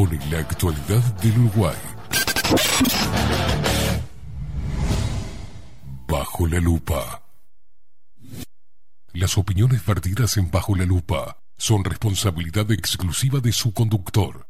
Pone la actualidad del Uruguay. Bajo la lupa. Las opiniones vertidas en Bajo la lupa son responsabilidad exclusiva de su conductor.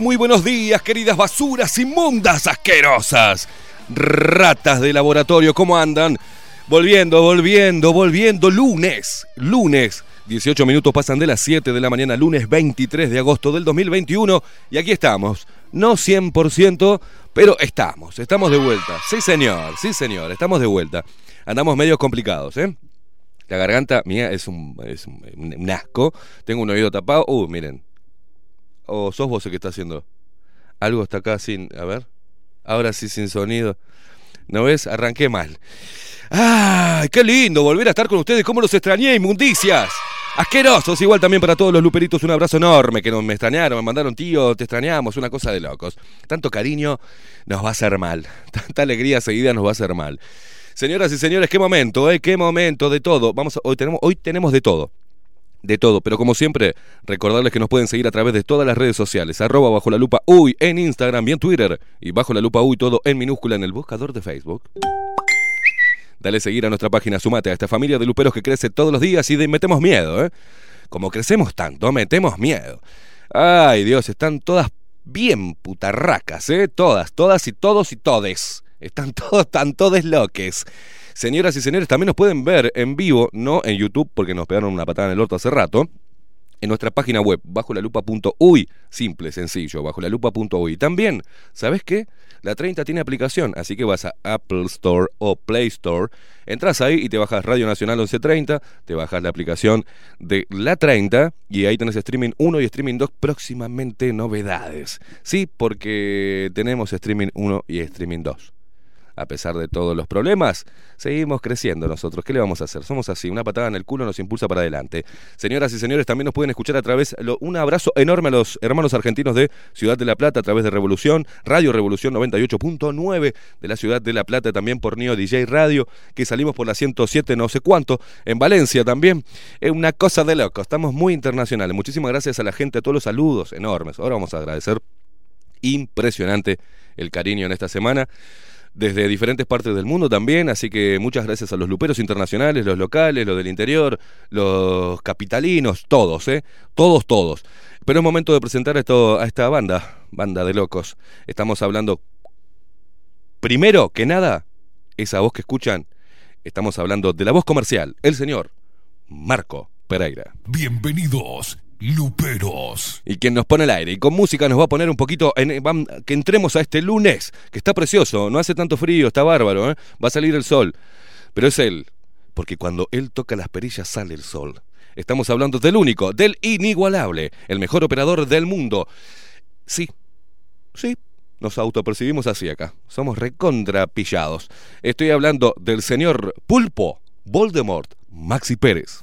Muy buenos días, queridas basuras inmundas, asquerosas. Ratas de laboratorio, ¿cómo andan? Volviendo, volviendo, volviendo. Lunes, lunes. 18 minutos pasan de las 7 de la mañana, lunes 23 de agosto del 2021. Y aquí estamos. No 100%, pero estamos. Estamos de vuelta. Sí, señor, sí, señor. Estamos de vuelta. Andamos medio complicados, ¿eh? La garganta mía es un, es un- un asco. Tengo un oído tapado. Uh, miren. ¿O sos vos el que está haciendo? Algo está acá sin. A ver. Ahora sí sin sonido. ¿No ves? Arranqué mal. ¡Ay, qué lindo volver a estar con ustedes! ¿Cómo los extrañé, inmundicias? Asquerosos, igual también para todos los luperitos, un abrazo enorme, que no me extrañaron, me mandaron tío, te extrañamos, una cosa de locos. Tanto cariño nos va a hacer mal, tanta alegría seguida nos va a hacer mal. Señoras y señores, qué momento, ¿eh? Qué momento de todo. Vamos hoy, tenemos, hoy tenemos de todo. De todo, pero como siempre, recordarles que nos pueden seguir a través de todas las redes sociales, arroba bajo la lupa uy en Instagram y en Twitter, y bajo la lupa uy todo en minúscula en el buscador de Facebook. Dale seguir a nuestra página, sumate a esta familia de luperos que crece todos los días y de metemos miedo, ¿eh? Como crecemos tanto, metemos miedo. Ay, Dios, están todas bien putarracas, ¿eh? Todas, todas y todos y todes. Están todos, están todes loques. Señoras y señores, también nos pueden ver en vivo, no en YouTube, porque nos pegaron una patada en el orto hace rato en nuestra página web, bajo la lupa.uy, simple, sencillo, bajo la lupa.uy. También, ¿sabes qué? La 30 tiene aplicación, así que vas a Apple Store o Play Store, entras ahí y te bajas Radio Nacional 1130, te bajas la aplicación de la 30 y ahí tenés streaming 1 y streaming 2, próximamente novedades. Sí, porque tenemos streaming 1 y streaming 2 a pesar de todos los problemas, seguimos creciendo nosotros. ¿Qué le vamos a hacer? Somos así, una patada en el culo nos impulsa para adelante. Señoras y señores, también nos pueden escuchar a través, un abrazo enorme a los hermanos argentinos de Ciudad de la Plata a través de Revolución, Radio Revolución 98.9 de la Ciudad de la Plata, también por Neo DJ Radio, que salimos por la 107 no sé cuánto, en Valencia también. Es una cosa de loco, estamos muy internacionales. Muchísimas gracias a la gente, a todos los saludos enormes. Ahora vamos a agradecer impresionante el cariño en esta semana desde diferentes partes del mundo también, así que muchas gracias a los luperos internacionales, los locales, los del interior, los capitalinos, todos, ¿eh? Todos, todos. Pero es momento de presentar esto, a esta banda, banda de locos. Estamos hablando, primero que nada, esa voz que escuchan, estamos hablando de la voz comercial, el señor Marco Pereira. Bienvenidos, Luperos. Y quien nos pone el aire y con música nos va a poner un poquito en, vam- que entremos a este lunes, que está precioso, no hace tanto frío, está bárbaro, ¿eh? va a salir el sol. Pero es él, porque cuando él toca las perillas sale el sol. Estamos hablando del único, del inigualable, el mejor operador del mundo. Sí, sí, nos autopercibimos así acá. Somos recontra pillados. Estoy hablando del señor Pulpo, Voldemort, Maxi Pérez.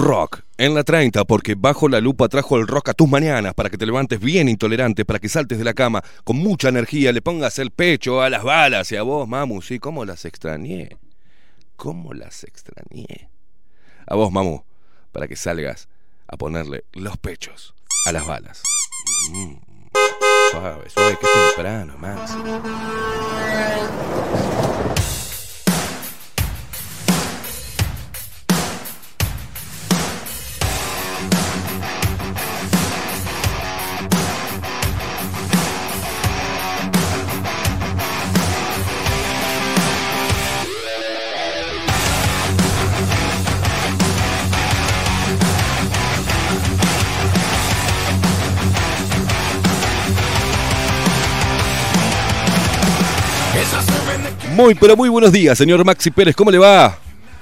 Rock en la 30 porque Bajo la Lupa trajo el rock a tus mañanas para que te levantes bien intolerante, para que saltes de la cama con mucha energía, le pongas el pecho a las balas y a vos, mamu, sí, cómo las extrañé. cómo las extrañé. A vos, mamu, para que salgas a ponerle los pechos a las balas. Mm. Suave, suave, que temprano, Max. Muy, pero muy buenos días, señor Maxi Pérez. ¿Cómo le va?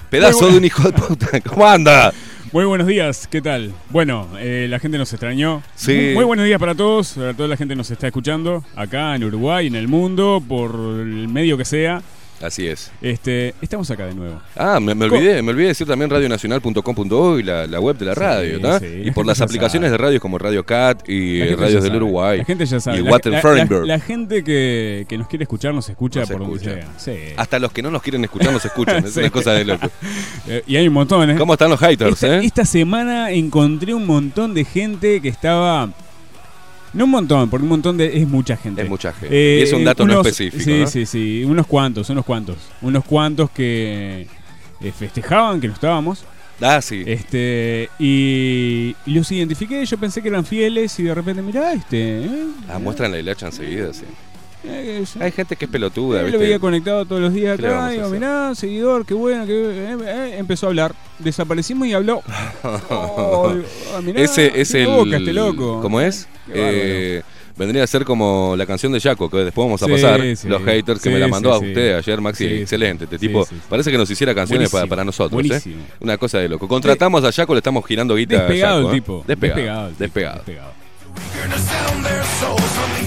Pedazo de un hijo de puta. ¿Cómo anda? Muy buenos días, ¿qué tal? Bueno, eh, la gente nos extrañó. Sí. Muy, muy buenos días para todos, para toda la gente que nos está escuchando acá en Uruguay, en el mundo, por el medio que sea. Así es. Este, estamos acá de nuevo. Ah, me, me olvidé, me olvidé de decir también radionacional.com.uy, la, la web de la radio, ¿tá? sí, Y por las aplicaciones sabe. de radios como Radio Cat y Radios del. Uruguay. La gente ya sabe. Y La- la, la- gente que, que nos quiere escuchar nos escucha Nos por escucha. donde sea. Sí. Hasta los que no nos quieren escuchar nos escuchan. Es Sí. una cosa de loco. Eh, y hay un montón, ¿eh? ¿Cómo están los haters, esta, eh? esta semana encontré un montón de gente que estaba. No un montón, porque un montón de, es mucha gente. Es mucha gente. Eh, y es un dato no específico, Sí, ¿no? sí, sí. Unos cuantos, unos cuantos. Unos cuantos que eh, festejaban que no estábamos. Ah, sí. Este, y, y los identifiqué. Yo pensé que eran fieles y de repente, mirá, este. eh, Ah, muestran la hilacha enseguida, sí. Eh, yo- Hay gente que es pelotuda, yo ¿viste? lo veía conectado todos los días ¿Qué le vamos acá. Digo, mirá, seguidor, qué bueno. Qué, eh, eh, empezó a hablar. Desaparecimos y habló. Oh, ah, mirá, Ese es el. boca este loco. ¿Cómo es? Eh, vendría a ser como la canción de Jaco, que después vamos a Sí, pasar. sí. Los haters que Sí, me la mandó sí, a sí. usted ayer, Maxi. Excelente. Este Sí, tipo sí, sí. parece que nos hiciera canciones para, nosotros. ¿eh? Una cosa de loco. Contratamos a Jaco, le estamos girando guita a Despegado Jaco, el ¿eh? tipo. Despegado. el tipo, Despegado. despegado.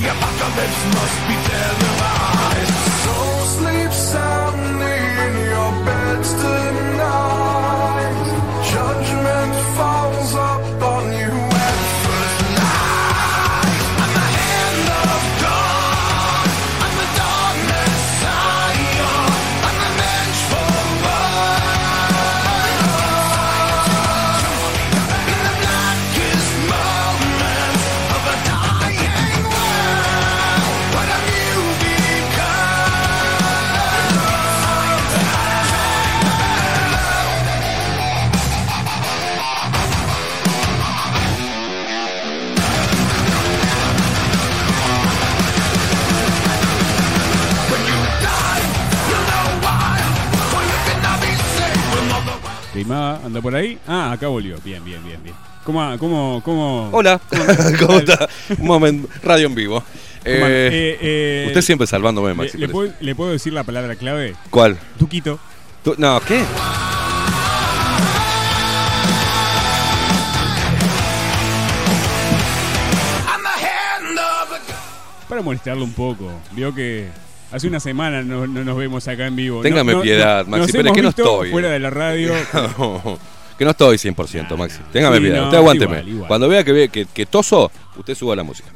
Your apocalypse must be generalized. Anda por ahí. Ah, acá volvió. Bien, bien, bien, bien. ¿Cómo, cómo, cómo? Hola, ¿cómo está? Un momento, radio en vivo. Eh, Eh, eh, usted siempre salvándome, Maxi. le puedo, ¿Le puedo decir la palabra clave? ¿Cuál? Tuquito. Tú- No, ¿qué? Para molestarlo un poco. Vio que hace una semana no, no nos vemos acá en vivo. Téngame No- piedad, Maxi Pérez, hemos que no estoy. Fuera de la radio. que no estoy 100%, Maxi. Téngame piedad. usted aguánteme. igual, igual. Cuando vea que, que, que toso, usted suba la música.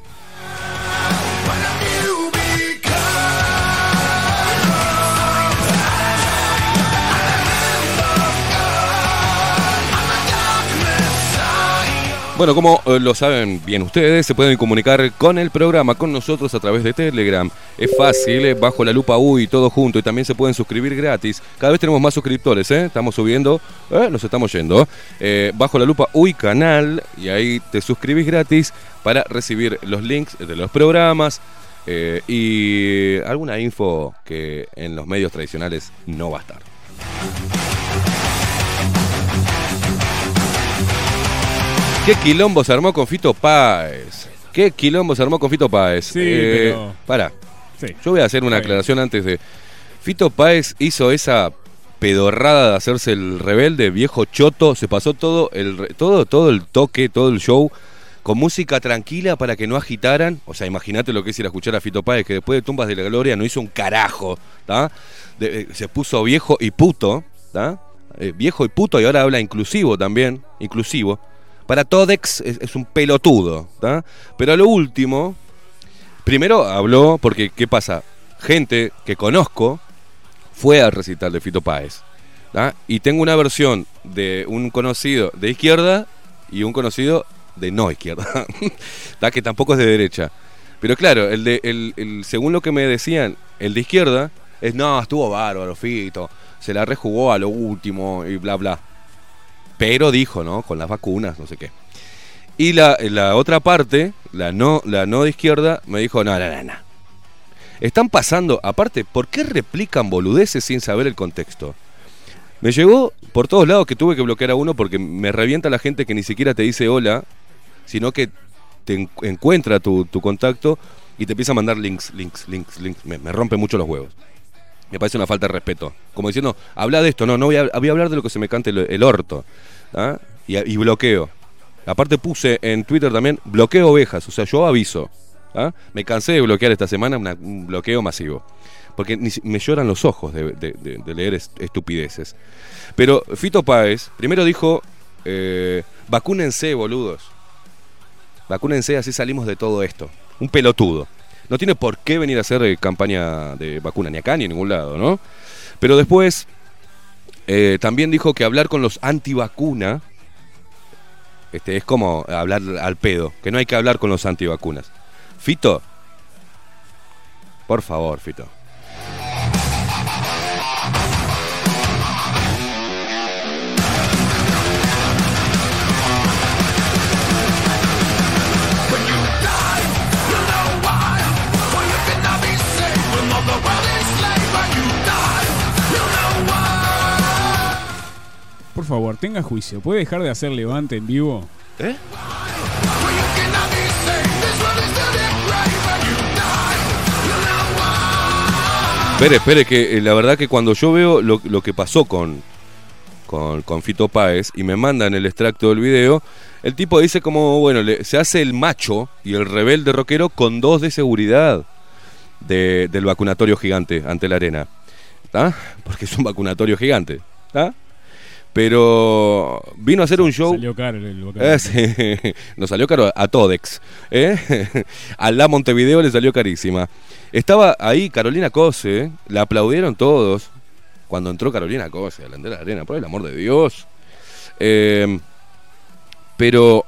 Bueno, como eh, lo saben bien ustedes, se pueden comunicar con el programa, con nosotros a través de Telegram. Es fácil, bajo la lupa UI, todo junto. Y también se pueden suscribir gratis. Cada vez tenemos más suscriptores, ¿eh? Estamos subiendo, eh, nos estamos yendo. Eh, bajo la lupa UI canal, y ahí te suscribís gratis para recibir los links de los programas. y alguna info que en los medios tradicionales no va a estar. ¿Qué quilombo se armó con Fito Páez? ¿Qué quilombo se armó con Fito Páez? Sí, pero- Para, Sí. yo voy a hacer una aclaración antes de... Fito Páez hizo esa pedorrada de hacerse el rebelde, viejo choto, se pasó todo el, todo, todo el toque, todo el show con música tranquila para que no agitaran. O sea, imagínate lo que es ir a escuchar a Fito Páez, que después de Tumbas de la Gloria no hizo un carajo. De- eh, se puso viejo y puto. Eh, viejo y puto y ahora habla inclusivo también, inclusivo. Para Todex es, es un pelotudo, ¿tá? Pero a lo último, primero habló, porque ¿qué pasa? Gente que conozco fue al recital de Fito Páez. Y tengo una versión de un conocido de izquierda y un conocido de no izquierda, ¿tá? que tampoco es de derecha. Pero claro, el de, el, el- según lo que me decían, el de izquierda es, no, estuvo bárbaro, Fito, se la rejugó a lo último y bla, bla. Pero dijo, ¿no? Con las vacunas, no sé qué. Y la, la otra parte, la no, la no de izquierda, me dijo, no, no, no, no. Están pasando, aparte, ¿por qué replican boludeces sin saber el contexto? Me llegó por todos lados que tuve que bloquear a uno porque me revienta la gente que ni siquiera te dice hola, sino que te en- encuentra tu, tu contacto y te empieza a mandar links, links, links, links. Me, me rompe mucho los huevos. Me parece una falta de respeto. Como diciendo, habla de esto, no, no voy a, voy a hablar de lo que se me cante el, orto. ¿ah? Y, bloqueo. Aparte puse en Twitter también, bloqueo ovejas, o sea, yo aviso. ¿ah? Me cansé de bloquear esta semana un bloqueo masivo. Porque me lloran los ojos de, leer est- estupideces. Pero Fito Páez primero dijo, eh, vacúnense, boludos. Vacúnense, así salimos de todo esto. Un pelotudo. No tiene por qué venir a hacer eh, campaña de vacuna ni acá ni en ningún lado, ¿no? Pero después eh, también dijo que hablar con los antivacuna este, es como hablar al pedo, que no hay que hablar con los antivacunas. Fito, por favor, Fito. Por favor, tenga juicio. ¿Puede dejar de hacer levante en vivo? ¿Eh? Espere, espere, que eh, la verdad que cuando yo veo lo, que pasó con, con, con Fito Páez y me mandan el extracto del video, el tipo dice como, bueno, se hace el macho y el rebelde rockero con dos de seguridad de- del vacunatorio gigante ante la arena. ¿Está? Porque es un vacunatorio gigante. ¿Está? Pero vino a hacer un show... Salió caro el el Eh, sí. Nos salió caro a Todex. ¿eh? A la Montevideo le salió carísima. Estaba ahí Carolina Cose, la aplaudieron todos cuando entró Carolina Cose a la de la arena, por el amor de Dios. Eh, pero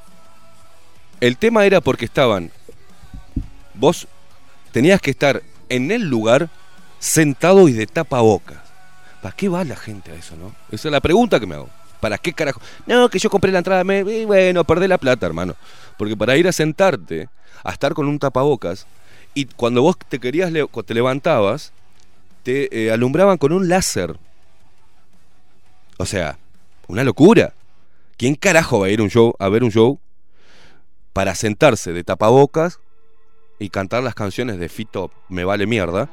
el tema era porque estaban. Vos tenías que estar en el lugar sentado y de tapabocas. ¿Para qué va la gente a eso, no? Esa es la pregunta que me hago. ¿Para qué carajo? No, que yo compré la entrada, me, bueno, perdé la plata, hermano. Porque para ir a sentarte, a estar con un tapabocas, y cuando vos te querías, te levantabas, te eh, alumbraban con un láser. O sea, una locura. ¿Quién carajo va a ir un show, a ver un show para sentarse de tapabocas y cantar las canciones de Fito Me Vale Mierda?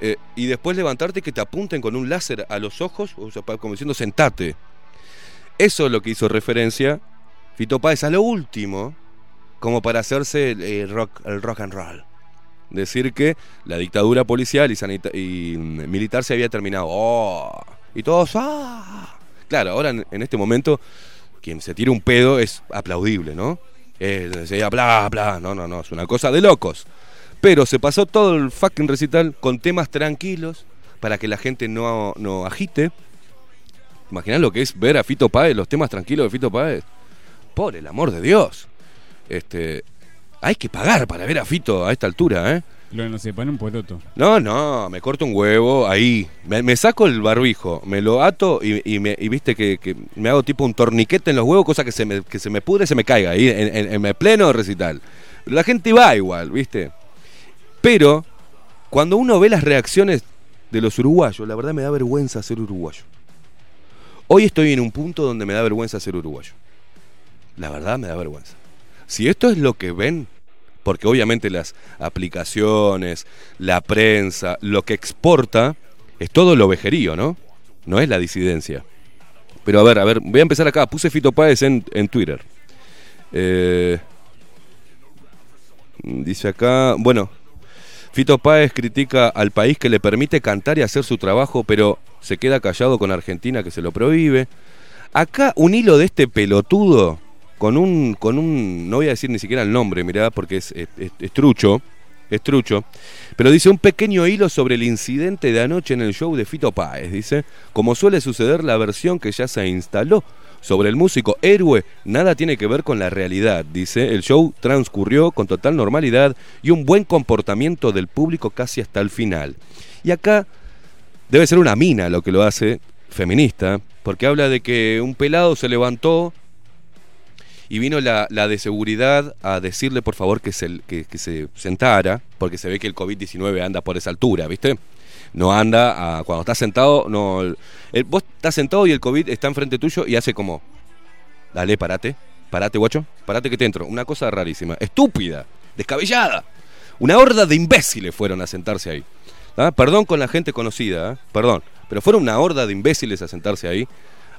Eh, y después levantarte y que te apunten con un láser a los ojos, o sea, como diciendo sentate. Eso es lo que hizo referencia Fito Páez a lo último, como para hacerse el, rock, el rock and roll. Decir que la dictadura policial y, y mm, militar se había terminado. ¡Oh! Y todos, ¡ah! Claro, ahora en, en este momento, quien se tira un pedo es aplaudible, ¿no? Eh, se bla, bla. No, no, no, es una cosa de locos. Pero se pasó todo el fucking recital con temas tranquilos para que la gente no, no agite. Imaginás lo que es ver a Fito Páez, los temas tranquilos de Fito Páez. Por el amor de Dios. Este, hay que pagar para ver a Fito a esta altura, ¿eh? Lo no sepan un poroto. No, no, me corto un huevo ahí. Me, me saco el barbijo, me lo ato y, y me, y viste que, que me hago tipo un torniquete en los huevos, cosa que se me, que se me pudre y se me caiga ahí en, en- en pleno recital. La gente va igual, viste. Pero cuando uno ve las reacciones de los uruguayos, la verdad me da vergüenza ser uruguayo. Hoy estoy en un punto donde me da vergüenza ser uruguayo. La verdad me da vergüenza. Si esto es lo que ven, porque obviamente las aplicaciones, la prensa, lo que exporta, es todo lo vejerío, ¿no? No es la disidencia. Pero a ver, a ver, voy a empezar acá. Puse Fito Páez en, en Twitter. Eh, dice acá, bueno, Fito Páez critica al país que le permite cantar y hacer su trabajo, pero se queda callado con Argentina que se lo prohíbe. Acá un hilo de este pelotudo con un, con un, no voy a decir ni siquiera el nombre, mirá, porque es, es- trucho, trucho. Pero dice un pequeño hilo sobre el incidente de anoche en el show de Fito Páez. Dice, como suele suceder, la versión que ya se instaló sobre el músico héroe nada tiene que ver con la realidad. Dice, el show transcurrió con total normalidad y un buen comportamiento del público casi hasta el final. Y acá debe ser una mina lo que lo hace, feminista, porque habla de que un pelado se levantó y vino la, de seguridad a decirle por favor que se, que se sentara, porque se ve que el COVID-19 anda por esa altura, ¿viste? No anda a, cuando estás sentado, no. el- vos estás sentado y el COVID está enfrente tuyo y hace como. Dale, parate, parate, guacho, parate que te entro. Una cosa rarísima, estúpida, descabellada. Una horda de imbéciles fueron a sentarse ahí. ¿Ah? Perdón con la gente conocida, ¿ah? perdón. Pero fueron una horda de imbéciles a sentarse ahí,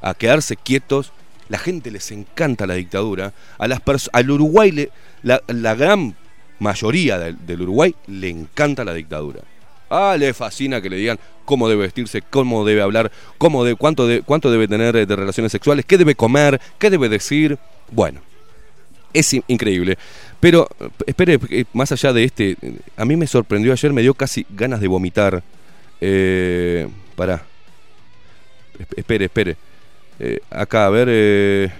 a quedarse quietos. La gente les encanta la dictadura. A las al Uruguay, le- la, la gran mayoría del, del Uruguay le encanta la dictadura. Ah, le fascina que le digan cómo debe vestirse, cómo debe hablar, cómo de, cuánto, de, cuánto debe tener eh, de relaciones sexuales, qué debe comer, qué debe decir. Bueno, es in- increíble. Pero, eh, espere, eh, más allá de este, a mí me sorprendió ayer, me dio casi ganas de vomitar. Eh, pará. Esp- Espere, espere. Acá, a ver.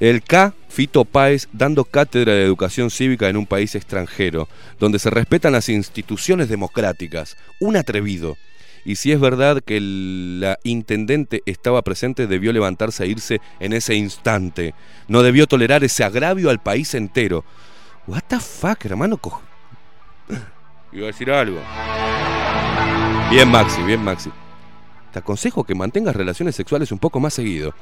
El K, Fito Páez, dando cátedra de educación cívica en un país extranjero, donde se respetan las instituciones democráticas. Un atrevido. Y si es verdad que el- la intendente estaba presente, debió levantarse e irse en ese instante. No debió tolerar ese agravio al país entero. What the fuck, hermano? Iba a decir algo. Bien, Maxi, bien, Maxi. Te aconsejo que mantengas relaciones sexuales un poco más seguido.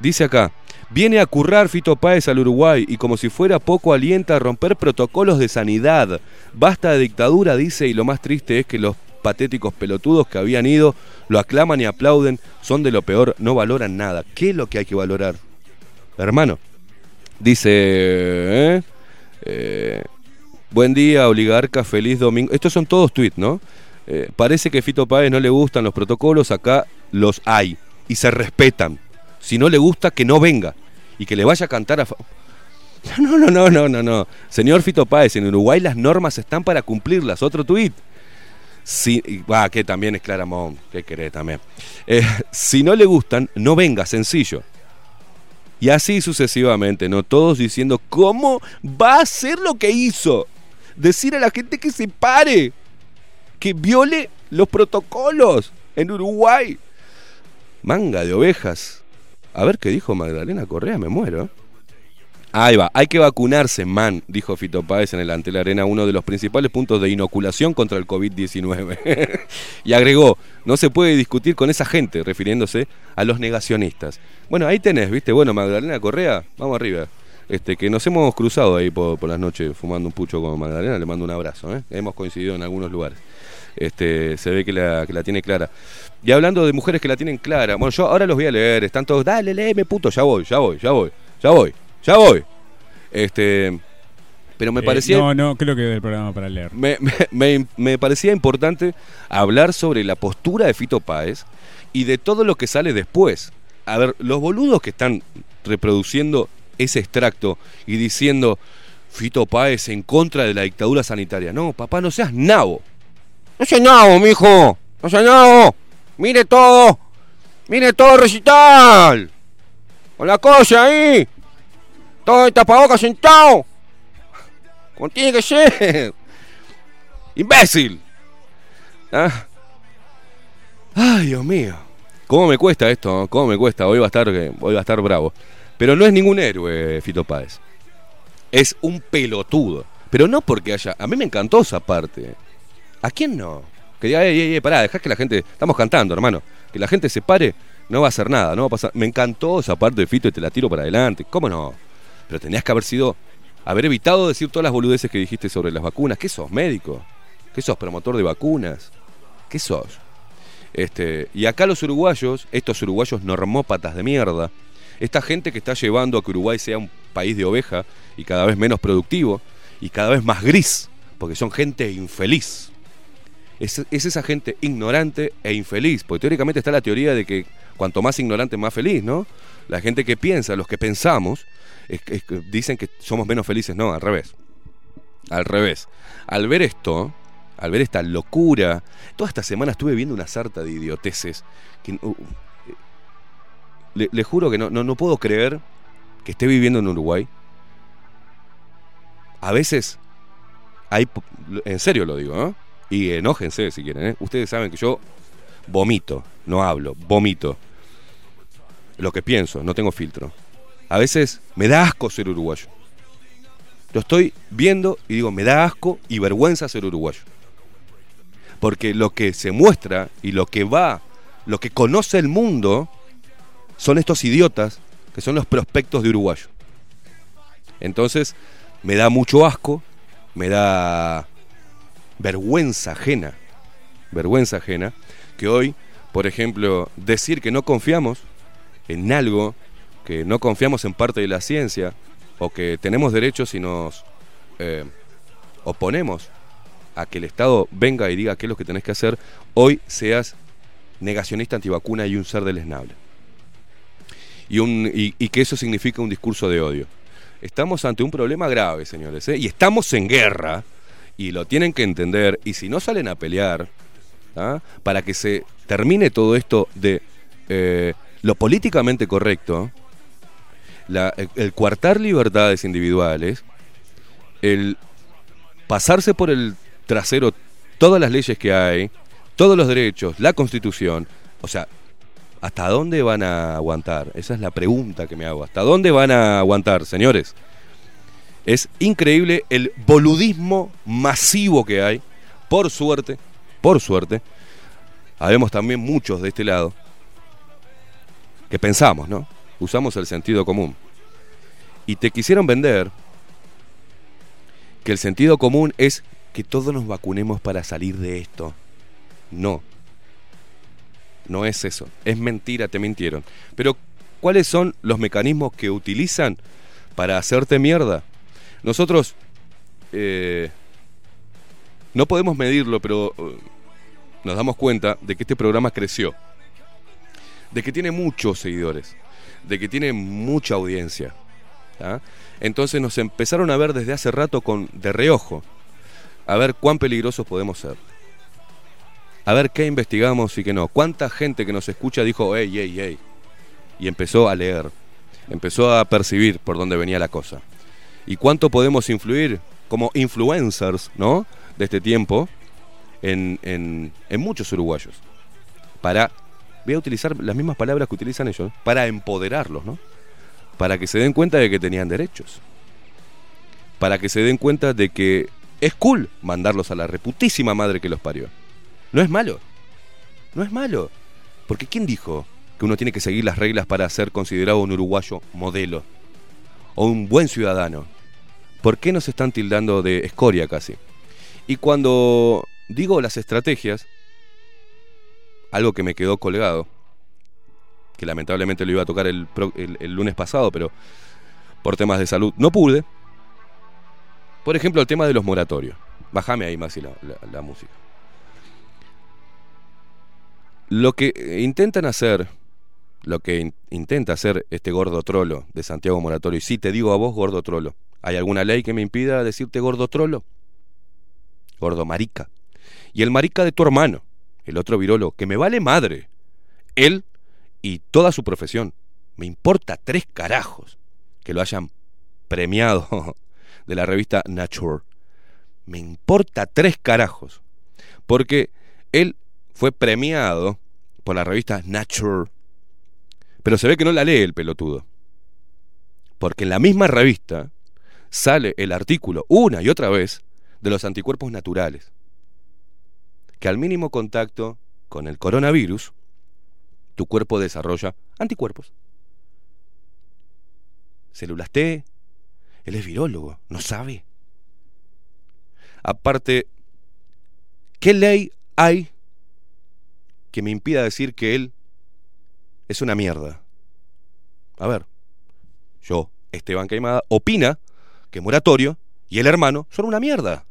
Dice acá, viene a currar Fito Páez al Uruguay y como si fuera poco alienta a romper protocolos de sanidad. Basta de dictadura, dice, y lo más triste es que los patéticos pelotudos que habían ido lo aclaman y aplauden, son de lo peor, no valoran nada. ¿Qué es lo que hay que valorar? Hermano, dice, ¿eh? Eh, buen día, oligarca, feliz domingo. Estos son todos tweets, ¿no? Eh, parece que Fito Páez no le gustan los protocolos, acá los hay y se respetan. Si no le gusta, que no venga y que le vaya a cantar a... No, no, no, no, no, no. Señor Fito Páez, en Uruguay las normas están para cumplirlas. Otro tuit. Si, ah, que también es Claramón, ¿qué querés también? Eh, si no le gustan, no venga, sencillo. Y así sucesivamente, ¿no? Todos diciendo, ¿cómo va a hacer lo que hizo? Decir a la gente que se pare, que viole los protocolos en Uruguay. Manga de ovejas. A ver qué dijo Magdalena Correa, me muero. Ahí va, hay que vacunarse, man, dijo Fito Páez en el Antel Arena, uno de los principales puntos de inoculación contra el COVID-19. y agregó, no se puede discutir con esa gente, refiriéndose a los negacionistas. Bueno, ahí tenés, viste, bueno, Magdalena Correa, vamos arriba. Este, que nos hemos cruzado ahí por, por las noches fumando un pucho con Magdalena, le mando un abrazo, ¿eh? hemos coincidido en algunos lugares. Este, se ve que la, que la tiene clara. Y hablando de mujeres que la tienen clara, bueno, yo ahora los voy a leer, están todos, dale, léeme, puto, ya voy, ya voy, ya voy, ya voy, ya voy. Este, pero me Eh, parecía... No, no, creo que del programa para leer. Me, me- me- me parecía importante hablar sobre la postura de Fito Páez y de todo lo que sale después. A ver, los boludos que están reproduciendo ese extracto y diciendo Fito Páez en contra de la dictadura sanitaria. No, papá, no seas nabo. No seas nabo, mijo. No seas nabo. Mire todo. Mire todo el recital. Con la cosa ahí. Todo el tapabocas sentado. Como tiene que ser. ¡Imbécil! Ah. Ay, Dios mío. ¿Cómo me cuesta esto? ¿Cómo me cuesta? Hoy va a estar, hoy va a estar bravo. Pero no es ningún héroe, Fito Páez. Es un pelotudo. Pero no porque haya... A mí me encantó esa parte. ¿A quién no? Que diga, ey, ey, ey, pará, dejá que la gente... Estamos cantando, hermano. Que la gente se pare, no va a hacer nada, no va a pasar... Me encantó esa parte de Fito y te la tiro para adelante. ¿Cómo no? Pero tenías que haber sido... Haber evitado decir todas las boludeces que dijiste sobre las vacunas. ¿Qué sos, médico? ¿Qué sos, promotor de vacunas? ¿Qué sos? Este, y acá los uruguayos, estos uruguayos normópatas de mierda, esta gente que está llevando a que Uruguay sea un país de oveja y cada vez menos productivo y cada vez más gris, porque son gente infeliz. Es, es esa gente ignorante e infeliz, porque teóricamente está la teoría de que cuanto más ignorante, más feliz, ¿no? La gente que piensa, los que pensamos, dicen que somos menos felices, no, al revés. Al revés. Al ver esto, al ver esta locura, toda esta semana estuve viendo una sarta de idioteces. Que, uh, le, juro que no, no, no puedo creer que esté viviendo en Uruguay. A veces hay, en serio lo digo, ¿no? Y enójense si quieren, ¿eh? Ustedes saben que yo vomito, no hablo, vomito. Lo que pienso, no tengo filtro. A veces me da asco ser uruguayo. Lo estoy viendo y digo, me da asco y vergüenza ser uruguayo. Porque lo que se muestra y lo que va, lo que conoce el mundo, son estos idiotas que son los prospectos de uruguayo. Entonces, me da mucho asco, me da vergüenza ajena, vergüenza ajena, que hoy, por ejemplo, decir que no confiamos en algo, que no confiamos en parte de la ciencia, o que tenemos derechos y nos eh, oponemos a que el Estado venga y diga qué es lo que tenés que hacer, hoy seas negacionista antivacuna y un ser deleznable. Y, y que eso significa un discurso de odio. Estamos ante un problema grave, señores, ¿eh? y estamos en guerra, y lo tienen que entender, y si no salen a pelear, para que se termine todo esto de eh, lo políticamente correcto, el, el coartar libertades individuales, el pasarse por el trasero todas las leyes que hay, todos los derechos, la constitución, o sea, ¿hasta dónde van a aguantar? Esa es la pregunta que me hago. ¿Hasta dónde van a aguantar, señores? Es increíble el boludismo masivo que hay. Por suerte, por suerte, habemos también muchos de este lado que pensamos, ¿no? Usamos el sentido común. Y te quisieron vender que el sentido común es que todos nos vacunemos para salir de esto. No. No es eso. Es mentira, te mintieron. Pero, ¿cuáles son los mecanismos que utilizan para hacerte mierda? Nosotros eh, no podemos medirlo, pero eh, nos damos cuenta de que este programa creció. De que tiene muchos seguidores. De que tiene mucha audiencia. ¿ah? Entonces nos empezaron a ver desde hace rato con de reojo. A ver cuán peligrosos podemos ser. A ver qué investigamos y qué no. Cuánta gente que nos escucha dijo, ey, ey, ey. Y empezó a leer. Empezó a percibir por dónde venía la cosa. Y cuánto podemos influir como influencers, ¿no? De este tiempo en, en, en muchos uruguayos. Para, voy a utilizar las mismas palabras que utilizan ellos, para empoderarlos, ¿no? Para que se den cuenta de que tenían derechos. Para que se den cuenta de que es cool mandarlos a la reputísima madre que los parió. No es malo. No es malo. Porque ¿quién dijo que uno tiene que seguir las reglas para ser considerado un uruguayo modelo? O un buen ciudadano. ¿Por qué nos están tildando de escoria casi? Y cuando digo las estrategias, algo que me quedó colgado, que lamentablemente lo iba a tocar el, el- lunes pasado, pero por temas de salud no pude. Por ejemplo, el tema de los moratorios. Bájame ahí, Maxi, la, la- música. Lo que intentan hacer, lo que in- intenta hacer este gordo trolo de Santiago Moratorio, y sí te digo a vos, gordo trolo, ¿hay alguna ley que me impida decirte gordo trolo? Gordo marica. Y el marica de tu hermano, el otro virolo, que me vale madre. Él y toda su profesión. Me importa tres carajos que lo hayan premiado de la revista Nature. Me importa tres carajos. Porque él fue premiado por la revista Nature. Pero se ve que no la lee el pelotudo. Porque en la misma revista sale el artículo una y otra vez de los anticuerpos naturales. Que al mínimo contacto con el coronavirus, tu cuerpo desarrolla anticuerpos. Células T. Él es virólogo, no sabe. Aparte, ¿qué ley hay que me impida decir que él es una mierda? A ver, yo, Esteban Caimada, opina que Moratorio y el hermano son una mierda.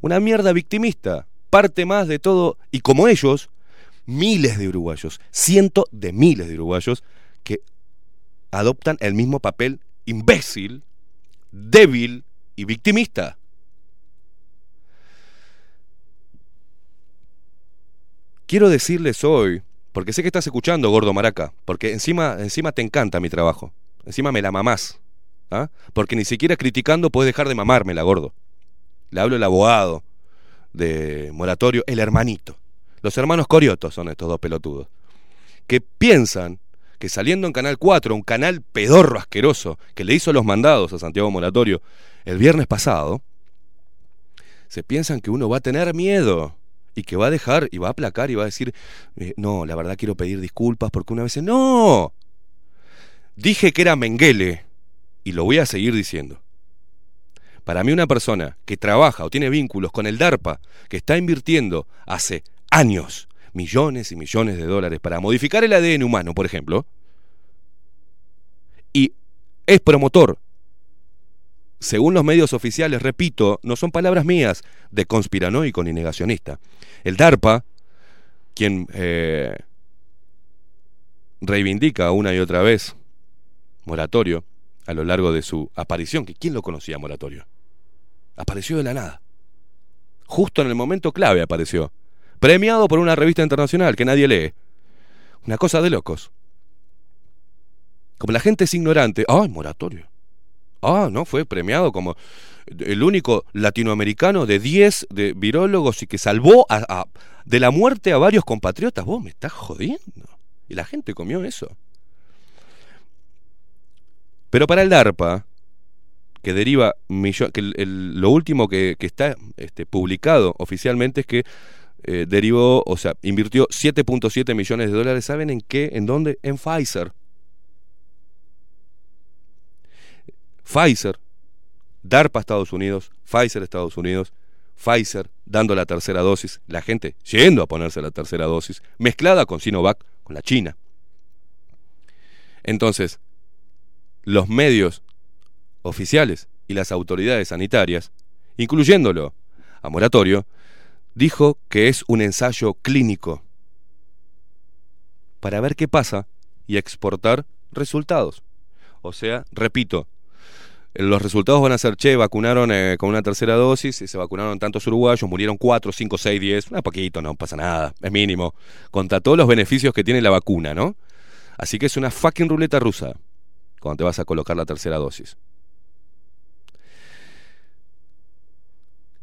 Una mierda victimista, parte más de todo, y como ellos, miles de uruguayos, cientos de miles de uruguayos que adoptan el mismo papel imbécil, débil, y victimista. Quiero decirles hoy, porque sé que estás escuchando, gordo maraca, porque encima, encima te encanta mi trabajo, encima me la mamás, ¿ah? porque ni siquiera criticando puedes dejar de mamármela, gordo. Le hablo el abogado de moratorio, el hermanito. Los hermanos Coriotos son estos dos pelotudos, que piensan que saliendo en Canal 4, un canal pedorro asqueroso, que le hizo los mandados a Santiago Moratorio el viernes pasado, se piensan que uno va a tener miedo y que va a dejar y va a aplacar y va a decir, eh, no, la verdad quiero pedir disculpas porque una vez, no, dije que era Menguele y lo voy a seguir diciendo. Para mí una persona que trabaja o tiene vínculos con el DARPA, que está invirtiendo hace años millones y millones de dólares para modificar el ADN humano, por ejemplo, y es promotor, según los medios oficiales, repito, no son palabras mías, de conspiranoico ni negacionista. El DARPA, quien eh, reivindica una y otra vez moratorio a lo largo de su aparición, que ¿quién lo conocía moratorio? Apareció de la nada. Justo en el momento clave apareció premiado por una revista internacional que nadie lee. Una cosa de locos. Como la gente es ignorante, ¡ay, moratorio! Ah, no, fue premiado como el único latinoamericano de 10 de virólogos y que salvó de la muerte a varios compatriotas. Vos me estás jodiendo. Y la gente comió eso. Pero para el DARPA, que deriva que lo último que, está este, publicado oficialmente es que eh, derivó, o sea, invirtió 7.7 millones de dólares. ¿Saben en qué? ¿En dónde? En Pfizer. Pfizer, DARPA Estados Unidos, Pfizer Estados Unidos, Pfizer dando la tercera dosis, la gente yendo a ponerse la tercera dosis, mezclada con Sinovac, con la China. Entonces, los medios oficiales y las autoridades sanitarias, incluyéndolo a moratorio, dijo que es un ensayo clínico para ver qué pasa y exportar resultados. O sea, repito, los resultados van a ser, che, vacunaron eh, con una tercera dosis, se vacunaron tantos uruguayos, murieron 4, 5, 6, 10, un poquito, no pasa nada, es mínimo, contra todos los beneficios que tiene la vacuna, ¿no? Así que es una fucking ruleta rusa cuando te vas a colocar la tercera dosis.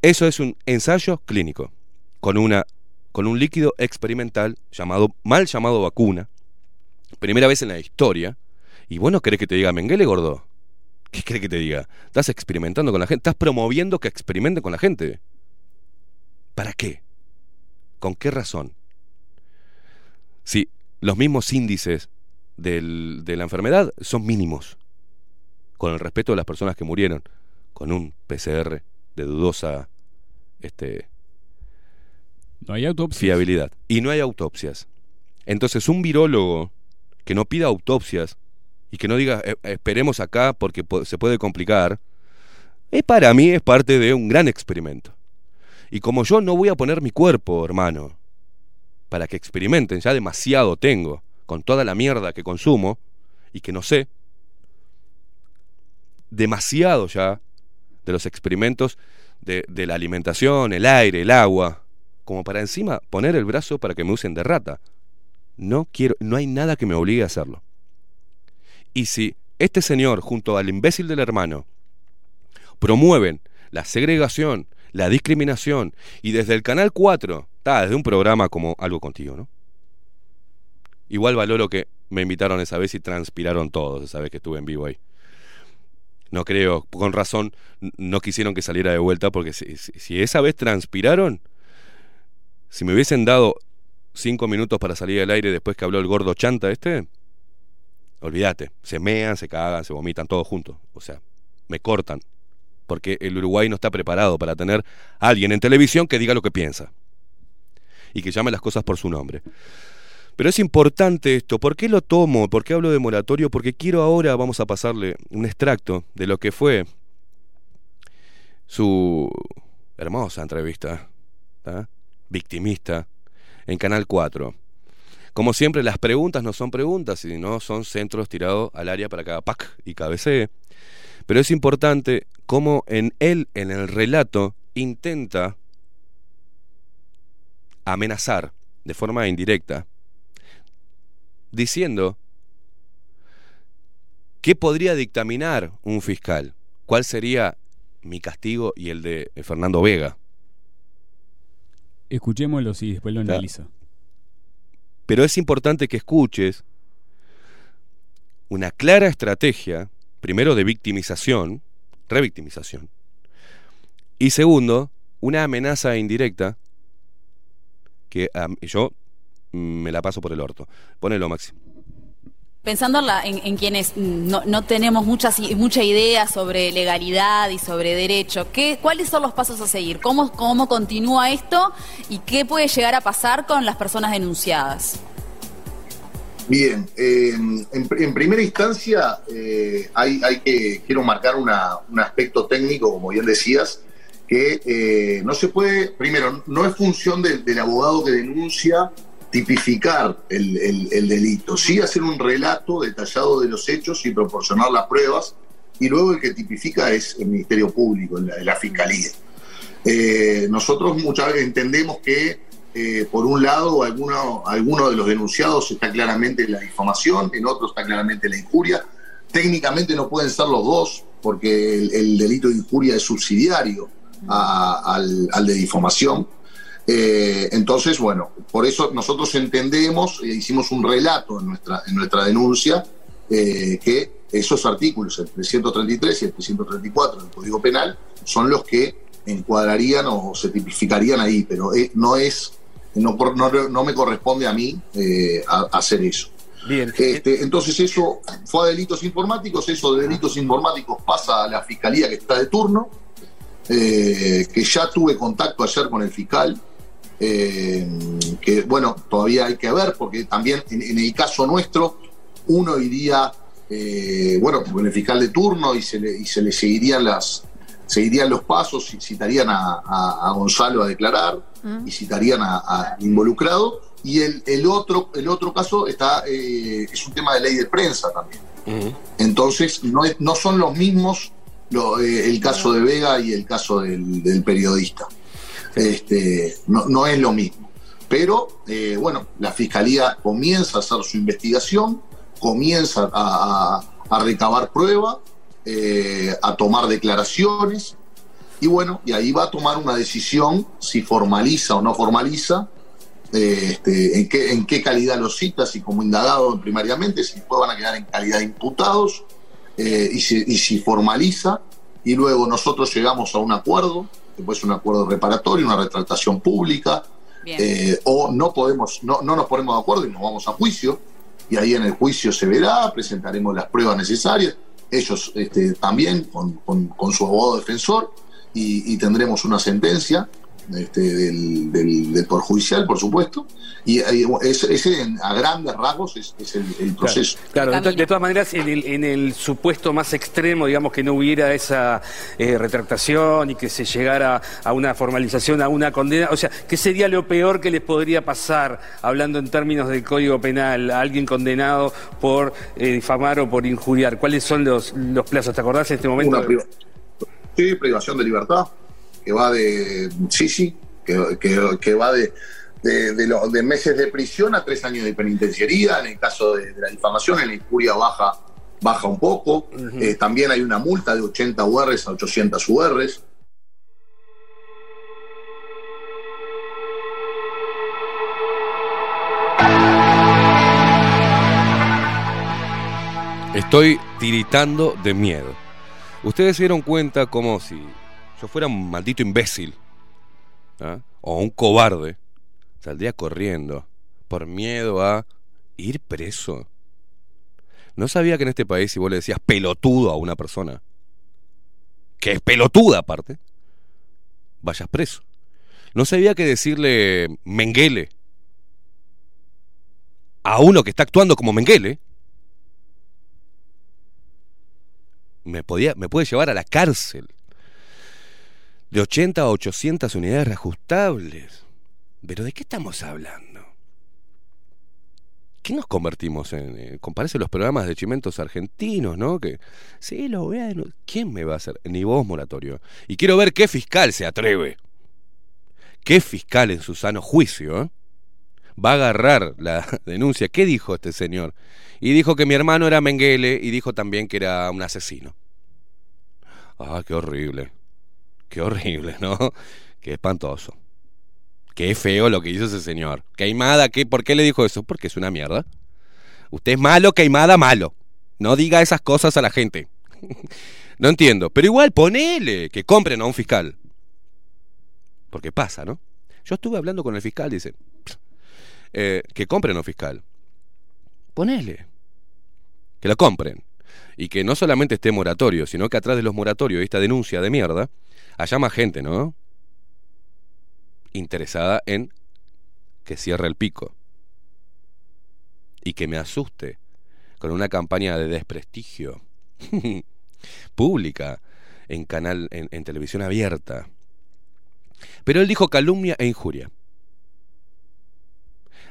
Eso es un ensayo clínico con, una, con un líquido experimental llamado, mal llamado vacuna, primera vez en la historia, y vos no querés que te diga Menguele gordo. ¿Qué crees que te diga? Estás experimentando con la gente, estás promoviendo que experimente con la gente. ¿Para qué? ¿Con qué razón? Si los mismos índices del, de la enfermedad son mínimos, con el respeto de las personas que murieron, con un PCR de dudosa este, no hay autopsias. Fiabilidad. Y no hay autopsias. Entonces, un virólogo que no pida autopsias y que no diga eh, esperemos acá porque se puede complicar, es para mí es parte de un gran experimento. Y como yo no voy a poner mi cuerpo, hermano, para que experimenten, ya demasiado tengo con toda la mierda que consumo y que no sé, demasiado ya de los experimentos de, la alimentación, el aire, el agua, como para encima poner el brazo para que me usen de rata. No quiero, no hay nada que me obligue a hacerlo. Y si este señor, junto al imbécil del hermano, promueven la segregación, la discriminación, y desde el Canal 4, está, desde un programa como Algo Contigo, ¿no? Igual valoro que me invitaron esa vez y transpiraron todos esa vez que estuve en vivo ahí. No creo, con razón, no quisieron que saliera de vuelta porque si, esa vez transpiraron, si me hubiesen dado cinco minutos para salir al aire después que habló el gordo chanta este, olvídate, se mean, se cagan, se vomitan todos juntos. O sea, me cortan. Porque el Uruguay no está preparado para tener a alguien en televisión que diga lo que piensa. Y que llame las cosas por su nombre. Pero es importante esto. ¿Por qué lo tomo? ¿Por qué hablo de moratorio? Porque quiero ahora, vamos a pasarle un extracto de lo que fue su hermosa entrevista victimista en Canal 4. Como siempre, las preguntas no son preguntas, sino son centros tirados al área para cada pack y cabecee. Pero es importante cómo en él, en el relato, intenta amenazar de forma indirecta, diciendo qué podría dictaminar un fiscal, cuál sería mi castigo y el de Fernando Vega. Escuchémoslo y después lo Claro. analizo. Pero es importante que escuches una clara estrategia, primero de victimización, revictimización, y segundo, una amenaza indirecta que yo me la paso por el orto. Ponelo, Maxi. Pensando en, la- en- en quienes no, no tenemos muchas, mucha idea sobre legalidad y sobre derecho, ¿qué, ¿cuáles son los pasos a seguir? ¿Cómo, ¿Cómo continúa esto? ¿Y qué puede llegar a pasar con las personas denunciadas? Bien, eh, en, en primera instancia eh, hay, hay que, quiero marcar una- un aspecto técnico, como bien decías, que eh, no se puede, primero, no es función del, del abogado que denuncia tipificar el, el- el delito, sí hacer un relato detallado de los hechos y proporcionar las pruebas, y luego el que tipifica es el Ministerio Público, la, la Fiscalía. Eh, nosotros muchas veces entendemos que, eh, por un lado, alguno, alguno de los denunciados está claramente en la difamación, en otro está claramente la injuria. Técnicamente no pueden ser los dos, porque el, el delito de injuria es subsidiario a- al, al de difamación. Eh, entonces, bueno, por eso nosotros entendemos, e hicimos un relato en nuestra, en nuestra denuncia, eh, que esos artículos, el 333 y el 334 del Código Penal, son los que encuadrarían o se tipificarían ahí, pero eh, no es, no, no, no me corresponde a mí eh, a- hacer eso. Bien. Este, entonces eso fue a delitos informáticos, eso de delitos informáticos pasa a la fiscalía que está de turno, eh, que ya tuve contacto ayer con el fiscal, eh, que bueno, todavía hay que ver, porque también en, en el caso nuestro, uno iría, eh, bueno, con el fiscal de turno y se le, y se le seguirían las seguirían los pasos y citarían a, a- a Gonzalo a declarar y citarían a, a involucrado. Y el, el otro el otro caso está eh, es un tema de ley de prensa también. Entonces no, es- no son los mismos lo- eh, el caso de Vega y el caso del, del periodista. Este, no, es lo mismo. Pero eh, bueno, la fiscalía comienza a hacer su investigación, comienza a, recabar prueba, eh, a tomar declaraciones y bueno, y ahí va a tomar una decisión si formaliza o no formaliza eh, este, en, qué, en qué calidad los cita, si como indagado primariamente, si después van a quedar en calidad de imputados, y, si, y si formaliza, y luego nosotros llegamos a un acuerdo, puede ser un acuerdo reparatorio, una retractación pública, eh, o no podemos, no, no nos ponemos de acuerdo y nos vamos a juicio, y ahí en el juicio se verá, presentaremos las pruebas necesarias, ellos este, también con, con- con su abogado defensor, y, y tendremos una sentencia este, del, del, del Poder Judicial, por supuesto, y, y ese, ese, a grandes rasgos es, es el, el proceso. Claro, de, todas maneras, en el, en el supuesto más extremo, digamos que no hubiera esa eh, retractación y que se llegara a una formalización, a una condena, o sea, ¿qué sería lo peor que les podría pasar, hablando en términos del Código Penal, a alguien condenado por eh, difamar o por injuriar? ¿Cuáles son los, los plazos? ¿Te acordás en este momento? Una sí, privación de libertad, que va de. Sí, sí, que, que- que va de, de, de lo- de meses de prisión a tres años de penitenciaría. En el caso de, de la difamación, en la injuria baja, baja un poco. Eh, también hay una multa de 80 URs a 800 URs. Estoy tiritando de miedo. Ustedes se dieron cuenta como si yo fuera un maldito imbécil ¿ah? o un cobarde. Saldría corriendo por miedo a ir preso. No sabía que en este país si vos le decías pelotudo a una persona, que es pelotuda aparte, vayas preso. No sabía que decirle menguele a uno que está actuando como menguele me, podía, me puede llevar a la cárcel. De 80 a 800 unidades reajustables. ¿Pero de qué estamos hablando? ¿Qué nos convertimos en? Eh, comparece los programas de chimentos argentinos, ¿no? Que, sí, lo voy a denun- ¿Quién me va a hacer? Ni vos, moratorio. Y quiero ver qué fiscal se atreve. ¿Qué fiscal en su sano juicio eh, va a agarrar la denuncia? ¿Qué dijo este señor? Y dijo que mi hermano era Menguele y dijo también que era un asesino. Ah, qué horrible. Qué horrible, ¿no? Qué espantoso. Qué feo lo que hizo ese señor. Queimada, ¿qué? ¿por qué le dijo eso? Porque es una mierda. Usted es malo, Queimada, malo. No diga esas cosas a la gente. no entiendo. Pero igual, ponele que compren a un fiscal. Porque pasa, ¿no? Yo estuve hablando con el fiscal, dice. eh, que compren a un fiscal. Ponele. Que lo compren. Y que no solamente esté moratorio, sino que atrás de los moratorios esta denuncia de mierda, haya más gente, ¿no? Interesada en que cierre el pico. Y que me asuste con una campaña de desprestigio pública en canal en, en televisión abierta. Pero él dijo calumnia e injuria.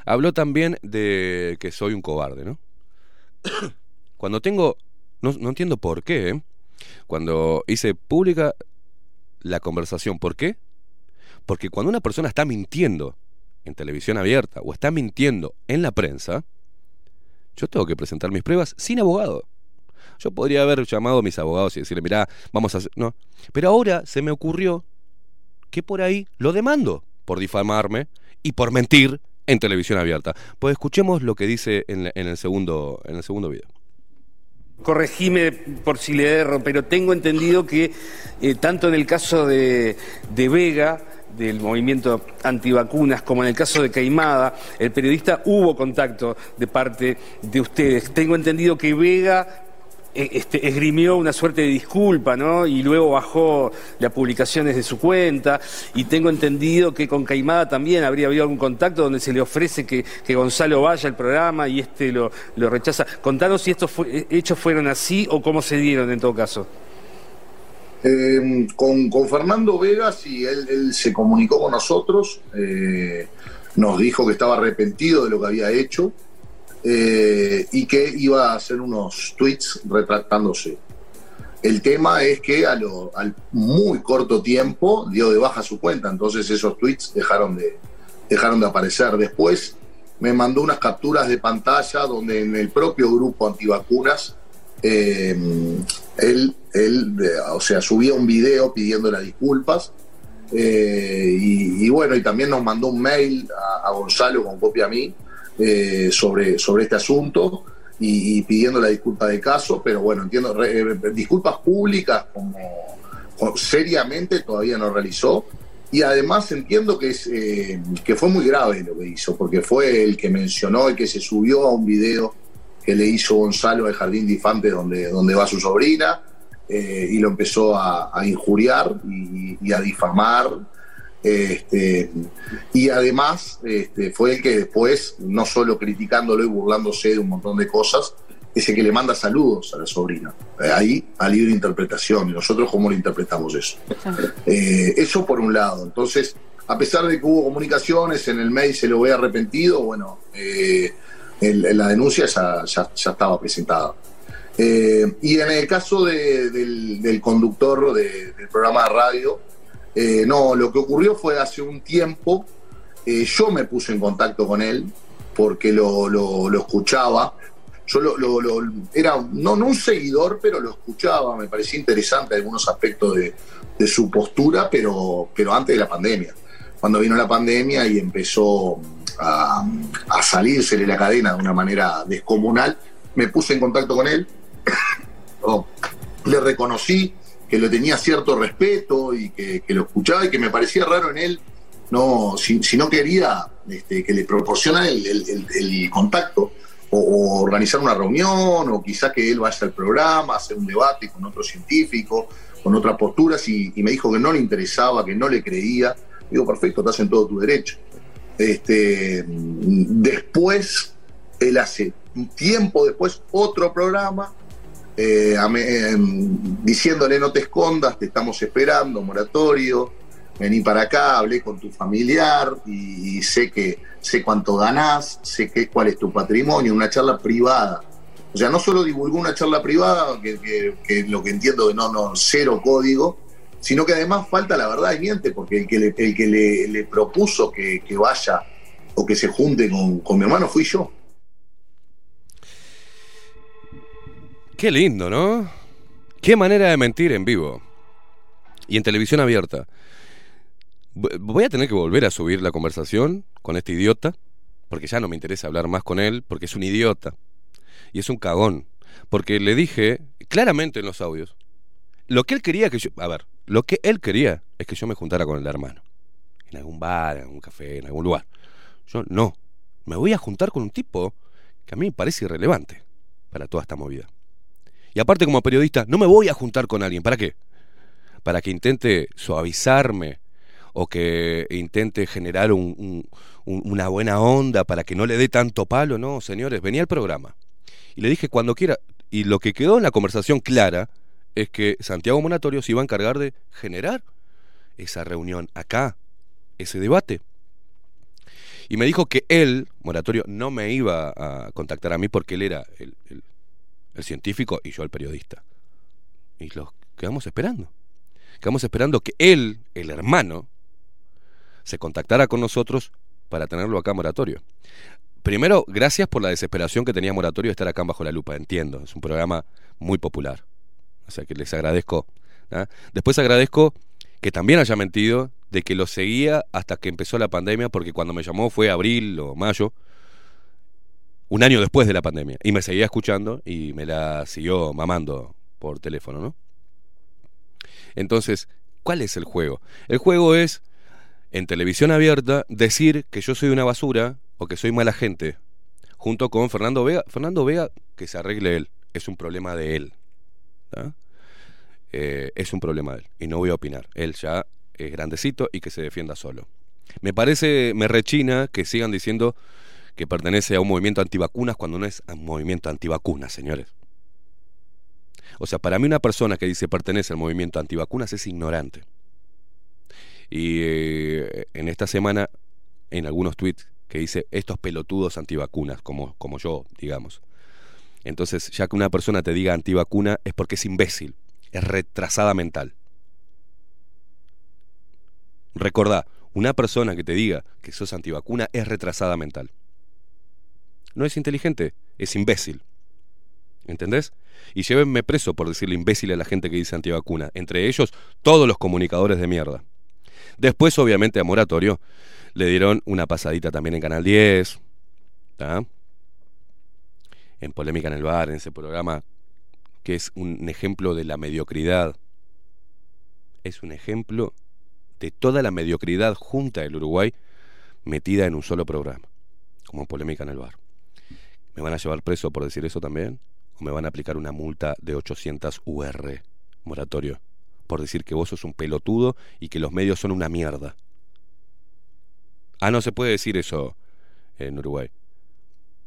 Habló también de que soy un cobarde, ¿no? Cuando tengo, no, no entiendo por qué, ¿eh? cuando hice pública la conversación, ¿por qué? Porque cuando una persona está mintiendo en televisión abierta o está mintiendo en la prensa, yo tengo que presentar mis pruebas sin abogado. Yo podría haber llamado a mis abogados y decirle, mirá, vamos a hacer... No. Pero ahora se me ocurrió que por ahí lo demando por difamarme y por mentir en televisión abierta. Pues escuchemos lo que dice en, el segundo en el segundo video. Corregime por si le erro, pero tengo entendido que eh, tanto en el caso de, de Vega, del movimiento antivacunas, como en el caso de Caimada, el periodista hubo contacto de parte de ustedes. Tengo entendido que Vega este, esgrimió una suerte de disculpa, ¿no? Y luego bajó las publicaciones de su cuenta. Y tengo entendido que con Caimada también habría habido algún contacto donde se le ofrece que, que Gonzalo vaya al programa y este lo, lo rechaza. Contanos si estos hechos fueron así o cómo se dieron en todo caso. Eh, con, con Fernando Vega, sí, él, él se comunicó con nosotros, eh, nos dijo que estaba arrepentido de lo que había hecho eh, y que iba a hacer unos tweets retractándose. El tema es que a lo- al muy corto tiempo dio de baja su cuenta, entonces esos tweets dejaron de, dejaron de aparecer. Después me mandó unas capturas de pantalla donde en el propio grupo antivacunas eh, él, él, o sea, subía un video pidiendo las disculpas. eh, y, bueno, y también nos mandó un mail a Gonzalo con copia a mí eh, sobre, sobre este asunto y, pidiendo la disculpa del caso, pero bueno, entiendo, re- eh, disculpas públicas como, seriamente todavía no realizó. Y además entiendo que, es, eh, que fue muy grave lo que hizo, porque fue el que mencionó, el que se subió a un video que le hizo Gonzalo al Jardín de Infantes donde, donde va su sobrina, y lo empezó a, injuriar y a difamar. Este, y además este, fue el que después, no solo criticándolo y burlándose de un montón de cosas, es el que le manda saludos a la sobrina. Eh, ahí a libre interpretación. ¿Y nosotros cómo lo interpretamos eso? Eh, eso por un lado. Entonces, a pesar de que hubo comunicaciones, en el mail se lo ve arrepentido, bueno, eh, el- la denuncia ya, ya- ya estaba presentada. Eh, y en el caso de- del, del conductor de- del programa de radio, eh, no, lo que ocurrió fue hace un tiempo, eh, yo me puse en contacto con él porque lo, lo- escuchaba. Yo lo, lo- era no, no un seguidor, pero lo escuchaba, me parecía interesante algunos aspectos de, de su postura, pero, pero antes de la pandemia. Cuando vino la pandemia y empezó a, a salírsele la cadena de una manera descomunal, me puse en contacto con él, Oh, le reconocí que le tenía cierto respeto y que, lo escuchaba y que me parecía raro en él, no, si, no quería este, que le proporciona el, contacto o, organizar una reunión o quizá que él vaya al programa, hacer un debate con otro científico, con otras posturas y, y me dijo que no le interesaba, que no le creía. Digo, perfecto, estás en todo tu derecho. Este, después, él hace un tiempo después otro programa eh, em, diciéndole no te escondas, te estamos esperando, moratorio, vení para acá, hablé con tu familiar y, sé que sé cuánto ganás, sé que, cuál es tu patrimonio, una charla privada. O sea, no solo divulgó una charla privada, que, lo que entiendo que no, no, cero código, sino que además falta la verdad y miente, porque el que le, el que le, le propuso que, que vaya o que se junte con, con mi hermano fui yo. Qué lindo, ¿no? Qué manera de mentir en vivo. Y en televisión abierta. Voy a tener que volver a subir la conversación con este idiota, porque ya no me interesa hablar más con él, porque es un idiota. Y es un cagón. Porque le dije claramente en los audios, lo que él quería que yo... A ver, lo que él quería es que yo me juntara con el hermano. En algún bar, en algún café, en algún lugar. Yo no. Me voy a juntar con un tipo que a mí me parece irrelevante para toda esta movida. Y aparte como periodista, no me voy a juntar con alguien. ¿Para qué? Para que intente suavizarme o que intente generar un- un- un- una buena onda para que no le dé tanto palo. No, señores, venía al programa. Y le dije cuando quiera. Y lo que quedó en la conversación clara es que Santiago Monatorio se iba a encargar de generar esa reunión acá, ese debate. Y me dijo que él, Moratorio, no me iba a contactar a mí porque él era el- el científico y yo el periodista. Y los quedamos esperando. Quedamos esperando que él, el hermano, se contactara con nosotros para tenerlo acá Moratorio. Primero, gracias por la desesperación que tenía Moratorio de estar acá bajo la lupa, entiendo. Es un programa muy popular. O sea que les agradezco. ¿ah? Después agradezco que también haya mentido de que lo seguía hasta que empezó la pandemia, porque cuando me llamó fue abril o mayo, un año después de la pandemia, y me seguía escuchando y me la siguió mamando por teléfono, ¿no? Entonces, ¿cuál es el juego? El juego es, en televisión abierta, decir que yo soy una basura o que soy mala gente, junto con Fernando Vega. Fernando Vega, que se arregle él, es un problema de él. Eh, es un problema de él, y no voy a opinar. Él ya es grandecito y que se defienda solo. Me parece, me rechina que sigan diciendo que pertenece a un movimiento antivacunas cuando no es un movimiento antivacunas, señores. O sea, para mí una persona que dice pertenece al movimiento antivacunas es ignorante. Y eh, en esta semana, en algunos tweets, que dice estos pelotudos antivacunas, como, como yo, digamos. Entonces, ya que una persona te diga antivacuna es porque es imbécil, es retrasada mental. Recordá, una persona que te diga que sos antivacuna es retrasada mental. No es inteligente, es imbécil. ¿Entendés? Y llévenme preso por decirle imbécil a la gente que dice antivacuna. Entre ellos, todos los comunicadores de mierda. Después, obviamente, a Moratorio le dieron una pasadita también en Canal 10. ¿tá? En Polémica en el Bar, en ese programa que es un ejemplo de la mediocridad. Es un ejemplo de toda la mediocridad junta del Uruguay metida en un solo programa, como Polémica en el Bar. ¿Me van a llevar preso por decir eso también? ¿O me van a aplicar una multa de 800 UR, moratorio, por decir que vos sos un pelotudo y que los medios son una mierda? Ah, no se puede decir eso en Uruguay.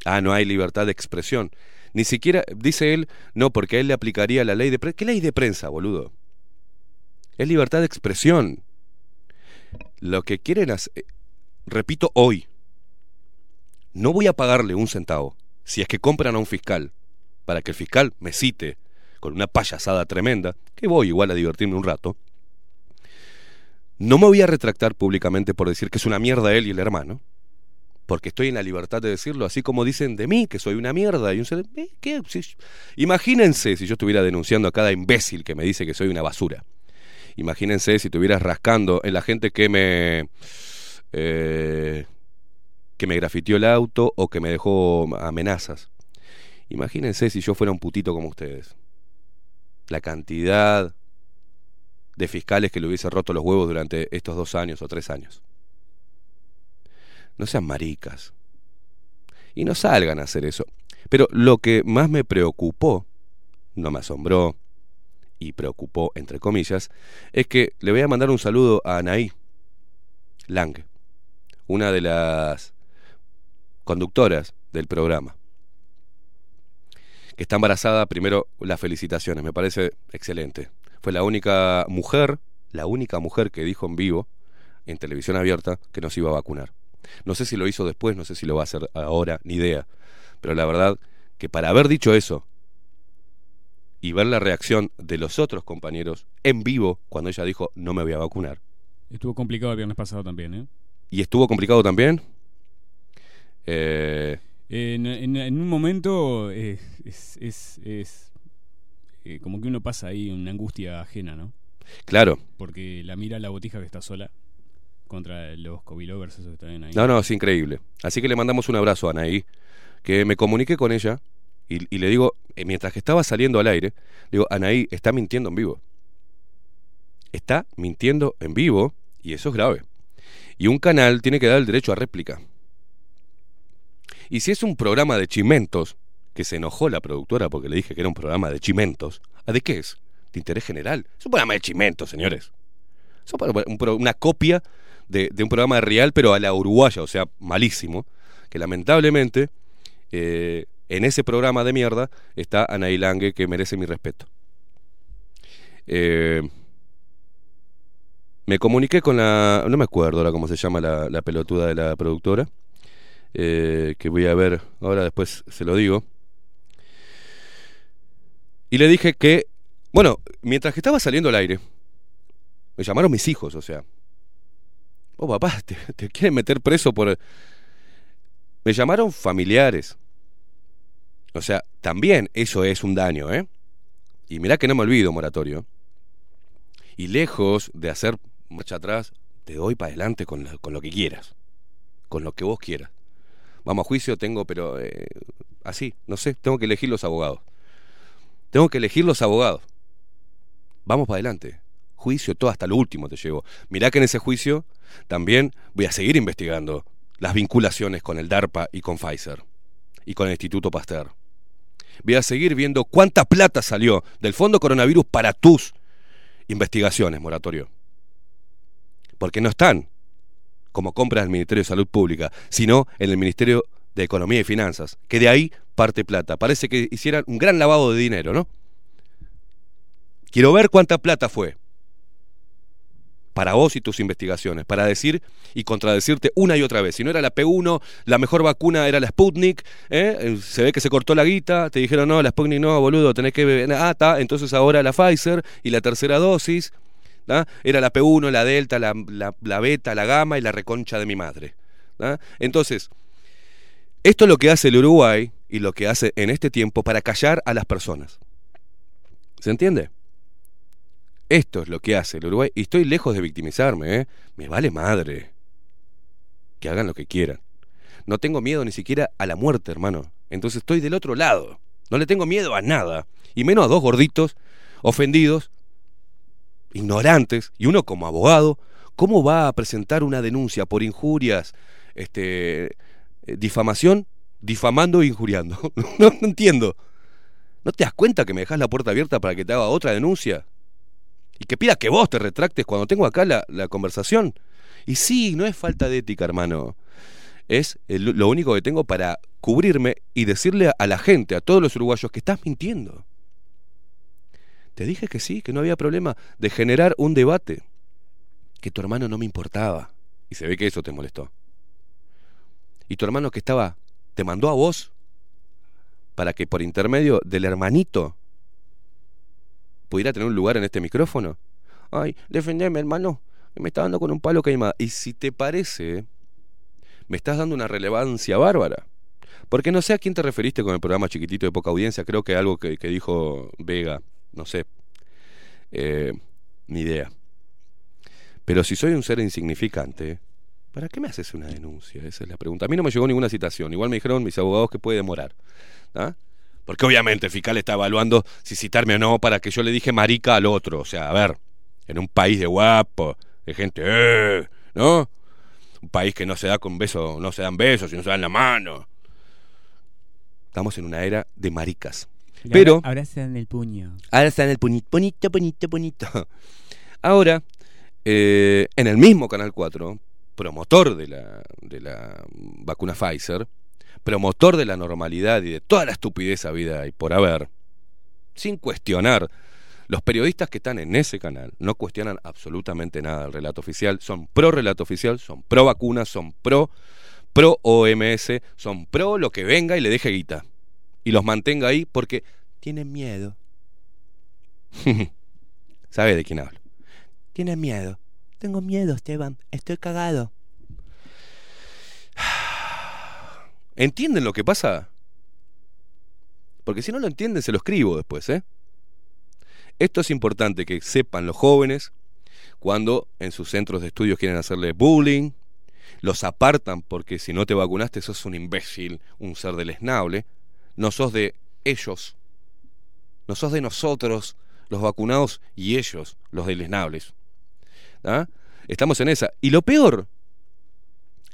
Ah, no hay libertad de expresión. Ni siquiera, dice él, no, porque a él le aplicaría la ley de prensa. ¿Qué ley de prensa, boludo? Es libertad de expresión. Lo que quieren hacer, repito hoy, no voy a pagarle un centavo si es que compran a un fiscal para que el fiscal me cite con una payasada tremenda, que voy igual a divertirme un rato. No me voy a retractar públicamente por decir que es una mierda él y el hermano, porque estoy en la libertad de decirlo, así como dicen de mí que soy una mierda y un ser- ¿Eh? ¿Qué? Imagínense si yo estuviera denunciando a cada imbécil que me dice que soy una basura. Imagínense si estuvieras rascando en la gente que me eh, que me grafitió el auto o que me dejó amenazas. Imagínense si yo fuera un putito como ustedes. La cantidad de fiscales que le hubiese roto los huevos durante estos dos años o tres años. No sean maricas. Y no salgan a hacer eso. Pero lo que más me preocupó, no me asombró y preocupó, entre comillas, es que le voy a mandar un saludo a Anaí Lang, una de las conductoras del programa, que está embarazada. Primero, las felicitaciones, me parece excelente. Fue la única mujer, la única mujer que dijo en vivo en televisión abierta que nos iba a vacunar. No sé si lo hizo después, no sé si lo va a hacer ahora, ni idea. Pero la verdad que para haber dicho eso y ver la reacción de los otros compañeros en vivo cuando ella dijo no me voy a vacunar. Estuvo complicado el viernes pasado también, ¿eh? ¿Y estuvo complicado también? Eh, En, en- en un momento eh, es, es- es, eh, como que uno pasa ahí una angustia ajena, ¿no? claro. Porque la mira la botija que está sola contra los covilovers esos que están ahí. No, no, es increíble. Así que le mandamos un abrazo a Anaí, que me comuniqué con ella y, y le digo, eh, mientras que estaba saliendo al aire, digo, Anaí está mintiendo en vivo. Está mintiendo en vivo y eso es grave. Y un canal tiene que dar el derecho a réplica. Y si es un programa de chimentos, que se enojó la productora porque le dije que era un programa de chimentos, ¿a de qué es? De interés general. Es un programa de chimentos, señores. Es una copia de, un programa de real, pero a la uruguaya, o sea, malísimo, que lamentablemente eh, en ese programa de mierda está Anaí Lange, que merece mi respeto. Eh, me comuniqué con la. No me acuerdo ahora cómo se llama la, la pelotuda de la productora. Eh, que voy a ver ahora, después se lo digo. Y le dije que. Bueno, mientras que estaba saliendo al aire, me llamaron mis hijos, o sea. Oh, papá, te, quieren meter preso por. Me llamaron familiares. O sea, también eso es un daño, ¿eh? Y mirá que no me olvido, moratorio. Y lejos de hacer marcha atrás, te doy para adelante con, con lo que quieras. Con lo que vos quieras. Vamos a juicio, tengo, pero eh, así, no sé, tengo que elegir los abogados. Tengo que elegir los abogados. Vamos para adelante. Juicio, todo hasta lo último te llevo. Mirá que en ese juicio también voy a seguir investigando las vinculaciones con el DARPA y con Pfizer y con el Instituto Pasteur. Voy a seguir viendo cuánta plata salió del Fondo Coronavirus para tus investigaciones, moratorio. Porque no están como compras del Ministerio de Salud Pública, sino en el Ministerio de Economía y Finanzas, que de ahí parte plata. Parece que hicieran un gran lavado de dinero, ¿no? Quiero ver cuánta plata fue para vos y tus investigaciones, para decir y contradecirte una y otra vez. Si no era la P1, la mejor vacuna era la Sputnik, ¿eh? Eh, se ve que se cortó la guita, te dijeron, no, la Sputnik no, boludo, tenés que ah, está, entonces ahora la Pfizer y la tercera dosis, era la P1, la Delta, la, la, la Beta, la Gamma y la reconcha de mi madre. Entonces, esto es lo que hace el Uruguay y lo que hace en este tiempo para callar a las personas. ¿Se entiende? Esto es lo que hace el Uruguay. Y estoy lejos de victimizarme, ¿eh? Me vale madre. Que hagan lo que quieran. No tengo miedo ni siquiera a la muerte, hermano. Entonces estoy del otro lado. No le tengo miedo a nada. Y menos a dos gorditos, ofendidos, ignorantes. Y uno como abogado, ¿cómo va a presentar una denuncia por injurias, este, eh, difamación, difamando e injuriando? no, entiendo. ¿No te das cuenta que me dejas la puerta abierta para que te haga otra denuncia? Y que pida que vos te retractes cuando tengo acá la, la conversación. Y sí, no es falta de ética, hermano. Es lo único que tengo para cubrirme y decirle a la gente, a todos los uruguayos, que estás mintiendo. Te dije que sí, que no había problema de generar un debate. Que tu hermano no me importaba. Y se ve que eso te molestó. Y tu hermano que estaba, te mandó a vos para que por intermedio del hermanito pudiera tener un lugar en este micrófono. Ay, defendeme, hermano, me está dando con un palo queimado. Y si te parece, me estás dando una relevancia bárbara. Porque no sé a quién te referiste con el programa chiquitito de poca audiencia, creo que algo que dijo Vega, no sé, Eh, ni idea. Pero si soy un ser insignificante, ¿para qué me haces una denuncia? Esa es la pregunta. A mí no me llegó ninguna citación, igual me dijeron mis abogados que puede demorar. ¿ah? Porque obviamente el fiscal está evaluando si citarme o no para que yo le dije marica al otro. O sea, a ver, en un país de guapo, de gente, eh, ¿no? Un país que no se da con besos, no se dan besos, sino se dan la mano. Estamos en una era de maricas. Pero Ahora se dan el puño. ahora está en el puñito, bonito, bonito, bonito. Ahora, eh, en el mismo Canal 4, promotor de la, de la vacuna Pfizer, promotor de la normalidad y de toda la estupidez habida y por haber, sin cuestionar Los periodistas que están en ese canal no cuestionan absolutamente nada del relato oficial, son pro relato oficial, son pro vacunas, son pro pro OMS, son pro lo que venga y le deje guita. Y los mantenga ahí porque tienen miedo. ¿Sabe de quién hablo? Tienen miedo. Tengo miedo, Esteban. Estoy cagado. ¿Entienden lo que pasa? Porque si no lo entienden, se lo escribo después, ¿eh? Esto es importante que sepan los jóvenes cuando en sus centros de estudios quieren hacerle bullying, los apartan porque si no te vacunaste sos un imbécil, un ser deleznable, no sos de ellos, no sos de nosotros, los vacunados, y ellos, los deleznables. ¿Ah? Estamos en esa. Y lo peor,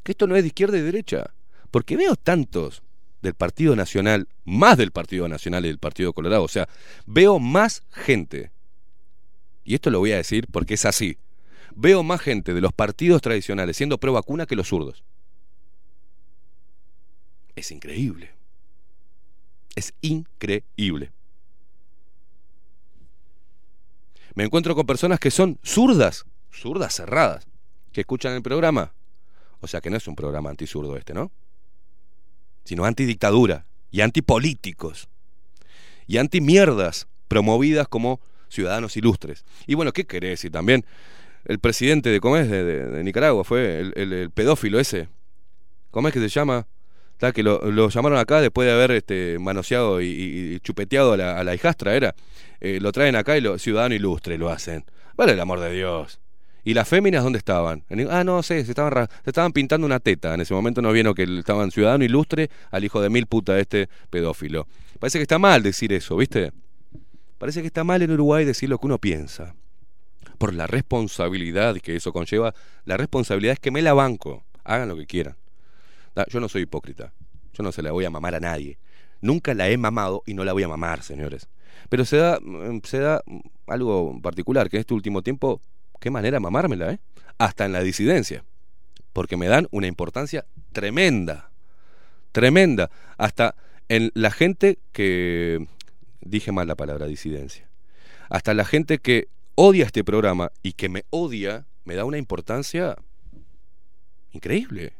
que esto no es de izquierda y derecha, porque veo tantos del Partido Nacional, más del Partido Nacional y del Partido Colorado, o sea, veo más gente, y esto lo voy a decir porque es así, veo más gente de los partidos tradicionales siendo pro vacuna que los zurdos. Es increíble. Es increíble. Me encuentro con personas que son zurdas, zurdas cerradas, que escuchan el programa. O sea que no es un programa antizurdo este, ¿no? Sino antidictadura y antipolíticos y antimierdas promovidas como ciudadanos ilustres. Y bueno, ¿qué querés decir también? El presidente de, ¿cómo es? De, Nicaragua fue el- el pedófilo ese. ¿Cómo es que se llama? Que lo, llamaron acá después de haber este, manoseado y, chupeteado a la, hijastra, ¿era? Eh, lo traen acá y lo ciudadano ilustre lo hacen. Vale el amor de Dios. ¿Y las féminas dónde estaban? Ah, no sé, se estaban, pintando una teta. En ese momento no vieron que estaban ciudadano ilustre al hijo de mil puta este pedófilo. Parece que está mal decir eso, ¿viste? Parece que está mal en Uruguay decir lo que uno piensa. Por la responsabilidad que eso conlleva. La responsabilidad es que me la banco. Hagan lo que quieran. Yo no soy hipócrita. Yo no se la voy a mamar a nadie. Nunca la he mamado y no la voy a mamar, señores. Pero se da, mm, se da mm, algo particular, que en este último tiempo, qué manera mamármela, ¿eh? Hasta en la disidencia. Porque me dan una importancia tremenda. Tremenda. Hasta en la gente que... Dije mal la palabra disidencia. Hasta la gente que odia este programa y que me odia, me da una importancia increíble.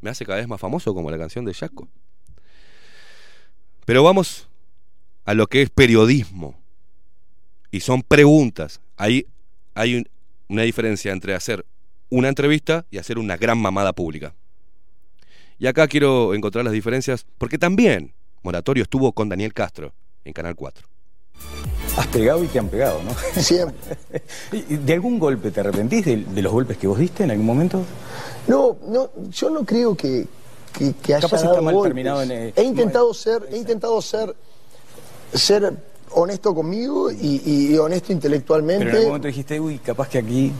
Me hace cada vez más famoso como la canción de Jaco. Pero vamos a lo que es periodismo. Y son preguntas. Ahí hay un- una diferencia entre hacer una entrevista y hacer una gran mamada pública. Y acá quiero encontrar las diferencias, porque también Moratorio estuvo con Daniel Castro en Canal 4. Has pegado y te han pegado, ¿no? Siempre. ¿Y ¿De algún golpe te arrepentís de, de los golpes que vos diste en algún momento? No, no, yo no creo que, que, que haya Capaz está dado mal golpes. terminado en, eh, He intentado ser, he intentado ser, ser honesto conmigo y, y- y honesto intelectualmente. Pero en algún momento dijiste, uy, capaz que aquí.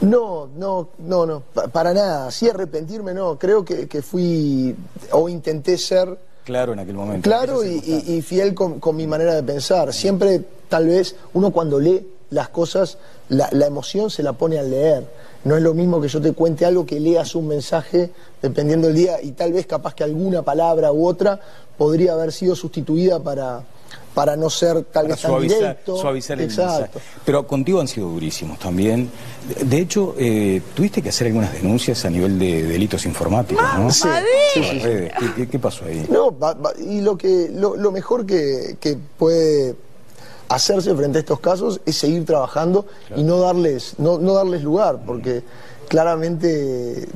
No, no, no, no, pa- para nada. Sí arrepentirme, no. Creo que, que fui o intenté ser Claro, en aquel momento. claro y, fiel con, con mi manera de pensar. Siempre, tal vez, uno cuando lee las cosas, la, la emoción se la pone al leer. No es lo mismo que yo te cuente algo que leas un mensaje, dependiendo del día, y tal vez capaz que alguna palabra u otra podría haber sido sustituida para, para no ser tal vez tan directo. suavizar el Exacto. mensaje. Pero contigo han sido durísimos también. De, de hecho, eh, tuviste que hacer algunas denuncias a nivel de delitos informáticos, ¿no? Sí, sí, sí. redes. ¿Qué, qué- qué pasó ahí? No, va- va- y lo que lo, lo mejor que, que puede hacerse frente a estos casos es seguir trabajando y no darles no, no darles lugar, porque claramente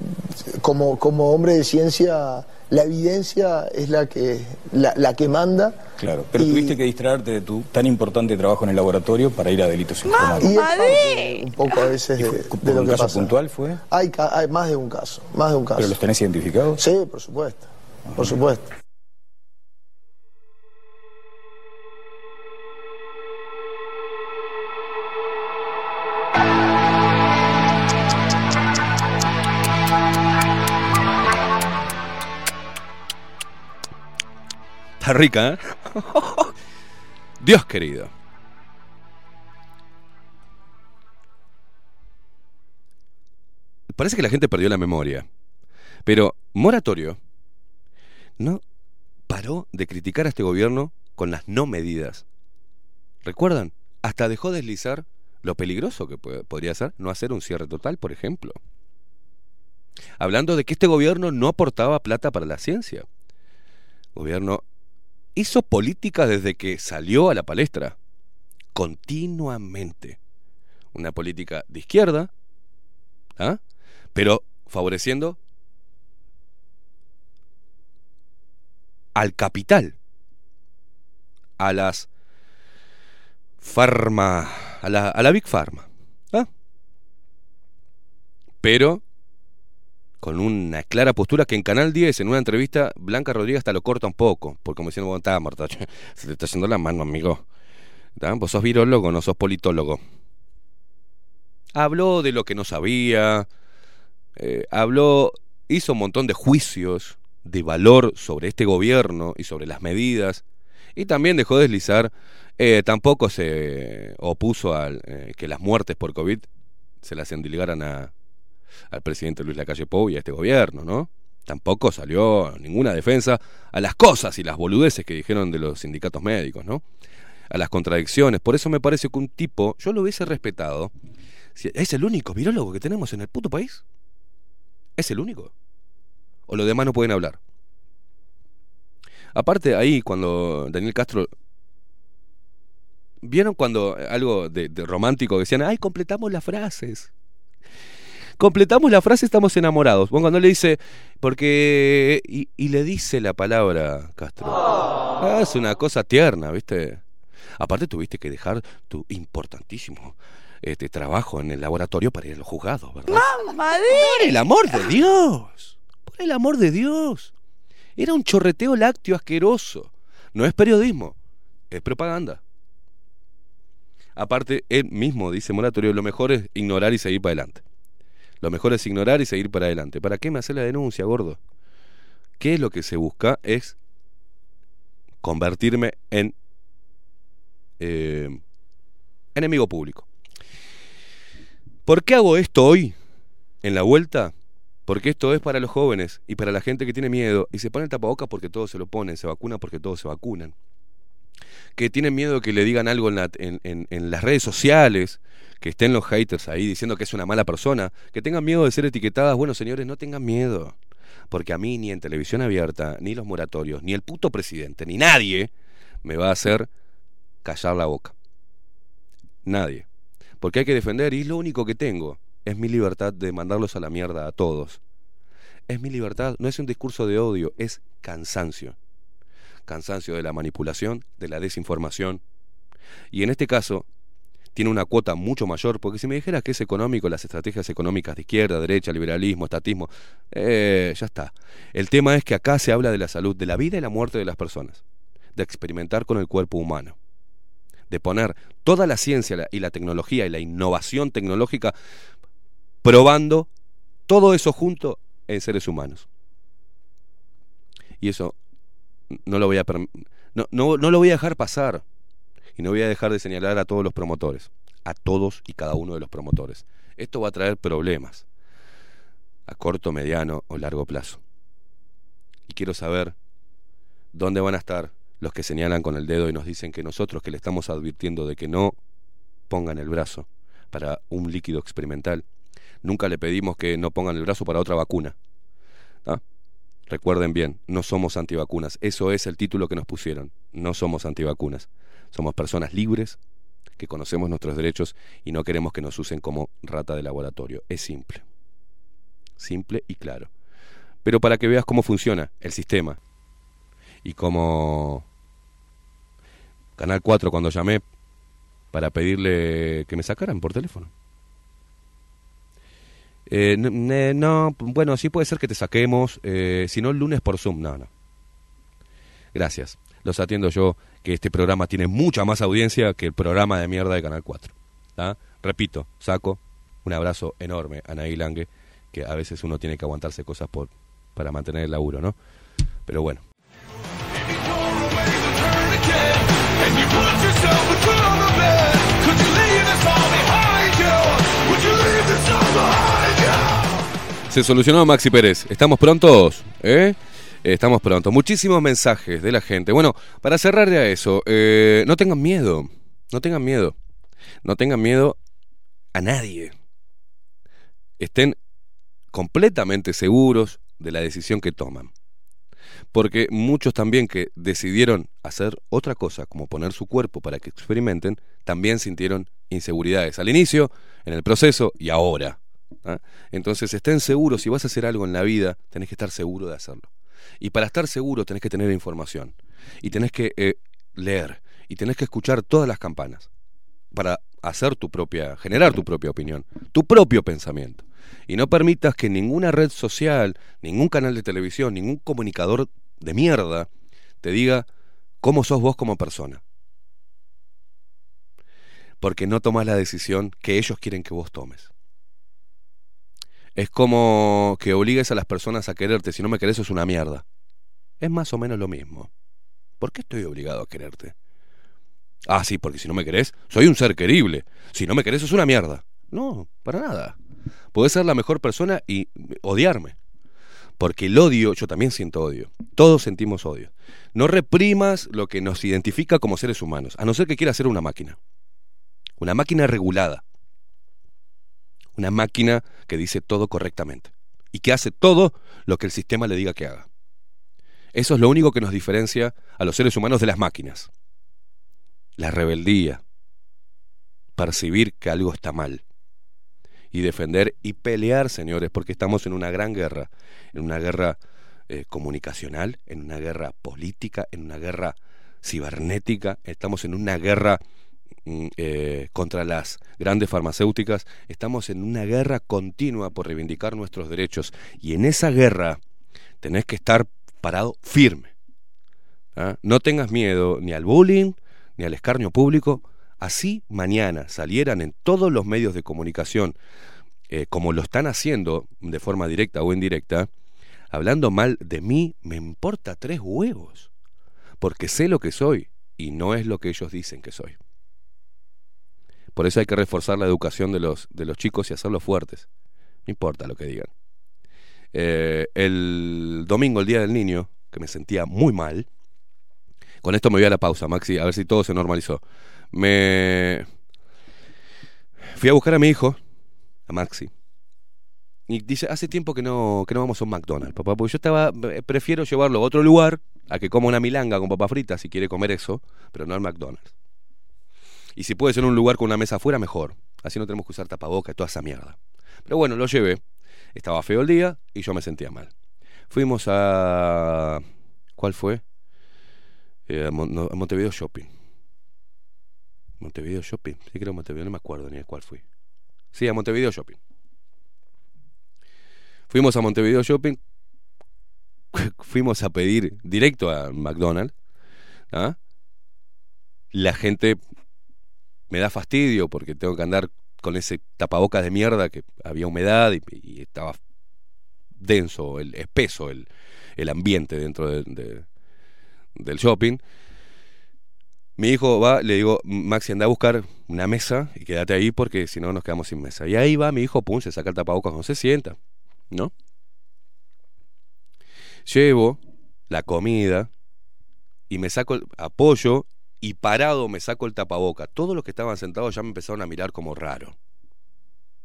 como, como hombre de ciencia la evidencia es la que la, la que manda. Claro, pero Y- tuviste que distraerte de tu tan importante trabajo en el laboratorio para ir a delitos informáticos. Y un poco a veces de, ¿Y fue- de lo un que caso pasa. puntual fue? Hay, hay más de un caso, más de un caso. ¿Pero los tenés identificados? Sí, por supuesto, por supuesto. Rica, ¿eh? Dios querido. Parece que la gente perdió la memoria. Pero Moratorio no paró de criticar a este gobierno con las no medidas ¿Recuerdan? Hasta dejó deslizar lo peligroso que podría ser no hacer un cierre total, por ejemplo. Hablando de que este gobierno no aportaba plata para la ciencia. gobierno hizo política desde que salió a la palestra. Continuamente. Una política de izquierda, ¿ah? pero favoreciendo al capital, a las farma, a la, a la Big Pharma. ¿ah? Pero con una clara postura que en Canal 10, en una entrevista, Blanca Rodríguez hasta lo corta un poco, porque como diciendo, está, Marta, se te está haciendo la mano, amigo. ¿Tá? Vos sos virólogo, no sos politólogo. Habló de lo que no sabía, eh, habló, hizo un montón de juicios de valor sobre este gobierno y sobre las medidas, y también dejó deslizar, eh, tampoco se opuso a que las muertes por COVID se las endilgaran a, al presidente Luis Lacalle Pou y a este gobierno, ¿no? Tampoco salió ninguna defensa a las cosas y las boludeces que dijeron de los sindicatos médicos, ¿no? A las contradicciones. Por eso me parece que un tipo, yo lo hubiese respetado. ¿Es el único virólogo que tenemos en el puto país? ¿Es el único? ¿O los demás no pueden hablar? Aparte, ahí cuando Daniel Castro. ¿Vieron cuando algo de, de romántico decían, ay, completamos las frases? Completamos la frase estamos enamorados. Bueno, cuando le dice, porque... Y, y le dice la palabra, Castro. Ah, es una cosa tierna, ¿viste? Aparte tuviste que dejar tu importantísimo este trabajo en el laboratorio para ir a los juzgados, ¿verdad? Por el amor de Dios. Por el amor de Dios. Era un chorreteo lácteo asqueroso. No es periodismo, es propaganda. Aparte, él mismo dice Moratorio, lo mejor es ignorar y seguir para adelante. Lo mejor es ignorar y seguir para adelante. ¿Para qué me hace la denuncia, gordo? ¿Qué es lo que se busca? Es convertirme en eh, enemigo público. ¿Por qué hago esto hoy en la vuelta? Porque esto es para los jóvenes y para la gente que tiene miedo y se pone el tapabocas porque todos se lo ponen, se vacuna porque todos se vacunan. Que tienen miedo que le digan algo en, la- en- en- en las redes sociales, que estén los haters ahí diciendo que es una mala persona, que tengan miedo de ser etiquetadas. Bueno, señores, no tengan miedo. Porque a mí ni en televisión abierta, ni los moratorios, ni el puto presidente, ni nadie me va a hacer callar la boca. Nadie. Porque hay que defender y lo único que tengo es mi libertad de mandarlos a la mierda a todos. Es mi libertad, no es un discurso de odio, es cansancio. Cansancio de la manipulación, de la desinformación. Y en este caso, tiene una cuota mucho mayor, porque si me dijeras que es económico, las estrategias económicas de izquierda, derecha, liberalismo, estatismo, eh, ya está. El tema es que acá se habla de la salud, de la vida y la muerte de las personas, de experimentar con el cuerpo humano, de poner toda la ciencia y la tecnología y la innovación tecnológica probando todo eso junto en seres humanos. Y eso no lo voy a no, no, no lo voy a dejar pasar. Y no voy a dejar de señalar a todos los promotores, a todos y cada uno de los promotores. Esto va a traer problemas a corto, mediano o largo plazo. Y quiero saber dónde van a estar los que señalan con el dedo y nos dicen que nosotros que le estamos advirtiendo de que no pongan el brazo para un líquido experimental, nunca le pedimos que no pongan el brazo para otra vacuna. Recuerden bien, no somos antivacunas. Eso es el título que nos pusieron. No somos antivacunas. Somos personas libres que conocemos nuestros derechos y no queremos que nos usen como rata de laboratorio. Es simple. Simple y claro. Pero para que veas cómo funciona el sistema y cómo Canal 4 cuando llamé para pedirle que me sacaran por teléfono. Eh, no, bueno, sí puede ser que te saquemos, eh, si no el lunes por Zoom, no, no. Gracias. Los atiendo yo, que este programa tiene mucha más audiencia que el programa de mierda de Canal 4. ¿tá? Repito, saco un abrazo enorme a Naí Lange, que a veces uno tiene que aguantarse cosas por, para mantener el laburo, ¿no? Pero bueno. Se solucionó Maxi Pérez. ¿Estamos prontos? ¿Eh? Estamos prontos. Muchísimos mensajes de la gente. Bueno, para cerrar ya eso, eh, no tengan miedo. No tengan miedo. No tengan miedo a nadie. Estén completamente seguros de la decisión que toman. Porque muchos también que decidieron hacer otra cosa, como poner su cuerpo para que experimenten, también sintieron inseguridades al inicio, en el proceso y ahora. ¿Ah? Entonces estén seguros, si vas a hacer algo en la vida, tenés que estar seguro de hacerlo. Y para estar seguro tenés que tener información. Y tenés que eh, leer. Y tenés que escuchar todas las campanas. Para hacer tu propia, generar tu propia opinión, tu propio pensamiento. Y no permitas que ninguna red social, ningún canal de televisión, ningún comunicador de mierda te diga cómo sos vos como persona. Porque no tomas la decisión que ellos quieren que vos tomes. Es como que obligues a las personas a quererte. Si no me querés, es una mierda. Es más o menos lo mismo. ¿Por qué estoy obligado a quererte? Ah, sí, porque si no me querés, soy un ser querible. Si no me querés, es una mierda. No, para nada. Podés ser la mejor persona y odiarme. Porque el odio, yo también siento odio. Todos sentimos odio. No reprimas lo que nos identifica como seres humanos, a no ser que quieras ser una máquina. Una máquina regulada. Una máquina que dice todo correctamente. Y que hace todo lo que el sistema le diga que haga. Eso es lo único que nos diferencia a los seres humanos de las máquinas. La rebeldía. Percibir que algo está mal. Y defender y pelear, señores, porque estamos en una gran guerra. En una guerra eh, comunicacional, en una guerra política, en una guerra cibernética. Estamos en una guerra eh, contra las grandes farmacéuticas. Estamos en una guerra continua por reivindicar nuestros derechos. Y en esa guerra tenés que estar parado firme. ¿ah? No tengas miedo ni al bullying, ni al escarnio público. Así mañana salieran en todos los medios de comunicación, eh, como lo están haciendo de forma directa o indirecta, hablando mal de mí, me importa tres huevos, porque sé lo que soy y no es lo que ellos dicen que soy. Por eso hay que reforzar la educación de los, de los chicos y hacerlos fuertes. No importa lo que digan. Eh, el domingo, el Día del Niño, que me sentía muy mal, con esto me voy a la pausa, Maxi, a ver si todo se normalizó. Me fui a buscar a mi hijo, a Maxi. Y dice, hace tiempo que no, que no vamos a un McDonald's, papá, porque yo estaba, eh, prefiero llevarlo a otro lugar, a que coma una milanga con papa frita si quiere comer eso, pero no al McDonald's. Y si puede ser un lugar con una mesa afuera, mejor. Así no tenemos que usar tapaboca y toda esa mierda. Pero bueno, lo llevé. Estaba feo el día y yo me sentía mal. Fuimos a... ¿Cuál fue? Eh, a Montevideo Shopping. Montevideo Shopping. Sí, creo Montevideo, no me acuerdo ni de cuál fui. Sí, a Montevideo Shopping. Fuimos a Montevideo Shopping. Fuimos a pedir directo a McDonald's. ¿ah? La gente me da fastidio porque tengo que andar con ese tapabocas de mierda que había humedad y, estaba denso, el, espeso el, el ambiente dentro de- de- del shopping. Mi hijo va, le digo, Maxi, anda a buscar una mesa y quédate ahí porque si no nos quedamos sin mesa. Y ahí va mi hijo, pum, se saca el tapabocas, no se sienta, ¿no? Llevo la comida y me saco el apoyo y parado me saco el tapaboca. Todos los que estaban sentados ya me empezaron a mirar como raro.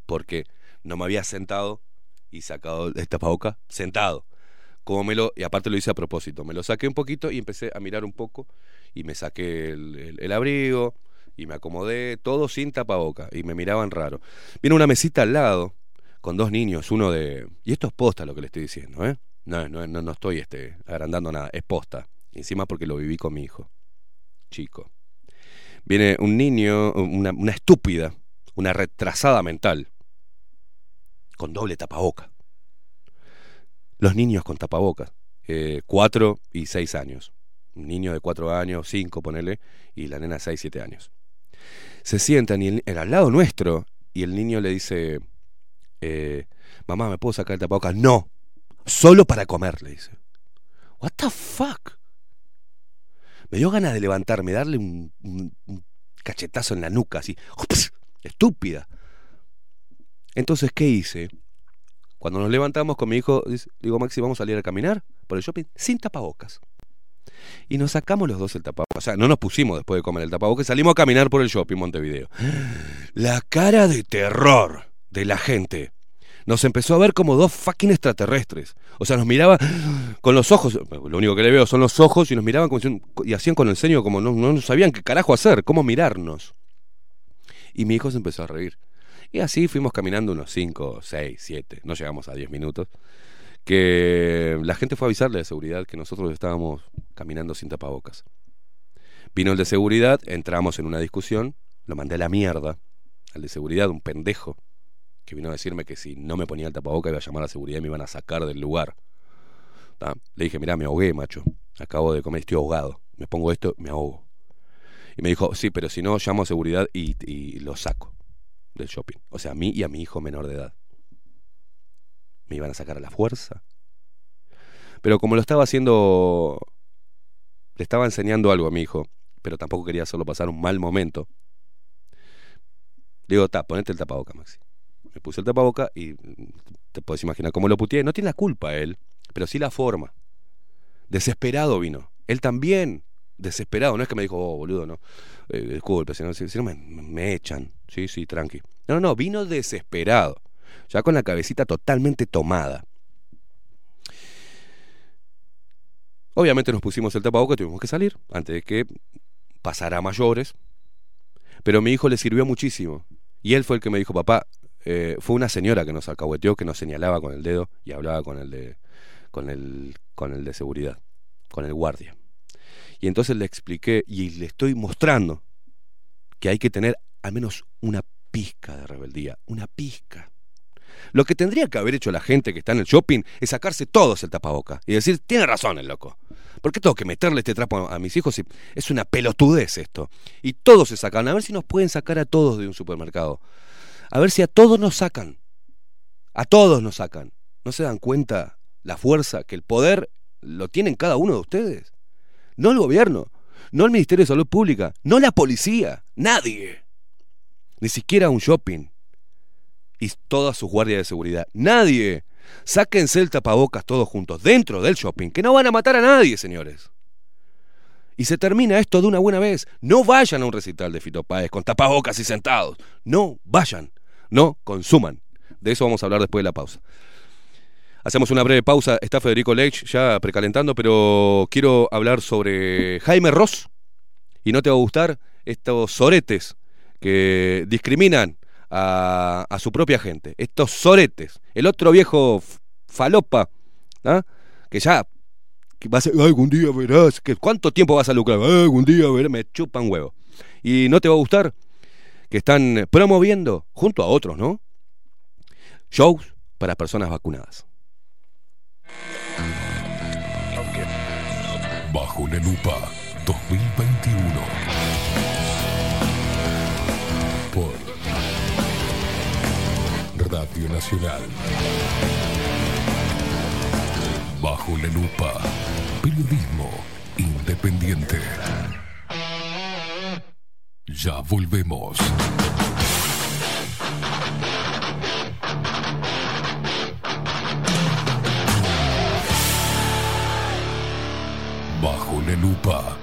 Porque no me había sentado y sacado el tapaboca sentado. Como me lo, y aparte lo hice a propósito, me lo saqué un poquito y empecé a mirar un poco y me saqué el, el- abrigo y me acomodé, todo sin tapaboca y me miraban raro. Viene una mesita al lado con dos niños, uno de... Y esto es posta lo que le estoy diciendo, ¿eh? No, no, no, no estoy este, agrandando nada, es posta. Encima porque lo viví con mi hijo, chico. Viene un niño, una, estúpida, una retrasada mental, con doble tapaboca. Los niños con tapabocas, eh, cuatro y seis años. Un niño de cuatro años, cinco, ponele, y la nena seis, siete años. Se sientan y el al lado nuestro, y el niño le dice, eh, mamá, ¿me puedo sacar el tapabocas? No, solo para comer, le dice. What the fuck? Me dio ganas de levantarme, darle un, cachetazo en la nuca, así, estúpida. Entonces, ¿qué hice? Cuando nos levantamos con mi hijo, digo, Maxi, vamos a salir a caminar por el shopping sin tapabocas. Y nos sacamos los dos el tapabocas. O sea, no nos pusimos después de comer el tapabocas, salimos a caminar por el shopping Montevideo. La cara de terror de la gente. Nos empezó a ver como dos fucking extraterrestres. O sea, nos miraba con los ojos. Lo único que le veo son los ojos y nos miraban como si- y hacían con el ceño como no, no sabían qué carajo hacer, cómo mirarnos. Y mi hijo se empezó a reír. Y así fuimos caminando unos 5, 6, 7, no llegamos a 10 minutos. Que la gente fue a avisarle de seguridad que nosotros estábamos caminando sin tapabocas. Vino el de seguridad, entramos en una discusión, lo mandé a la mierda, al de seguridad, un pendejo, que vino a decirme que si no me ponía el tapaboca iba a llamar a la seguridad y me iban a sacar del lugar. Le dije, mirá, me ahogué, macho. Acabo de comer, estoy ahogado. Me pongo esto, me ahogo. Y me dijo, sí, pero si no, llamo a seguridad y, y lo saco del shopping. O sea, a mí y a mi hijo menor de edad. Me iban a sacar a la fuerza. Pero como lo estaba haciendo, le estaba enseñando algo a mi hijo, pero tampoco quería hacerlo pasar un mal momento. Le digo, ta, ponete el tapaboca, Maxi. Me puse el tapaboca y te puedes imaginar cómo lo puteé. No tiene la culpa él, pero sí la forma. Desesperado vino. Él también, desesperado. No es que me dijo, oh, boludo, no. Eh, disculpe, si no, si- no me, echan. Sí, sí, tranqui. No, no, no, vino desesperado. Ya con la cabecita totalmente tomada. Obviamente nos pusimos el tapabocas y tuvimos que salir antes de que pasara a mayores. Pero a mi hijo le sirvió muchísimo. Y él fue el que me dijo, papá, eh, fue una señora que nos alcahueteó, que nos señalaba con el dedo y hablaba con el de, con el, con el de seguridad, con el guardia. Y entonces le expliqué y le estoy mostrando que hay que tener al menos una pizca de rebeldía, una pizca. Lo que tendría que haber hecho la gente que está en el shopping es sacarse todos el tapaboca y decir, tiene razón el loco. ¿Por qué tengo que meterle este trapo a mis hijos? Es una pelotudez esto. Y todos se sacan. A ver si nos pueden sacar a todos de un supermercado. A ver si a todos nos sacan. A todos nos sacan. ¿No se dan cuenta la fuerza, que el poder lo tienen cada uno de ustedes? No el gobierno, no el Ministerio de Salud Pública, no la policía, nadie. Ni siquiera un shopping. Y todas sus guardias de seguridad. Nadie. Sáquense el tapabocas todos juntos dentro del shopping, que no van a matar a nadie, señores. Y se termina esto de una buena vez. No vayan a un recital de Fito Páez con tapabocas y sentados. No vayan. No consuman. De eso vamos a hablar después de la pausa. Hacemos una breve pausa. Está Federico Lech ya precalentando, pero quiero hablar sobre Jaime Ross. Y no te va a gustar estos soretes que discriminan a, su propia gente. Estos soretes. El otro viejo falopa, ¿ah? que ya que va a ser, algún día verás, que ¿cuánto tiempo vas a lucrar? Algún día verás, me chupan huevo. Y no te va a gustar que están promoviendo, junto a otros, ¿no? Shows para personas vacunadas. Bajo la lupa 2021. Por Radio Nacional. Bajo la lupa. Periodismo independiente. Ya volvemos. Bajo la lupa.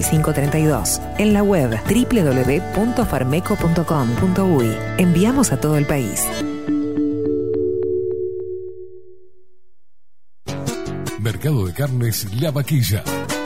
45 32. En la web www.farmeco.com.uy. Enviamos a todo el país. Mercado de Carnes La Vaquilla.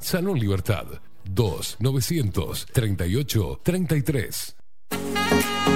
Salón Libertad, 2-938-33.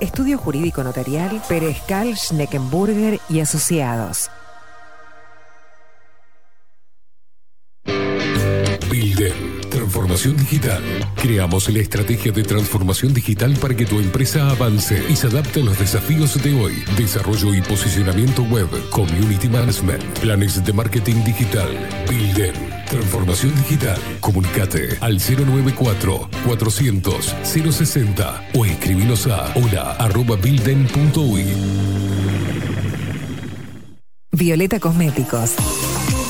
Estudio Jurídico Notarial, Pérez Cal, Schneckenburger y Asociados. Builden. Transformación digital. Creamos la estrategia de transformación digital para que tu empresa avance y se adapte a los desafíos de hoy. Desarrollo y posicionamiento web, community management, planes de marketing digital. Builden. Transformación digital. Comunicate al 094 400 060 o escribinos a hola arroba builden.uy. Violeta Cosméticos.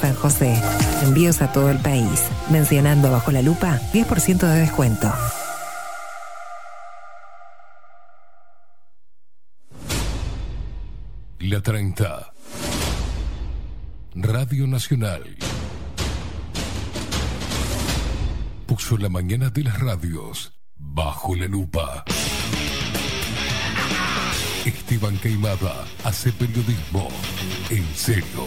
San José. Envíos a todo el país. Mencionando bajo la lupa, 10% de descuento. La 30. Radio Nacional. Puso la mañana de las radios bajo la lupa. Esteban Queimada hace periodismo en serio.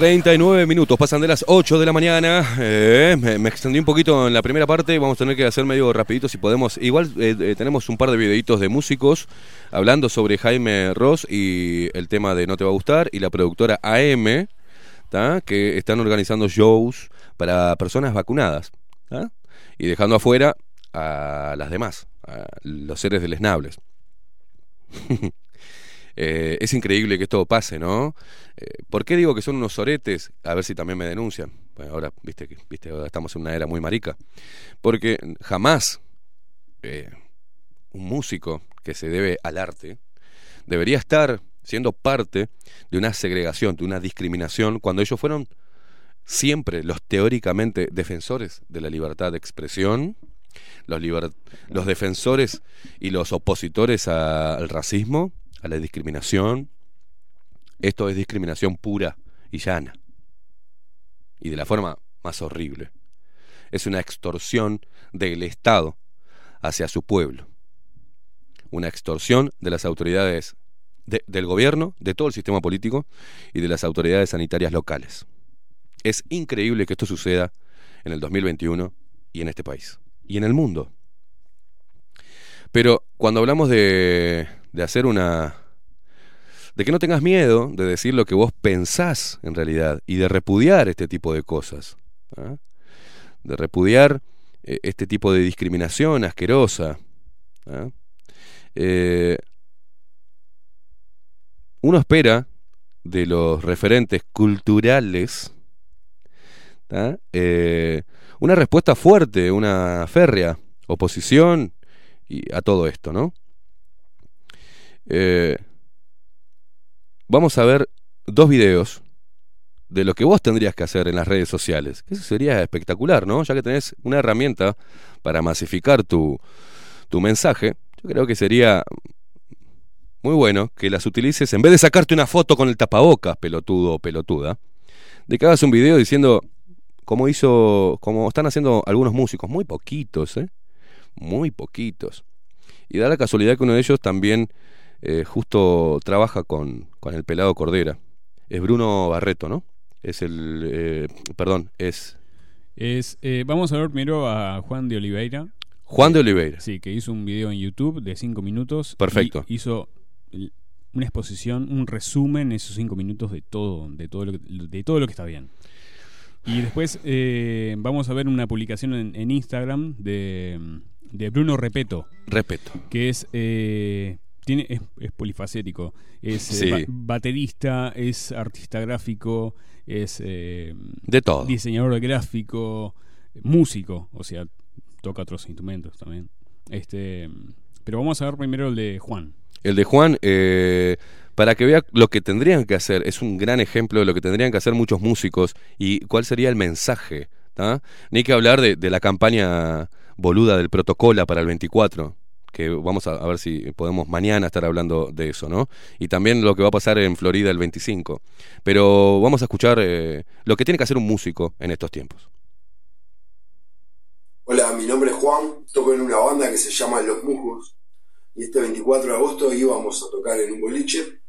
39 minutos, pasan de las 8 de la mañana. Eh, me, extendí un poquito en la primera parte, vamos a tener que hacer medio rapidito si podemos. Igual eh, eh, tenemos un par de videitos de músicos hablando sobre Jaime Ross y el tema de No te va a gustar y la productora AM, ¿tá? que están organizando shows para personas vacunadas y dejando afuera a las demás, a los seres deleznables. Eh, es increíble que esto pase, ¿no? Eh, ¿Por qué digo que son unos soretes? A ver si también me denuncian. Bueno, ahora, viste que viste, ahora estamos en una era muy marica. Porque jamás eh, un músico que se debe al arte debería estar siendo parte de una segregación, de una discriminación, cuando ellos fueron siempre los teóricamente defensores de la libertad de expresión, los, los defensores y los opositores al racismo, a la discriminación. Esto es discriminación pura y llana. Y de la forma más horrible. Es una extorsión del Estado hacia su pueblo. Una extorsión de las autoridades de- del gobierno, de todo el sistema político y de las autoridades sanitarias locales. Es increíble que esto suceda en el 2021 y en este país. Y en el mundo. Pero cuando hablamos de, de hacer una... de que no tengas miedo de decir lo que vos pensás en realidad y de repudiar este tipo de cosas. ¿ah? De repudiar eh, este tipo de discriminación asquerosa. ¿ah? Eh, uno espera de los referentes culturales ¿tá? Eh, una respuesta fuerte, una férrea oposición y a todo esto, ¿no? Vamos a ver dos videos de lo que vos tendrías que hacer en las redes sociales. Eso sería espectacular, ¿no? Ya que tenés una herramienta para masificar tu, tu mensaje, yo creo que sería muy bueno que las utilices, en vez de sacarte una foto con el tapabocas, pelotudo o pelotuda, de que hagas un video diciendo como hizo, como están haciendo algunos músicos, muy poquitos, ¿eh? Muy poquitos. Y da la casualidad que uno de ellos también eh, justo trabaja con, con el pelado Cordera. Es Bruno Barreto, ¿no? Es el, eh, perdón, es... Es, eh, vamos a ver primero a Juan de Oliveira. Juan de Oliveira. Sí, que hizo un video en YouTube de 5 minutos. Perfecto. Y hizo una exposición, un resumen en esos 5 minutos de todo, de todo lo que, de todo lo que está bien. Y después eh, vamos a ver una publicación en, en Instagram de, de Bruno Repeto. Repeto. Que es, eh, tiene, es, es polifacético. Es eh, ba- baterista, es artista gráfico, es eh, De todo. diseñador gráfico, músico, o sea, toca otros instrumentos también. Este, pero vamos a ver primero el de Juan. El de Juan, eh, para que vea lo que tendrían que hacer, es un gran ejemplo de lo que tendrían que hacer muchos músicos y cuál sería el mensaje. ¿tá? Ni que hablar de, de la campaña boluda del protocolo para el 24, que vamos a, ver si podemos mañana estar hablando de eso, ¿no? Y también lo que va a pasar en Florida el 25. Pero vamos a escuchar eh, lo que tiene que hacer un músico en estos tiempos. Hola, mi nombre es Juan, toco en una banda que se llama Los Musgos y este 24 de agosto íbamos a tocar en un boliche,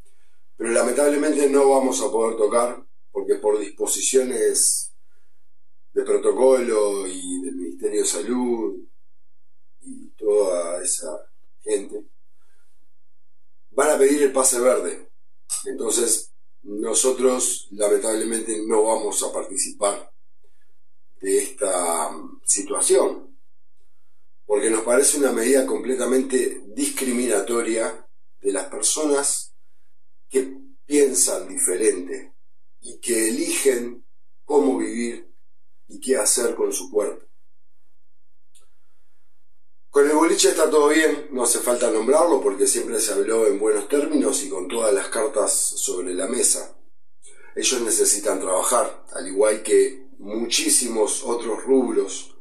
pero lamentablemente no vamos a poder tocar porque por disposiciones de protocolo y del Ministerio de Salud y toda esa gente van a pedir el pase verde. Entonces nosotros lamentablemente no vamos a participar de esta mm, situación, porque nos parece una medida completamente discriminatoria de las personas que piensan diferente y que eligen cómo vivir y qué hacer con su cuerpo. Con el boliche está todo bien, no hace falta nombrarlo porque siempre se habló en buenos términos y con todas las cartas sobre la mesa. Ellos necesitan trabajar, al igual que muchísimos otros rubros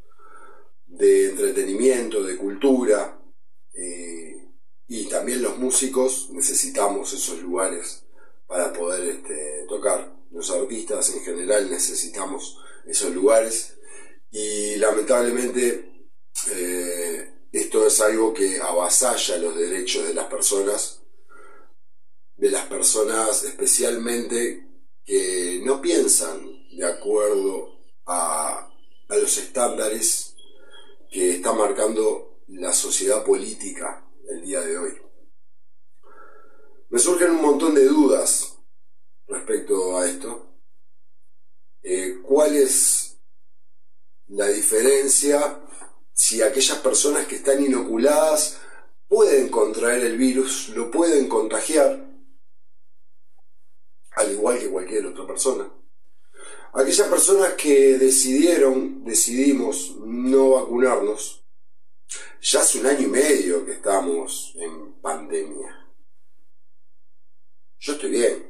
de entretenimiento, de cultura, eh, y también los músicos necesitamos esos lugares para poder este, tocar. Los artistas en general necesitamos esos lugares y lamentablemente eh, esto es algo que avasalla los derechos de las personas, de las personas especialmente que no piensan de acuerdo a, a los estándares que está marcando la sociedad política el día de hoy. Me surgen un montón de dudas respecto a esto. Eh, ¿Cuál es la diferencia si aquellas personas que están inoculadas pueden contraer el virus, lo pueden contagiar, al igual que cualquier otra persona? Aquellas personas que decidieron, decidimos no vacunarnos, ya hace un año y medio que estamos en pandemia. Yo estoy bien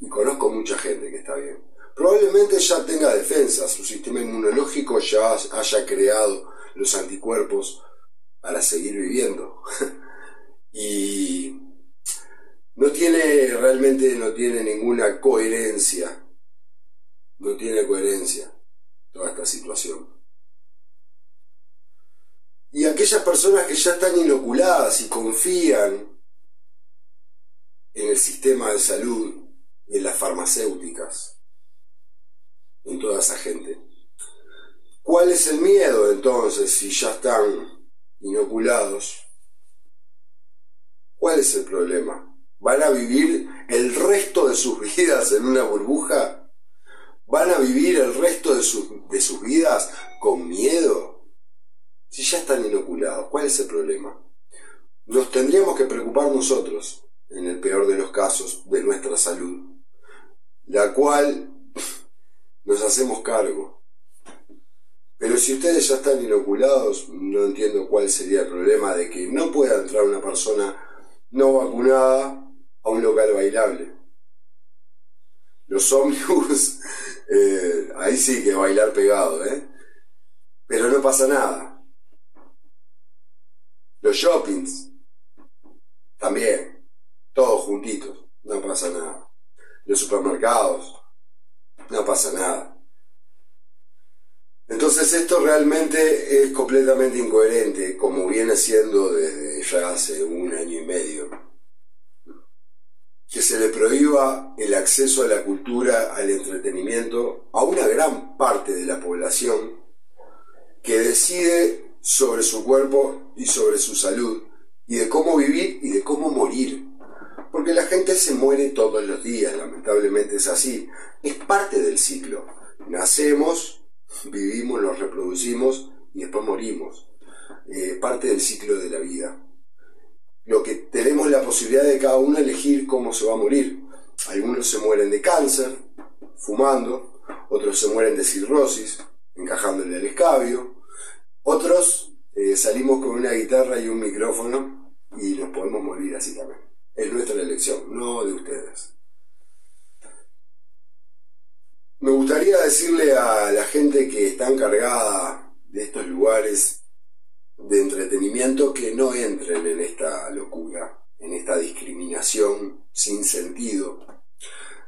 y conozco mucha gente que está bien. Probablemente ya tenga defensa, su sistema inmunológico ya haya creado los anticuerpos para seguir viviendo. y no tiene, realmente no tiene ninguna coherencia, no tiene coherencia toda esta situación. Y aquellas personas que ya están inoculadas y confían en el sistema de salud y en las farmacéuticas, en toda esa gente. ¿Cuál es el miedo entonces si ya están inoculados ¿Cuál es el problema? ¿Van a vivir el resto de sus vidas en una burbuja? ¿Van a vivir el resto de, sus- de sus vidas con miedo? Si ya están inoculados, ¿cuál es el problema? Nos tendríamos que preocupar nosotros, en el peor de los casos, de nuestra salud, la cual nos hacemos cargo. Pero si ustedes ya están inoculados, no entiendo cuál sería el problema de que no pueda entrar una persona no vacunada a un local bailable. Los ómnibus, eh, ahí sí que bailar pegado, ¿eh? Pero no pasa nada. Los shoppings, también, todos juntitos, no pasa nada. Los supermercados, no pasa nada. Entonces esto realmente es completamente incoherente, como viene siendo desde ya hace un año y medio. Que se le prohíba el acceso a la cultura, al entretenimiento, a una gran parte de la población que decide sobre su cuerpo y sobre su salud, y de cómo vivir y de cómo morir. Porque la gente se muere todos los días, lamentablemente es así. Es parte del ciclo. Nacemos, vivimos, nos reproducimos y después morimos. Eh, parte del ciclo de la vida. Lo que tenemos la posibilidad de cada uno elegir cómo se va a morir. Algunos se mueren de cáncer, fumando, otros se mueren de cirrosis, encajándole al escabio, otros eh, salimos con una guitarra y un micrófono y nos podemos morir así también. Es nuestra elección, no de ustedes. Me gustaría decirle a la gente que está encargada de estos lugares de entretenimiento que no entren en esta locura, en esta discriminación sin sentido.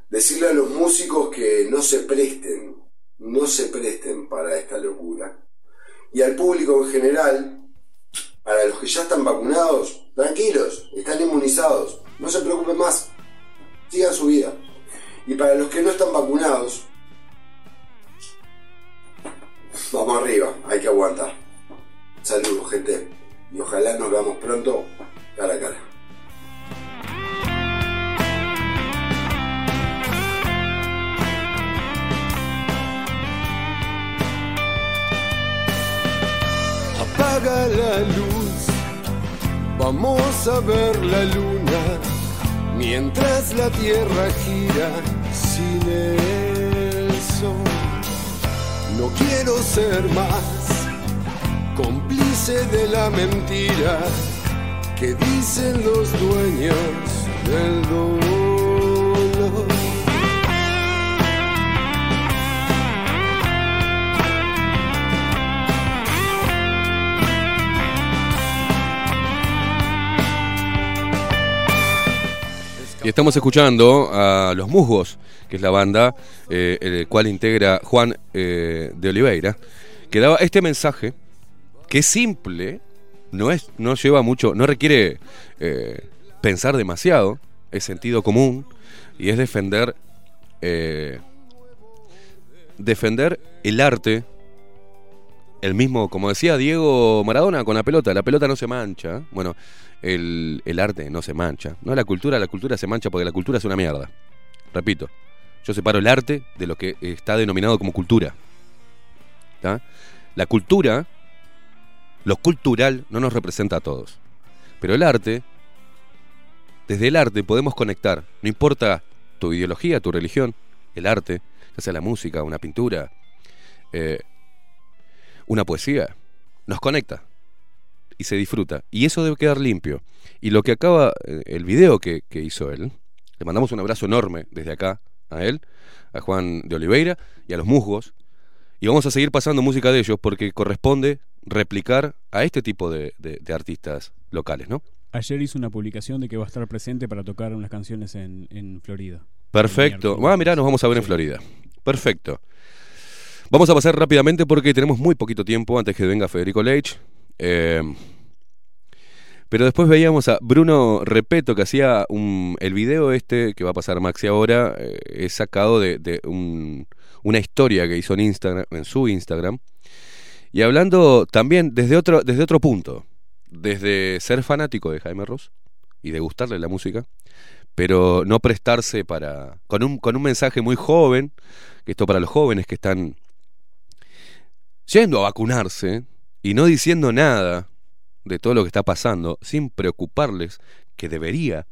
Decirle a los músicos que no se presten, no se presten para esta locura. Y al público en general, para los que ya están vacunados, tranquilos, están inmunizados, no se preocupen más, sigan su vida. Y para los que no están vacunados, vamos arriba, hay que aguantar. Saludos, gente, y ojalá nos veamos pronto cara a cara. Apaga la luz, vamos a ver la luna, mientras la tierra gira sin el sol. No quiero ser más cómplice de la mentira que dicen los dueños del dolor. Y estamos escuchando a Los Musgos, que es la banda eh, el cual integra Juan eh, de Oliveira, que daba este mensaje que es simple, no, es, no lleva mucho, no requiere eh, pensar demasiado, es sentido común y es defender defender el arte el mismo, como decía Diego Maradona con la pelota, la pelota no se mancha. Bueno, el, el arte no se mancha. No la cultura, la cultura se mancha porque la cultura es una mierda. Repito, yo separo el arte de lo que está denominado como cultura. La cultura, lo cultural, no nos representa a todos. Pero el arte, desde el arte podemos conectar, no importa tu ideología, tu religión, el arte, ya sea la música, una pintura, eh, una poesía, nos conecta y se disfruta. Y eso debe quedar limpio. Y lo que acaba, eh, el video que, que hizo él, le mandamos un abrazo enorme desde acá a él, a Juan de Oliveira y a los musgos. Y vamos a seguir pasando música de ellos porque corresponde replicar a este tipo de, de- de artistas locales, ¿no? Ayer hizo una publicación de que va a estar presente para tocar unas canciones en, en Florida. Perfecto. Ah, mirá, nos vamos a ver en Florida. Perfecto. Vamos a pasar rápidamente porque tenemos muy poquito tiempo antes que venga Federico Leitch. Eh, pero después veíamos a Bruno Repeto que hacía un, el video este que va a pasar Maxi ahora. eh, es sacado de, de un- una historia que hizo en, su Instagram. Y hablando también desde otro, desde otro punto. Desde ser fanático de Jaime Ross y degustarle la música, pero no prestarse para. con un, con un mensaje muy joven, que esto para los jóvenes que están yendo a vacunarse y no diciendo nada de todo lo que está pasando, sin preocuparles que debería,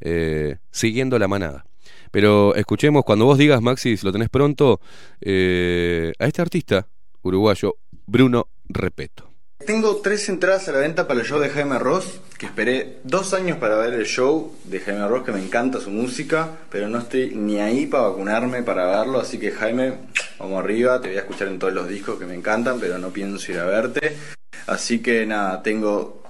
eh, siguiendo la manada. Pero escuchemos, cuando vos digas, Maxi, si lo tenés pronto, eh, a este artista uruguayo, Bruno Repeto. Tengo tres entradas a la venta para el show de Jaime Ross, que esperé dos años para ver el show de Jaime Ross, que me encanta su música, pero no estoy ni ahí para vacunarme para verlo, así que Jaime, vamos arriba, te voy a escuchar en todos los discos que me encantan, pero no pienso ir a verte. Así que nada, tengo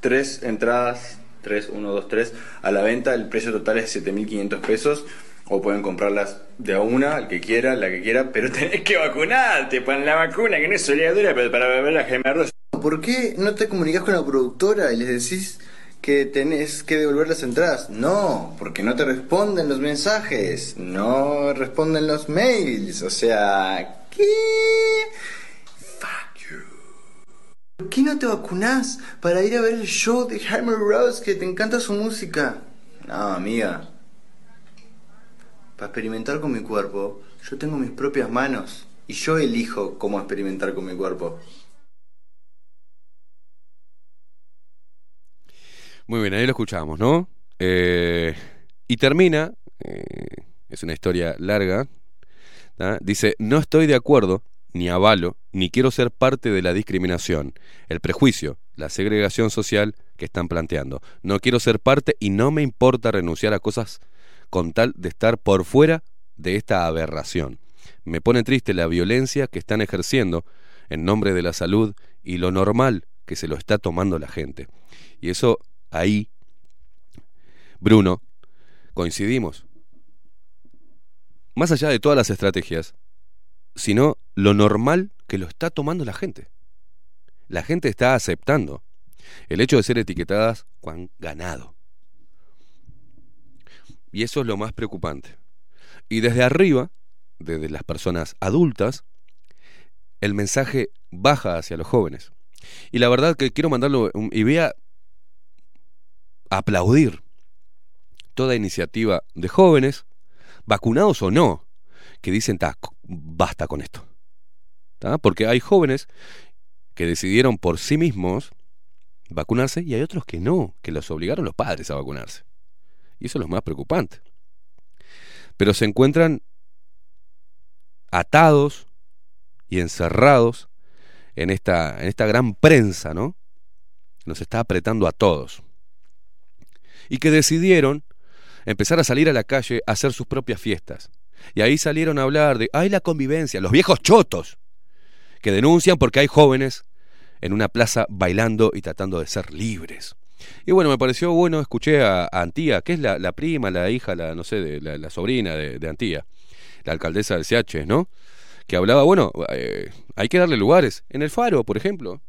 tres entradas, tres, uno, dos, tres, a la venta, el precio total es 7.500 pesos. O pueden comprarlas de a una, el que quiera, la que quiera, pero tenés que vacunarte, ponen la vacuna, que no es obligatoria, pero para ver a Jaime Ross. ¿Por qué no te comunicas con la productora y les decís que tenés que devolver las entradas? No, porque no te responden los mensajes, no responden los mails, o sea, ¿qué? Fuck you. ¿Por qué no te vacunás para ir a ver el show de Jaime Ross que te encanta su música? No, amiga. Para experimentar con mi cuerpo, yo tengo mis propias manos y yo elijo cómo experimentar con mi cuerpo. Muy bien, ahí lo escuchamos, ¿no? Eh, y termina, eh, es una historia larga, dice, no estoy de acuerdo, ni avalo, ni quiero ser parte de la discriminación, el prejuicio, la segregación social que están planteando. No quiero ser parte y no me importa renunciar a cosas con tal de estar por fuera de esta aberración. Me pone triste la violencia que están ejerciendo en nombre de la salud y lo normal que se lo está tomando la gente. Y eso ahí, Bruno, coincidimos. Más allá de todas las estrategias, sino lo normal que lo está tomando la gente. La gente está aceptando el hecho de ser etiquetadas con ganado. Y eso es lo más preocupante. Y desde arriba, desde las personas adultas, el mensaje baja hacia los jóvenes. Y la verdad que quiero mandarlo, y voy a aplaudir toda iniciativa de jóvenes, vacunados o no, que dicen, "Ta, basta con esto. Porque hay jóvenes que decidieron por sí mismos vacunarse y hay otros que no, que los obligaron los padres a vacunarse. Y eso es lo más preocupante. Pero se encuentran atados y encerrados en esta, en esta gran prensa, ¿no? Nos está apretando a todos. Y que decidieron empezar a salir a la calle a hacer sus propias fiestas. Y ahí salieron a hablar de, ay, la convivencia, los viejos chotos, que denuncian porque hay jóvenes en una plaza bailando y tratando de ser libres. Y bueno, me pareció bueno, escuché a, Antía, que es la, la, prima, la hija, la, no sé, de, la, sobrina de, de, Antía, la alcaldesa del CH, ¿no? Que hablaba, bueno, eh, hay que darle lugares. En el faro, por ejemplo.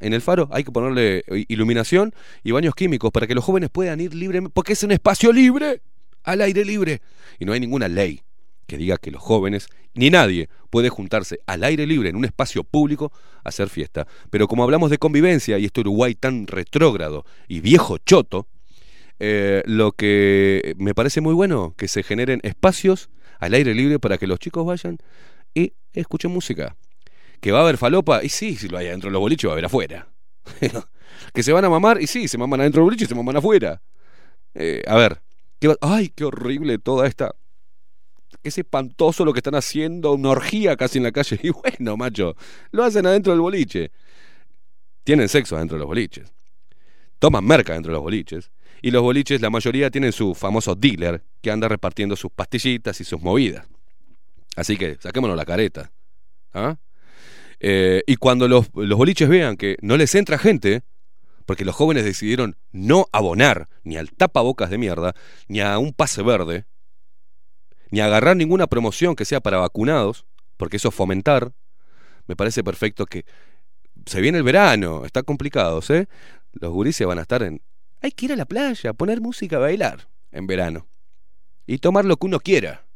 En el faro hay que ponerle iluminación y baños químicos para que los jóvenes puedan ir libremente, porque es un espacio libre, al aire libre. Y no hay ninguna ley que diga que los jóvenes, ni nadie, puede juntarse al aire libre en un espacio público a hacer fiesta. Pero como hablamos de convivencia y este Uruguay tan retrógrado y viejo choto, eh, lo que me parece muy bueno, que se generen espacios al aire libre para que los chicos vayan y escuchen música. Que va a haber falopa, y sí, si lo hay adentro de los boliches, va a haber afuera. que se van a mamar, y sí, se maman adentro de los boliches y se maman afuera. Eh, a ver, ¿qué va? ¡ay, qué horrible toda esta es espantoso lo que están haciendo, una orgía casi en la calle. Y bueno, macho, lo hacen adentro del boliche. Tienen sexo adentro de los boliches. Toman merca dentro de los boliches. Y los boliches, la mayoría tienen su famoso dealer que anda repartiendo sus pastillitas y sus movidas. Así que saquémonos la careta. ¿ah? Eh, y cuando los, boliches vean que no les entra gente, porque los jóvenes decidieron no abonar ni al tapabocas de mierda, ni a un pase verde, ni agarrar ninguna promoción que sea para vacunados, porque eso es fomentar, me parece perfecto que se viene el verano, está complicado, ¿eh? Los gurises van a estar en... Hay que ir a la playa, poner música, bailar en verano. Y tomar lo que uno quiera,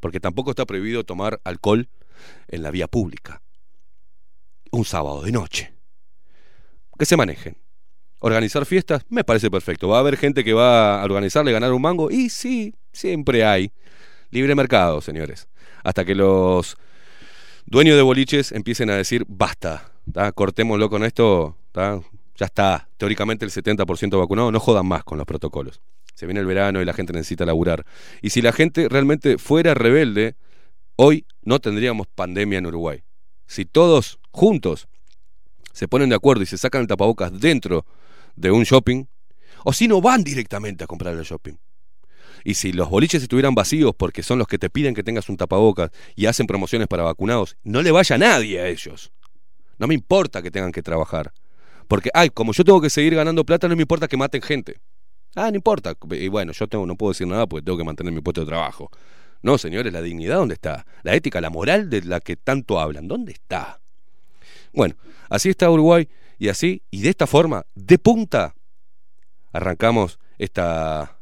porque tampoco está prohibido tomar alcohol en la vía pública. Un sábado de noche. Que se manejen. organizar fiestas, me parece perfecto. Va a haber gente que va a organizarle, ganar un mango, y sí, siempre hay. Libre mercado, señores. Hasta que los dueños de boliches empiecen a decir, basta, ¿tá? cortémoslo con esto, ya está, teóricamente el 70% vacunado, no jodan más con los protocolos. Se viene el verano y la gente necesita laburar. Y si la gente realmente fuera rebelde, hoy no tendríamos pandemia en Uruguay. Si todos juntos se ponen de acuerdo y se sacan el tapabocas dentro de un shopping, o si no van directamente a comprar el shopping. Y si los boliches estuvieran vacíos porque son los que te piden que tengas un tapabocas y hacen promociones para vacunados, no le vaya nadie a ellos. No me importa que tengan que trabajar. Porque, ay, como yo tengo que seguir ganando plata, no me importa que maten gente. Ah, no importa. Y bueno, yo tengo, no puedo decir nada porque tengo que mantener mi puesto de trabajo. No, señores, la dignidad, ¿dónde está? La ética, la moral de la que tanto hablan, ¿dónde está? Bueno, así está Uruguay y así, y de esta forma, de punta, arrancamos esta,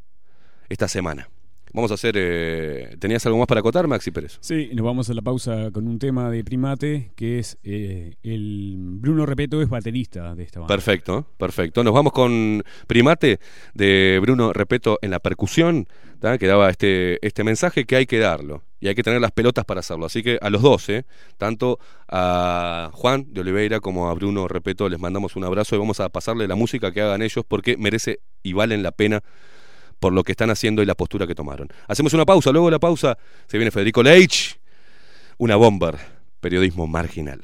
esta semana. Vamos a hacer. eh, ¿Tenías algo más para acotar, Maxi Pérez? Sí, nos vamos a la pausa con un tema de primate que es eh, el Bruno Repeto es baterista de esta banda. Perfecto, perfecto. Nos vamos con Primate de Bruno Repeto en la percusión, ¿tá? que daba este, este mensaje que hay que darlo y hay que tener las pelotas para hacerlo. Así que a los dos, ¿eh? tanto a Juan de Oliveira como a Bruno Repeto, les mandamos un abrazo y vamos a pasarle la música que hagan ellos porque merece y valen la pena por lo que están haciendo y la postura que tomaron. Hacemos una pausa, luego de la pausa se viene Federico Leitch, una bomber, periodismo marginal.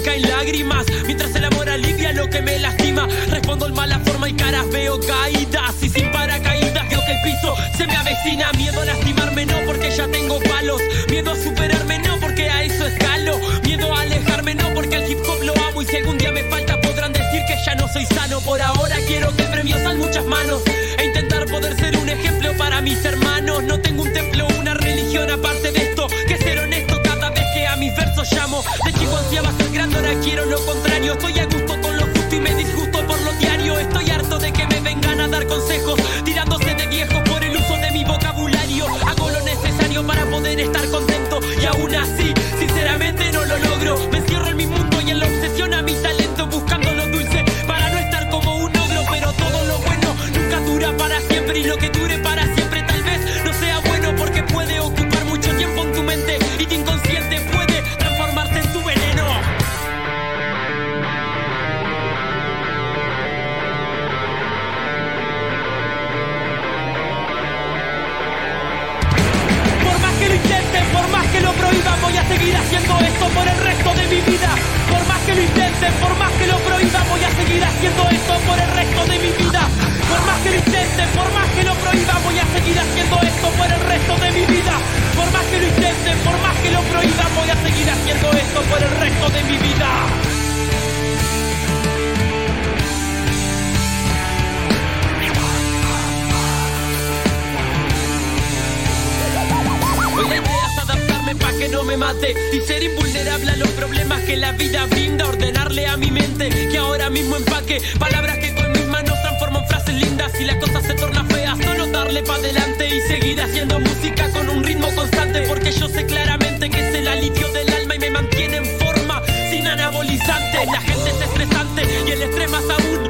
Caen lágrimas. Mientras el amor alivia lo que me lastima. Respondo en mala forma y caras veo caídas. Y sin paracaídas veo que el piso se me avecina. Miedo a lastimarme, no porque ya tengo palos. Miedo a superarme, no porque a eso escalo. Miedo a alejarme, no porque el hip hop lo amo. Y si algún día me falta, podrán decir que ya no soy sano. Por ahora quiero que premios muchas manos. E intentar poder ser un ejemplo para mis hermanos. No tengo un templo, una religión aparte de ahora quiero lo contrario. Estoy a gusto con lo justo y me disgusto por lo diario. Estoy harto de que me vengan a dar consejos. Tirándose de viejos por el uso de mi vocabulario. Hago lo necesario para poder estar contento. Y aún así, sinceramente no lo logro. Me encierro en mi mundo y en la obsesión a mi talento. Buscando lo dulce para no estar como un ogro. Pero todo lo bueno nunca dura para siempre. Y lo que dure esto por el resto de mi vida. Por más que lo intenten, por más que lo prohíban, voy a seguir haciendo esto por el resto de mi vida. Por más que lo intenten, por más que lo prohíban, voy a seguir haciendo esto por el resto de mi vida. Por más que lo intenten, por más que lo prohíban, voy a seguir haciendo esto por el resto de mi vida. Que no me mate y ser invulnerable a los problemas que la vida brinda. Ordenarle a mi mente que ahora mismo empaque palabras que con mis manos transformo en frases lindas. Si la cosa se torna fea, solo darle pa' adelante y seguir haciendo música con un ritmo constante. Porque yo sé claramente que es el alivio del alma y me mantiene en forma sin anabolizantes. La gente es estresante y el estrés más aún.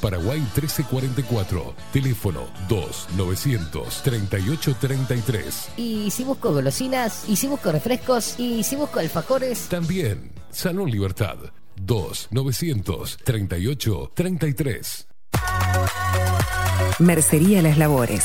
Paraguay 1344. Teléfono 2-938-33. Y si busco golosinas. Y si busco refrescos. Y si busco alfajores. También Salón Libertad. 2-938-33. Mercería Las Labores.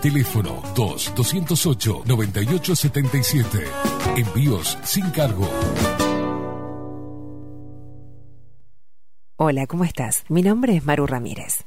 Teléfono 2-208-9877. Envíos sin cargo. Hola, ¿cómo estás? Mi nombre es Maru Ramírez.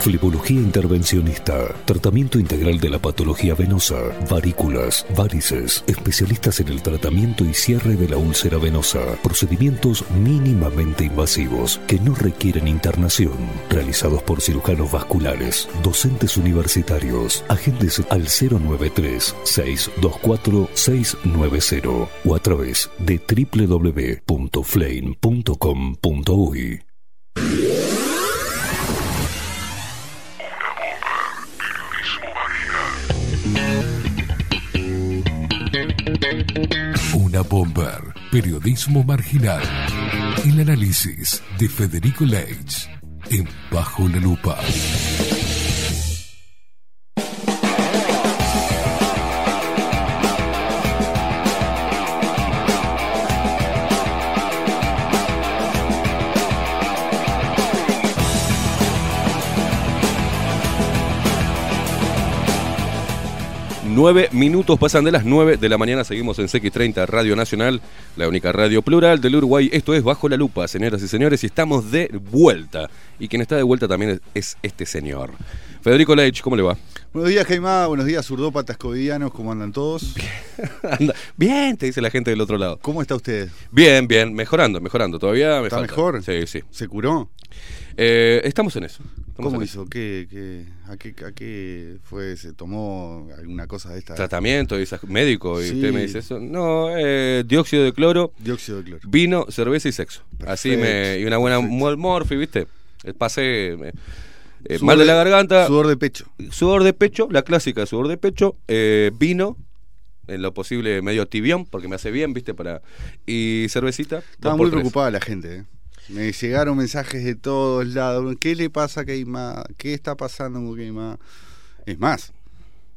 Flebología intervencionista. Tratamiento integral de la patología venosa, varículas, varices. Especialistas en el tratamiento y cierre de la úlcera venosa. Procedimientos mínimamente invasivos que no requieren internación. Realizados por cirujanos vasculares, docentes universitarios. Agentes al 093-624-690 o a través de www.flame.com.uy. Una bomber. Periodismo marginal. El análisis de Federico Leitch en Bajo la Lupa. Nueve minutos pasan de las 9 de la mañana. Seguimos en CX30 Radio Nacional, la única radio plural del Uruguay. Esto es Bajo la Lupa, señoras y señores, y estamos de vuelta. Y quien está de vuelta también es, es este señor. Federico Leitch, ¿cómo le va? Buenos días, Jaime. Buenos días, zurdópatas covidianos. ¿Cómo andan todos? Anda- Bien, te dice la gente del otro lado. ¿Cómo está usted? Bien, bien, mejorando, mejorando. Todavía me ¿Está falta. mejor? Sí, sí. ¿Se curó? Eh, estamos en eso. Estamos ¿Cómo en eso. hizo? ¿Qué, qué, a, qué, ¿A qué fue? ¿Se tomó alguna cosa de esta? Tratamiento, y médico, y Sí. usted me dice eso. No, eh, dióxido de cloro, Dióxido de cloro. vino, cerveza y sexo. Así me. Y una buena mol morfi, ¿viste? Eh, Pasé. me- eh, mal de la garganta. Sudor de pecho. Sudor de pecho, la clásica sudor de pecho, eh, vino, en lo posible medio tibión, porque me hace bien, ¿viste? para Y cervecita. Estaba muy tres. preocupada la gente. ¿eh? Me llegaron mensajes de todos lados. ¿Qué le pasa a Keima? ¿Qué está pasando con Keima? Es más,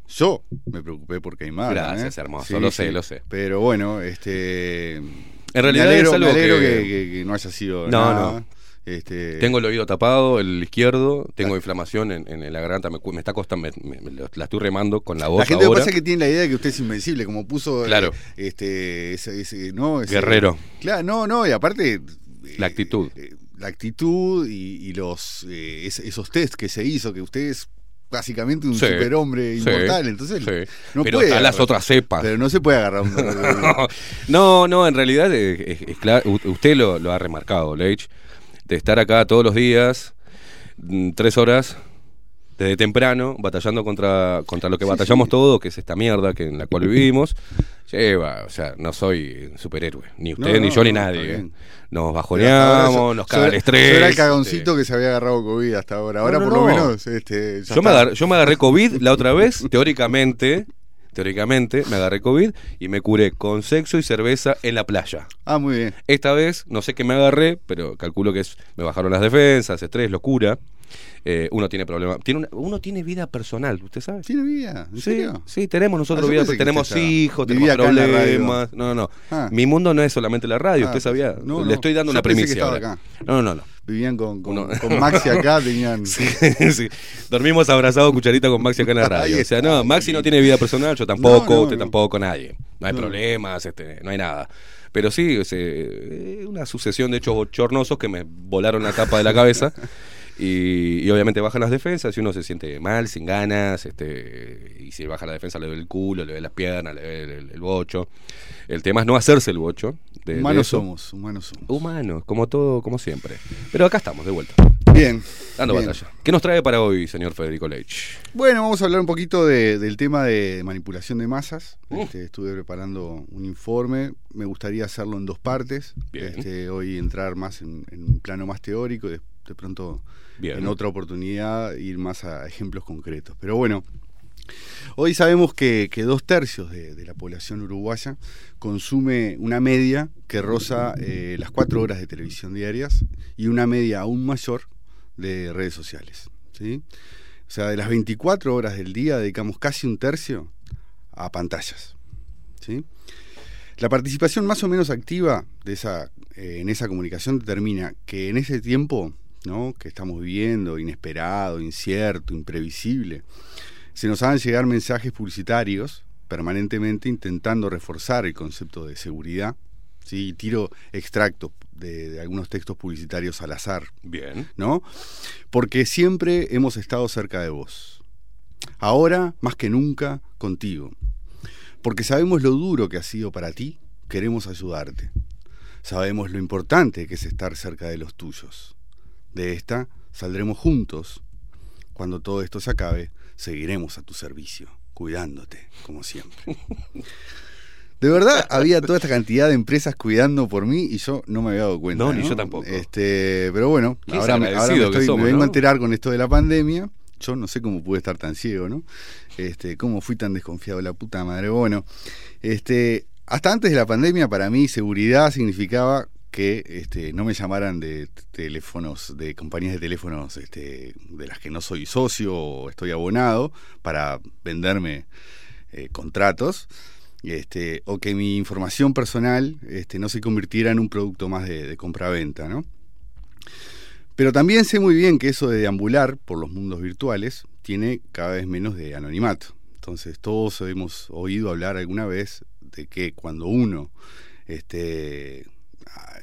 yo me preocupé por Keima. Gracias, hermoso, lo sé, lo sé. Pero bueno, este. En realidad me alegro, es algo me alegro que- que... que- que no haya sido. No, nada. no. Este, Tengo el oído tapado, el izquierdo, tengo inflamación en, en la garganta, me, está costando, me- la estoy remando con la voz La gente lo que ahora. pasa es que tiene la idea de que usted es invencible, como puso eh, Claro. este, ese, ese- no, ese- Guerrero. Claro, no, no, y aparte La actitud. la actitud y, y los eh, es- esos test que se hizo, que usted es básicamente un Sí, superhombre sí, inmortal, entonces sí. no Pero puede están las otras cepas. Pero no se puede agarrar un no, no, en realidad eh, es, es claro, u- usted lo, lo ha remarcado, Leich, de estar acá todos los días, mm, tres horas, desde temprano, batallando contra, contra lo que Sí, batallamos sí. todos, que es esta mierda que en la cual vivimos. Lleva, o sea, no soy superhéroe, ni usted, No, ni no, yo, ni no, nadie. Nos bajoneamos, nos caga el estrés. Yo era el este, cagoncito que se había agarrado COVID hasta ahora. Ahora por lo no. menos este, Yo me, agarré, yo me agarré COVID la otra vez, teóricamente, teóricamente me agarré COVID y me curé con sexo y cerveza en la playa. Ah, muy bien. Esta vez, no sé qué me agarré, pero calculo que es, me bajaron las defensas, estrés, locura. Eh, uno tiene problemas. Tiene una- uno tiene vida personal, ¿usted sabe? ¿Tiene vida? ¿En Sí, serio? sí, tenemos nosotros Ah, vida, tenemos hijos, tenemos problemas. No, no. Ah. Mi mundo no es solamente la radio, Ah, usted sabía. no, Le no. estoy dando Yo una primicia. ahora. acá. No, no, no. Vivían con, con, Uno- con Maxi acá, tenían. Sí, sí. Dormimos abrazados cucharita con Maxi acá en la radio. O sea, no, Maxi no tiene vida personal, yo tampoco, No, no, usted no. tampoco, nadie. No hay No. problemas, este, no hay nada. Pero sí, es, eh, una sucesión de hechos bochornosos que me volaron la tapa de la cabeza. Y, y obviamente bajan las defensas y uno se siente mal, sin ganas, este, y si baja la defensa le ve el culo, le ve las piernas, le ve el, el- el bocho. El tema es no hacerse el bocho. de- Humanos somos, humanos somos. Humanos, como todo, como siempre. Pero acá estamos, de vuelta. Bien. Dando bien. batalla. ¿Qué nos trae para hoy, señor Federico Leitch? Bueno, vamos a hablar un poquito de- del tema de manipulación de masas. Uh. Este, estuve preparando un informe. Me gustaría hacerlo en dos partes. Bien. Este, hoy entrar más en, en un plano más teórico y de, de pronto En otra oportunidad ir más a ejemplos concretos. Pero bueno, hoy sabemos que, dos tercios de, la población uruguaya consume una media que roza eh, las cuatro horas de televisión diarias y una media aún mayor de redes sociales. O sea, de las 24 horas del día dedicamos casi un tercio a pantallas. La participación más o menos activa de esa, eh, en esa comunicación determina que en ese tiempo ¿no? que estamos viviendo, inesperado, incierto, imprevisible, se nos hagan llegar mensajes publicitarios permanentemente intentando reforzar el concepto de seguridad. ¿sí? Tiro extractos de, de algunos textos publicitarios al azar. Bien. ¿no? Porque siempre hemos estado cerca de vos. Ahora, más que nunca, contigo. Porque sabemos lo duro que ha sido para ti, queremos ayudarte. Sabemos lo importante que es estar cerca de los tuyos. De esta saldremos juntos. Cuando todo esto se acabe, seguiremos a tu servicio, cuidándote, como siempre. De verdad, había toda esta cantidad de empresas cuidando por mí y yo no me había dado cuenta. No, ni yo tampoco. Este, pero bueno, ahora, me, ahora me estoy- somos, me vengo ¿no? a enterar con esto de la pandemia. Yo no sé cómo pude estar tan ciego, ¿no? Este, cómo fui tan desconfiado, la puta madre. Bueno, este, hasta antes de la pandemia, para mí, seguridad significaba que este, no me llamaran de teléfonos, de compañías de teléfonos este, de las que no soy socio o estoy abonado para venderme eh, contratos. Este, o que mi información personal este, no se convirtiera en un producto más de, de compraventa, ¿no? Pero también sé muy bien que eso de deambular por los mundos virtuales tiene cada vez menos de anonimato. Entonces todos hemos oído hablar alguna vez de que cuando uno este,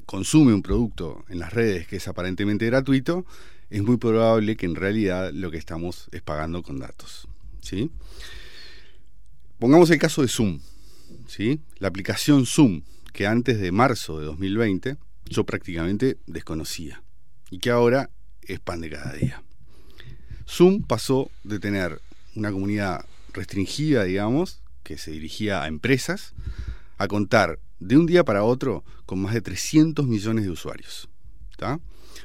consume un producto en las redes que es aparentemente gratuito, es muy probable que en realidad lo que estamos es pagando con datos. ¿sí? Pongamos el caso de Zoom. ¿sí? La aplicación Zoom, que antes de marzo de 2020 yo prácticamente desconocía y que ahora es pan de cada día. Zoom pasó de tener una comunidad restringida, digamos, que se dirigía a empresas, a contar de un día para otro con más de 300 millones de usuarios.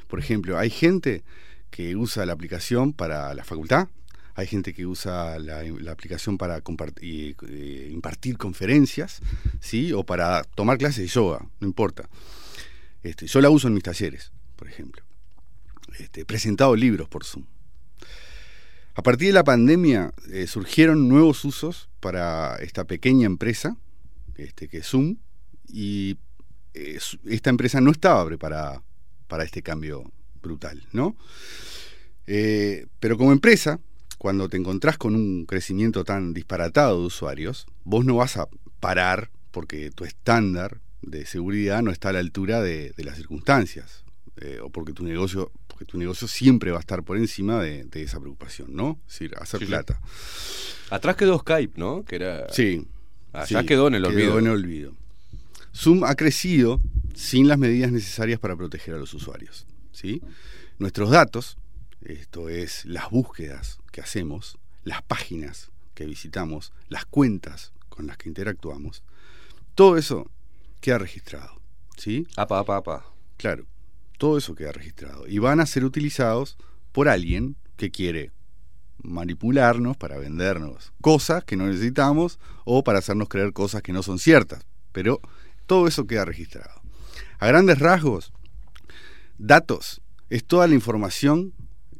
Por ejemplo, hay gente que usa la aplicación para la facultad, hay gente que usa la, aplicación para eh, impartir conferencias, ¿sí? o para tomar clases de yoga, no importa. Este, yo la uso en mis talleres, por ejemplo. Este, presentado libros por Zoom. A partir de la pandemia eh, surgieron nuevos usos para esta pequeña empresa, este, que es Zoom, y eh, esta empresa no estaba preparada para este cambio brutal, ¿no? Eh, pero como empresa, cuando te encontrás con un crecimiento tan disparatado de usuarios, vos no vas a parar porque tu estándar de seguridad no está a la altura de, de las circunstancias, eh, o porque tu negocio, porque tu negocio siempre va a estar por encima de, de esa preocupación, ¿no? Es decir, hacer Sí, sí. plata. Atrás quedó Skype, ¿no? Que era. Sí. Allá sí, quedó en el olvido. Quedó en el olvido. Zoom ha crecido sin las medidas necesarias para proteger a los usuarios. ¿sí? Nuestros datos, esto es las búsquedas que hacemos, las páginas que visitamos, las cuentas con las que interactuamos, todo eso queda registrado. ¿sí? Apa, apa, apa. Claro, todo eso queda registrado. Y van a ser utilizados por alguien que quiere manipularnos para vendernos cosas que no necesitamos o para hacernos creer cosas que no son ciertas. Pero todo eso queda registrado. A grandes rasgos, datos es toda la información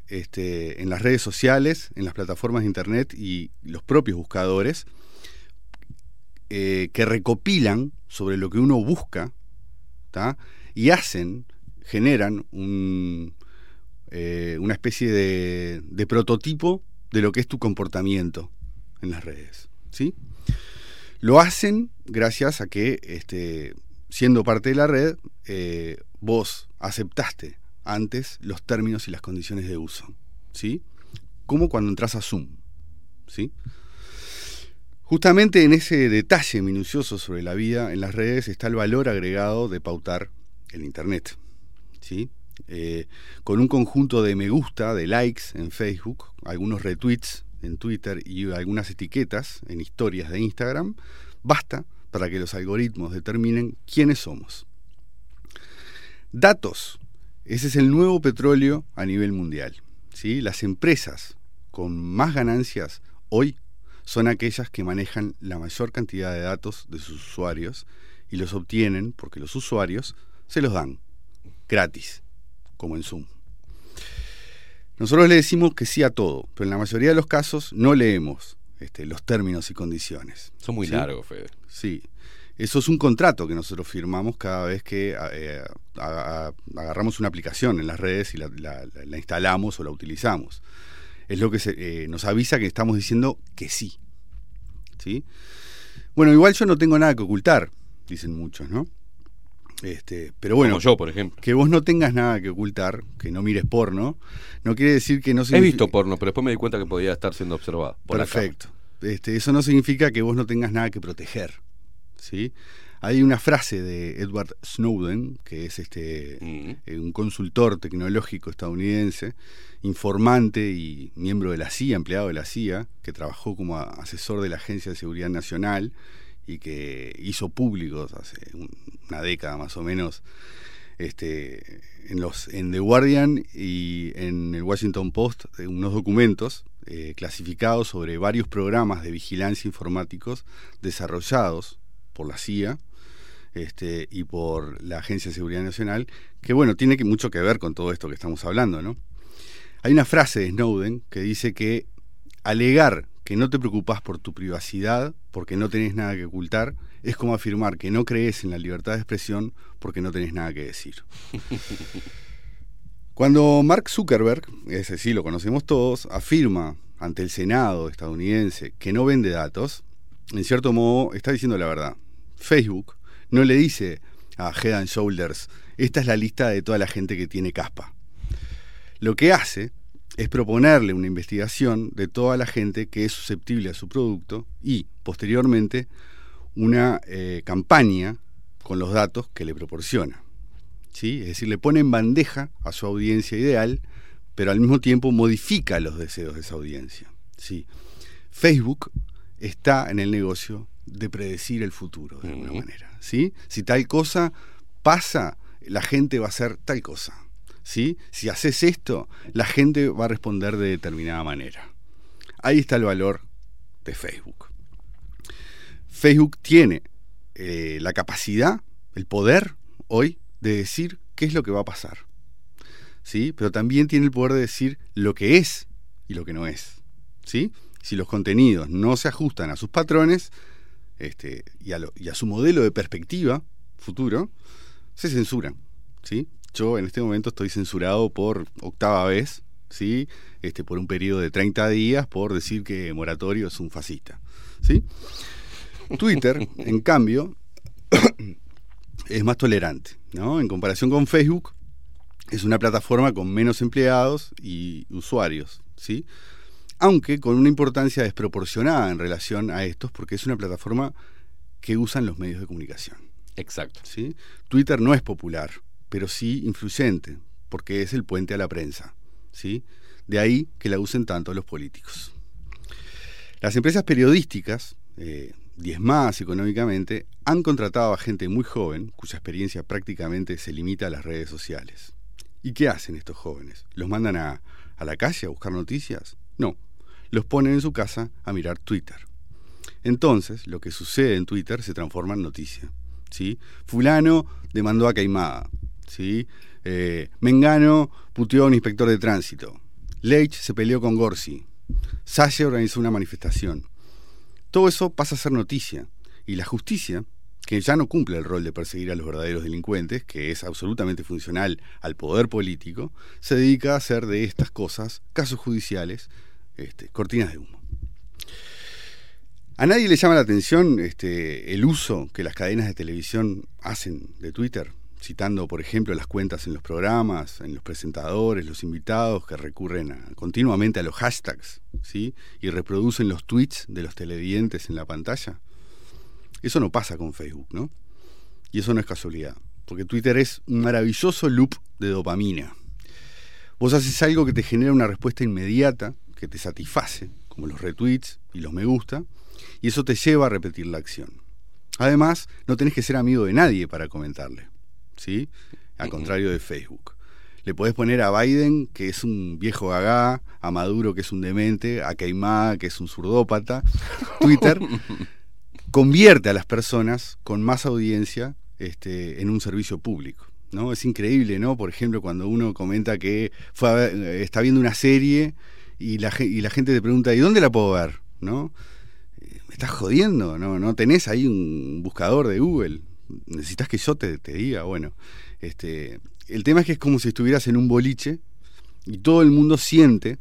este, en las redes sociales, en las plataformas de internet y los propios buscadores eh, que recopilan sobre lo que uno busca y hacen, generan un, eh, una especie de, de prototipo de lo que es tu comportamiento en las redes. ¿sí? Lo hacen gracias a que, este, siendo parte de la red, eh, vos aceptaste antes los términos y las condiciones de uso. ¿sí? Como cuando entras a Zoom. ¿sí? Justamente en ese detalle minucioso sobre la vida en las redes está el valor agregado de pautar el Internet. ¿sí? Eh, con un conjunto de me gusta, de likes en Facebook, algunos retweets en Twitter y algunas etiquetas en historias de Instagram, basta para que los algoritmos determinen quiénes somos. Datos. Ese es el nuevo petróleo a nivel mundial. ¿sí? Las empresas con más ganancias hoy son aquellas que manejan la mayor cantidad de datos de sus usuarios y los obtienen porque los usuarios se los dan gratis, como en Zoom. Nosotros le decimos que sí a todo, pero en la mayoría de los casos no leemos este, los términos y condiciones. Son muy ¿sí? largos, Fede. Sí. Eso es un contrato que nosotros firmamos cada vez que eh, a- a- agarramos una aplicación en las redes y la, la- la- la instalamos o la utilizamos. Es lo que se- eh, nos avisa que estamos diciendo que sí. ¿Sí? Bueno, igual yo no tengo nada que ocultar, dicen muchos, ¿no? Este, pero bueno, Como yo, por ejemplo. que vos no tengas nada que ocultar, que no mires porno, no quiere decir que no He signifi- visto porno, pero después me di cuenta que podía estar siendo observado. Por Perfecto. Este, eso no significa que vos no tengas nada que proteger. ¿sí? Hay una frase de Edward Snowden, que es este, eh, un consultor tecnológico estadounidense, informante y miembro de la CIA, empleado de la CIA, que trabajó como asesor de la Agencia de Seguridad Nacional y que hizo públicos hace un- una década más o menos este, en, los, en The Guardian y en el Washington Post eh, unos documentos eh, clasificados sobre varios programas de vigilancia informáticos desarrollados por la CIA este, y por la Agencia de Seguridad Nacional, que bueno, tiene que, mucho que ver con todo esto que estamos hablando, ¿no? Hay una frase de Snowden que dice que alegar que no te preocupas por tu privacidad porque no tenés nada que ocultar es como afirmar que no crees en la libertad de expresión porque no tenés nada que decir. Cuando Mark Zuckerberg, ese sí lo conocemos todos, afirma ante el Senado estadounidense que no vende datos, en cierto modo está diciendo la verdad. Facebook no le dice a Head and Shoulders, esta es la lista de toda la gente que tiene caspa. Lo que hace es proponerle una investigación de toda la gente que es susceptible a su producto y, posteriormente, una eh, campaña con los datos que le proporciona. ¿sí? Es decir, le pone en bandeja a su audiencia ideal, pero al mismo tiempo modifica los deseos de esa audiencia. ¿sí? Facebook está en el negocio de predecir el futuro, de alguna manera. ¿sí? Si tal cosa pasa, la gente va a hacer tal cosa. ¿Sí? Si haces esto, la gente va a responder de determinada manera. Ahí está el valor de Facebook. Facebook tiene eh, la capacidad, el poder hoy de decir qué es lo que va a pasar. ¿Sí? Pero también tiene el poder de decir lo que es y lo que no es. ¿Sí? Si los contenidos no se ajustan a sus patrones este, y, a y a su modelo de perspectiva futuro, se censuran. ¿sí? Yo en este momento estoy censurado por octava vez, ¿sí? este, por un periodo de 30 días, por decir que Moratorio es un fascista. ¿sí? Twitter, en cambio, es más tolerante. ¿no? En comparación con Facebook, es una plataforma con menos empleados y usuarios. ¿sí? Aunque con una importancia desproporcionada en relación a estos, porque es una plataforma que usan los medios de comunicación. Exacto. ¿sí? Twitter no es popular, pero sí influyente, porque es el puente a la prensa. ¿sí? De ahí que la usen tanto los políticos. Las empresas periodísticas, eh, diezmadas económicamente, han contratado a gente muy joven, cuya experiencia prácticamente se limita a las redes sociales. ¿Y qué hacen estos jóvenes? ¿Los mandan a, a la calle a buscar noticias? No, los ponen en su casa a mirar Twitter. Entonces, lo que sucede en Twitter se transforma en noticia. ¿sí? Fulano demandó a Caimada. Eh, Mengano puteó a un inspector de tránsito. Leitch se peleó con Gorsi. Salle organizó una manifestación. Todo eso pasa a ser noticia. Y la justicia, que ya no cumple el rol de perseguir a los verdaderos delincuentes, que es absolutamente funcional al poder político, se dedica a hacer de estas cosas casos judiciales, este, cortinas de humo. A nadie le llama la atención este, el uso que las cadenas de televisión hacen de Twitter, citando, por ejemplo, las cuentas en los programas, en los presentadores, los invitados que recurren continuamente a los hashtags, ¿sí? Y reproducen los tweets de los televidentes en la pantalla. Eso no pasa con Facebook, ¿no? Y eso no es casualidad, porque Twitter es un maravilloso loop de dopamina. Vos haces algo que te genera una respuesta inmediata, que te satisface, como los retweets y los me gusta, y eso te lleva a repetir la acción. Además, no tenés que ser amigo de nadie para comentarle, ¿sí? Al contrario de Facebook. Le podés poner a Biden, que es un viejo gagá, a Maduro, que es un demente, a Caimá, que es un surdópata. Twitter convierte a las personas con más audiencia este, en un servicio público. ¿no? Es increíble, ¿no? Por ejemplo, cuando uno comenta que fue a ver- eh, está viendo una serie y la, y la gente te pregunta, ¿y dónde la puedo ver? ¿No? Eh, ¿Me estás jodiendo? ¿No, no tenés ahí un buscador de Google? ¿Necesitas que yo te, te diga? Bueno, este, el tema es que es como si estuvieras en un boliche y todo el mundo siente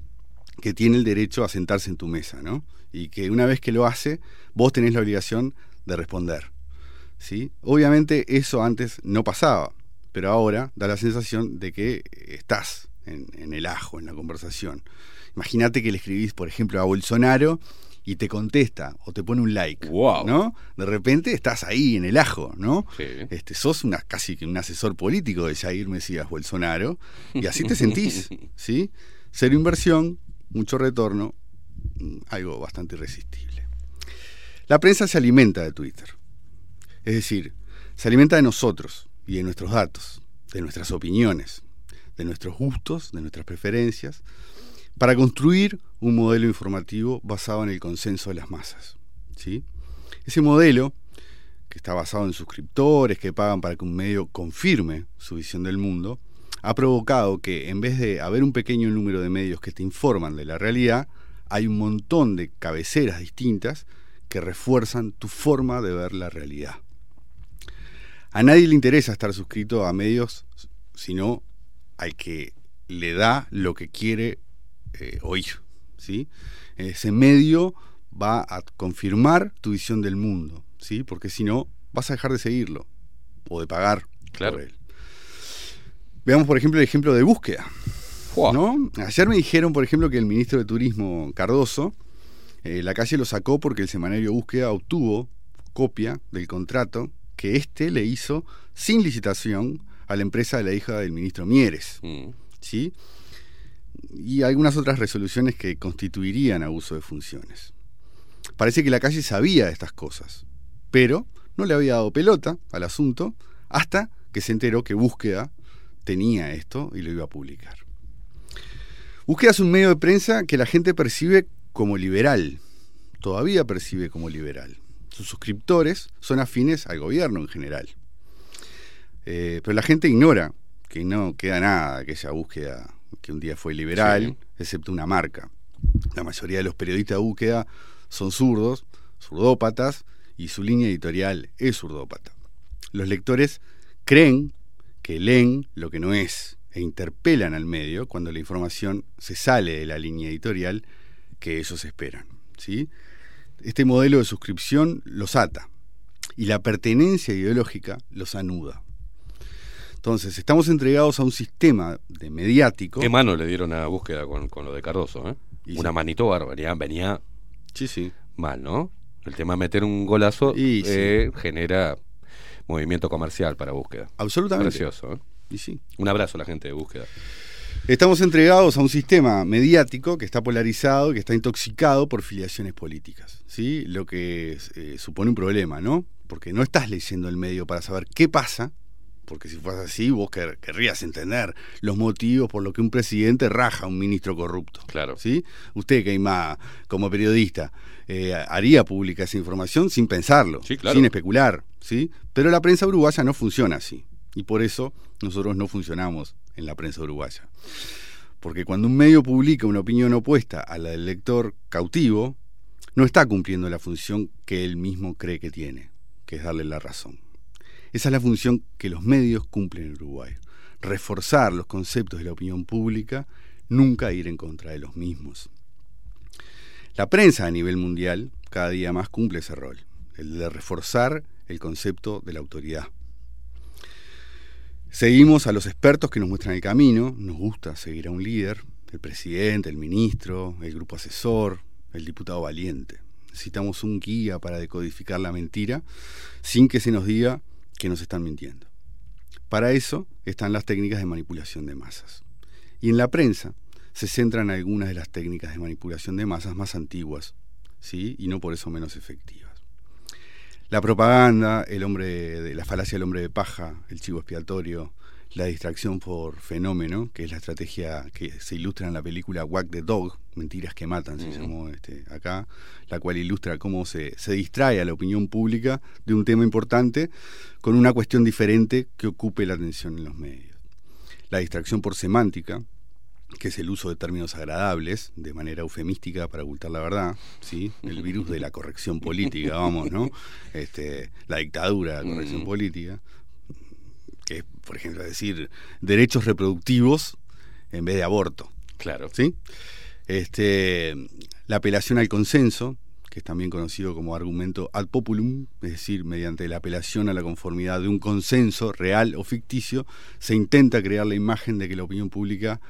que tiene el derecho a sentarse en tu mesa, ¿no? Y que una vez que lo hace, vos tenés la obligación de responder. ¿sí? Obviamente eso antes no pasaba, pero ahora da la sensación de que estás en, en el ajo, en la conversación. Imagínate que le escribís, por ejemplo, a Bolsonaro y te contesta o te pone un like, ¿no? De repente estás ahí en el ajo, ¿no? Este, sos una, casi que un asesor político de Jair Mesías Bolsonaro y así te sentís, ¿sí? Cero inversión, mucho retorno, mm, algo bastante irresistible. La prensa se alimenta de Twitter. Es decir, se alimenta de nosotros y de nuestros datos, de nuestras opiniones, de nuestros gustos, de nuestras preferencias, para construir un modelo informativo basado en el consenso de las masas. ¿sí? Ese modelo, que está basado en suscriptores que pagan para que un medio confirme su visión del mundo, ha provocado que en vez de haber un pequeño número de medios que te informan de la realidad, hay un montón de cabeceras distintas que refuerzan tu forma de ver la realidad. A nadie le interesa estar suscrito a medios, sino al que le da lo que quiere eh, oír. ¿Sí? Ese medio va a confirmar tu visión del mundo, ¿sí? porque si no, vas a dejar de seguirlo o de pagar Claro. por él. Veamos, por ejemplo, el ejemplo de búsqueda. ¿no? Ayer me dijeron, por ejemplo, que el ministro de Turismo, Cardoso, eh, la calle lo sacó porque el semanario Búsqueda obtuvo copia del contrato que éste le hizo sin licitación a la empresa de la hija del ministro Mieres. ¿sí? Y algunas otras resoluciones que constituirían abuso de funciones. Parece que la calle sabía de estas cosas, pero no le había dado pelota al asunto hasta que se enteró que Búsqueda tenía esto y lo iba a publicar. Búsqueda es un medio de prensa que la gente percibe como liberal, todavía percibe como liberal. Sus suscriptores son afines al gobierno en general. Eh, pero la gente ignora que no queda nada de aquella búsqueda que un día fue liberal, Sí. excepto una marca. La mayoría de los periodistas de búsqueda son zurdos, zurdópatas, y su línea editorial es zurdópata. Los lectores creen que leen lo que no es e interpelan al medio cuando la información se sale de la línea editorial que ellos esperan. ¿sí? Este modelo de suscripción los ata y la pertenencia ideológica los anuda. Entonces, estamos entregados a un sistema de mediático. Qué mano le dieron a búsqueda con, con lo de Cardoso, ¿eh? Y Una sí. manito bárbara, venía sí, sí. mal, ¿no? El tema de meter un golazo Y sí. eh, genera movimiento comercial para búsqueda. Absolutamente. Precioso, ¿eh? Y sí. Un abrazo a la gente de búsqueda. Estamos entregados a un sistema mediático que está polarizado, que está intoxicado por filiaciones políticas, ¿sí? Lo que eh, supone un problema, ¿no? Porque no estás leyendo el medio para saber qué pasa, porque si fuese así, vos quer- querrías entender los motivos por los que un presidente raja a un ministro corrupto. Claro. ¿sí? Usted, Keima, como periodista, eh, haría pública esa información sin pensarlo, claro. sin especular, ¿sí? Pero la prensa uruguaya no funciona así. Y por eso nosotros no funcionamos en la prensa uruguaya. Porque cuando un medio publica una opinión opuesta a la del lector cautivo, no está cumpliendo la función que él mismo cree que tiene, que es darle la razón. Esa es la función que los medios cumplen en Uruguay. Reforzar los conceptos de la opinión pública, nunca ir en contra de los mismos. La prensa a nivel mundial cada día más cumple ese rol, el de reforzar el concepto de la autoridad. Seguimos a los expertos que nos muestran el camino, nos gusta seguir a un líder, el presidente, el ministro, el grupo asesor, el diputado valiente. Necesitamos un guía para decodificar la mentira sin que se nos diga que nos están mintiendo. Para eso están las técnicas de manipulación de masas. Y en la prensa se centran algunas de las técnicas de manipulación de masas más antiguas, ¿sí? y no por eso menos efectivas. La propaganda, el hombre de la falacia del hombre de paja, el chivo expiatorio, la distracción por fenómeno, que es la estrategia que se ilustra en la película Whack the Dog, Mentiras que Matan, se llamó este, acá, la cual ilustra cómo se, se distrae a la opinión pública de un tema importante con una cuestión diferente que ocupe la atención en los medios. La distracción por semántica, que es el uso de términos agradables de manera eufemística para ocultar la verdad, ¿sí? El virus de la corrección política, vamos, ¿no? Este, la dictadura de la corrección Mm. política, que es, por ejemplo, decir derechos reproductivos en vez de aborto. Claro. ¿Sí? Este, la apelación al consenso, que es también conocido como argumento ad populum, es decir, mediante la apelación a la conformidad de un consenso real o ficticio, se intenta crear la imagen de que la opinión pública,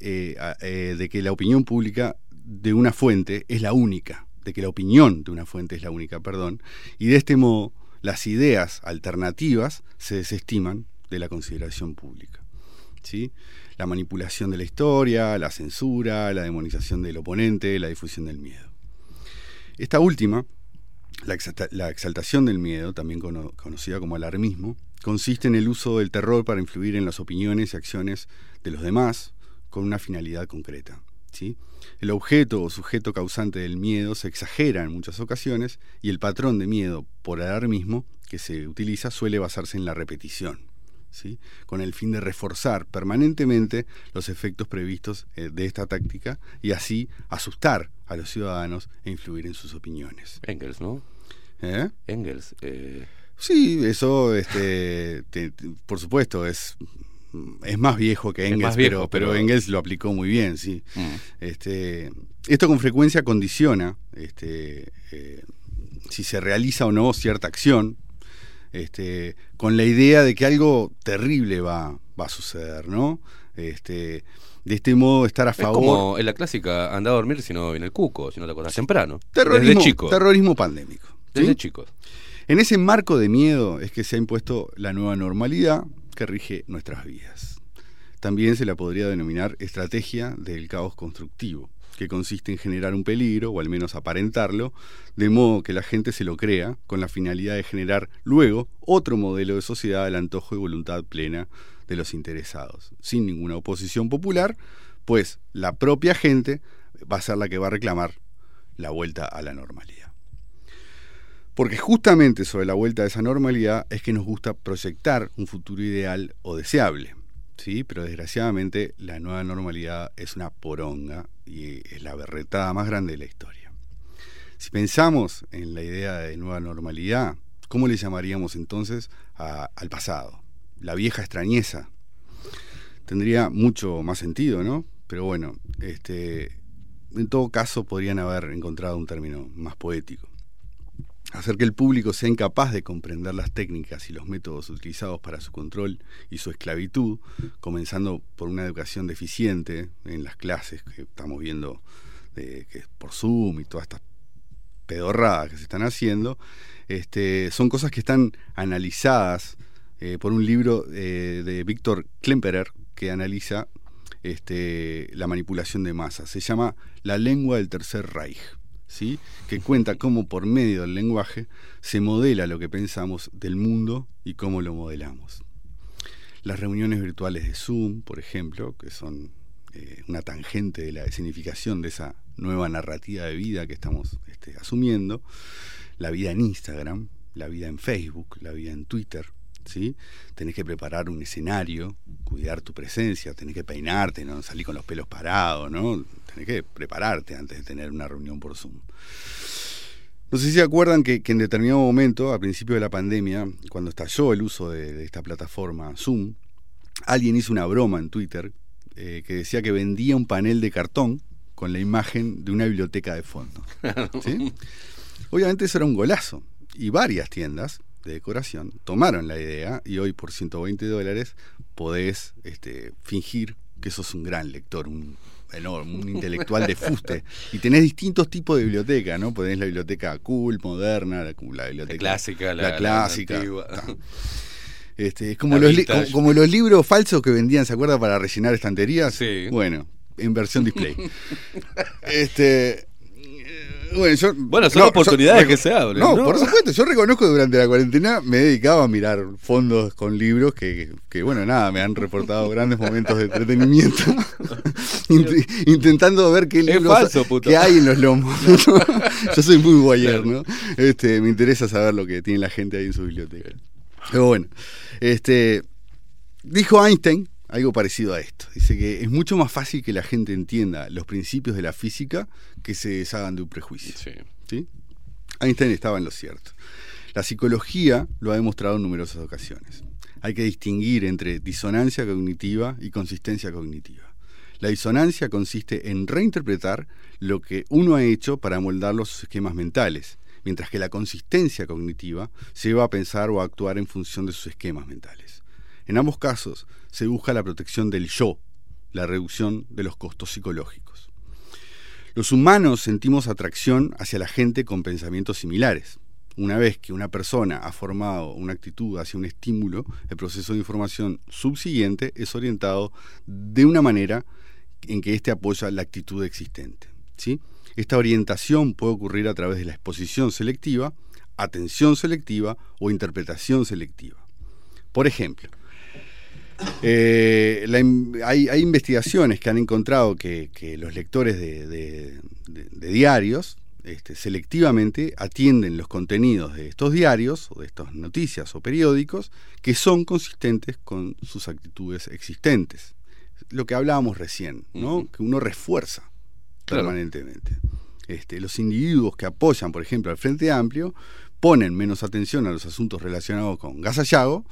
eh, eh, de que la opinión pública de una fuente es la única, de que la opinión de una fuente es la única, perdón, y de este modo las ideas alternativas se desestiman de la consideración pública. ¿sí? La manipulación de la historia, la censura, la demonización del oponente, la difusión del miedo. Esta última, la, exalta- la exaltación del miedo, también cono- conocida como alarmismo, consiste en el uso del terror para influir en las opiniones y acciones de los demás con una finalidad concreta. ¿sí? El objeto o sujeto causante del miedo se exagera en muchas ocasiones y el patrón de miedo por alarmismo que se utiliza suele basarse en la repetición. ¿Sí? con el fin de reforzar permanentemente los efectos previstos eh, de esta táctica y así asustar a los ciudadanos e influir en sus opiniones. Engels, ¿no? ¿Eh? Engels. eh, Sí, eso, este, te- te- por supuesto, es, es más viejo que Engels, viejo, pero, pero pero- Engels lo aplicó muy bien, sí. Mm. Este, esto con frecuencia condiciona este, eh, si se realiza o no cierta acción, este, con la idea de que algo terrible va, va a suceder, ¿no? Este, de este modo estar a Es favor. como en la clásica, anda a dormir si no viene el cuco, si no te acordás temprano. Terrorismo, Desde chico. terrorismo pandémico. ¿sí? Desde chicos. En ese marco de miedo es que se ha impuesto la nueva normalidad que rige nuestras vidas. También se la podría denominar estrategia del caos constructivo, que consiste en generar un peligro, o al menos aparentarlo, de modo que la gente se lo crea, con la finalidad de generar luego otro modelo de sociedad al antojo y voluntad plena de los interesados, sin ninguna oposición popular, pues la propia gente va a ser la que va a reclamar la vuelta a la normalidad. Porque justamente sobre la vuelta a esa normalidad es que nos gusta proyectar un futuro ideal o deseable. ¿Sí? Pero desgraciadamente la nueva normalidad es una poronga y es la berretada más grande de la historia. Si pensamos en la idea de nueva normalidad, ¿cómo le llamaríamos entonces al pasado? La vieja extrañeza. Tendría mucho más sentido, ¿no? Pero bueno, este, en todo caso podrían haber encontrado un término más poético hacer que el público sea incapaz de comprender las técnicas y los métodos utilizados para su control y su esclavitud, comenzando por una educación deficiente en las clases que estamos viendo de, que por Zoom y todas estas pedorradas que se están haciendo, este, son cosas que están analizadas eh, por un libro eh, de Víctor Klemperer que analiza este, la manipulación de masas. Se llama La lengua del Tercer Reich. Que cuenta cómo por medio del lenguaje se modela lo que pensamos del mundo y cómo lo modelamos. Las reuniones virtuales de Zoom, por ejemplo, que son eh, una tangente de la significación de esa nueva narrativa de vida que estamos este, asumiendo, la vida en Instagram, la vida en Facebook, la vida en Twitter, ¿sí? Tenés que preparar un escenario, cuidar tu presencia, tenés que peinarte, no salir con los pelos parados, ¿no? Tenés que prepararte antes de tener una reunión por Zoom. No sé si se acuerdan que, que en determinado momento, a principio de la pandemia, cuando estalló el uso de, de esta plataforma Zoom, alguien hizo una broma en Twitter eh, que decía que vendía un panel de cartón con la imagen de una biblioteca de fondo. ¿sí? Obviamente eso era un golazo. Y varias tiendas de decoración tomaron la idea y hoy por 120 dólares podés este, fingir que sos un gran lector, un enorme, un intelectual de fuste. Y tenés distintos tipos de biblioteca, ¿no? Tenés la biblioteca cool, moderna, la, la biblioteca clásica, la- la la clásica. Este, es como La los, como, como los libros falsos que vendían, ¿se acuerda? Para rellenar estanterías. Bueno, en versión display. este. Bueno, yo, Bueno, son oportunidades que se abren, No, ¿no? por supuesto. Yo reconozco que durante la cuarentena me he dedicado a mirar fondos con libros que, que, bueno, nada, me han reportado grandes momentos de entretenimiento. Int- intentando ver qué libros qué hay en los lomos. yo soy muy guayer, ¿no? Este, me interesa saber lo que tiene la gente ahí en su biblioteca. Pero bueno, este, dijo Einstein algo parecido a esto. Dice que es mucho más fácil que la gente entienda los principios de la física que se deshagan de un prejuicio. ¿Sí? Einstein estaba en lo cierto. La psicología lo ha demostrado en numerosas ocasiones. Hay que distinguir entre disonancia cognitiva y consistencia cognitiva. La disonancia consiste en reinterpretar lo que uno ha hecho para moldarlo a sus esquemas mentales, mientras que la consistencia cognitiva se lleva a pensar o a actuar en función de sus esquemas mentales. En ambos casos se busca la protección del yo, la reducción de los costos psicológicos. Los humanos sentimos atracción hacia la gente con pensamientos similares. Una vez que una persona ha formado una actitud hacia un estímulo, el proceso de información subsiguiente es orientado de una manera en que éste apoya la actitud existente. ¿sí? Esta orientación puede ocurrir a través de la exposición selectiva, atención selectiva o interpretación selectiva. Por ejemplo, eh, la hay, hay investigaciones que han encontrado que, que los lectores de, de- de- de diarios este, selectivamente atienden los contenidos de estos diarios o de estas noticias o periódicos que son consistentes con sus actitudes existentes. Lo que hablábamos recién, ¿no? que uno refuerza Claro. permanentemente. Este, los individuos que apoyan, por ejemplo, al Frente Amplio, ponen menos atención a los asuntos relacionados con Gasallago,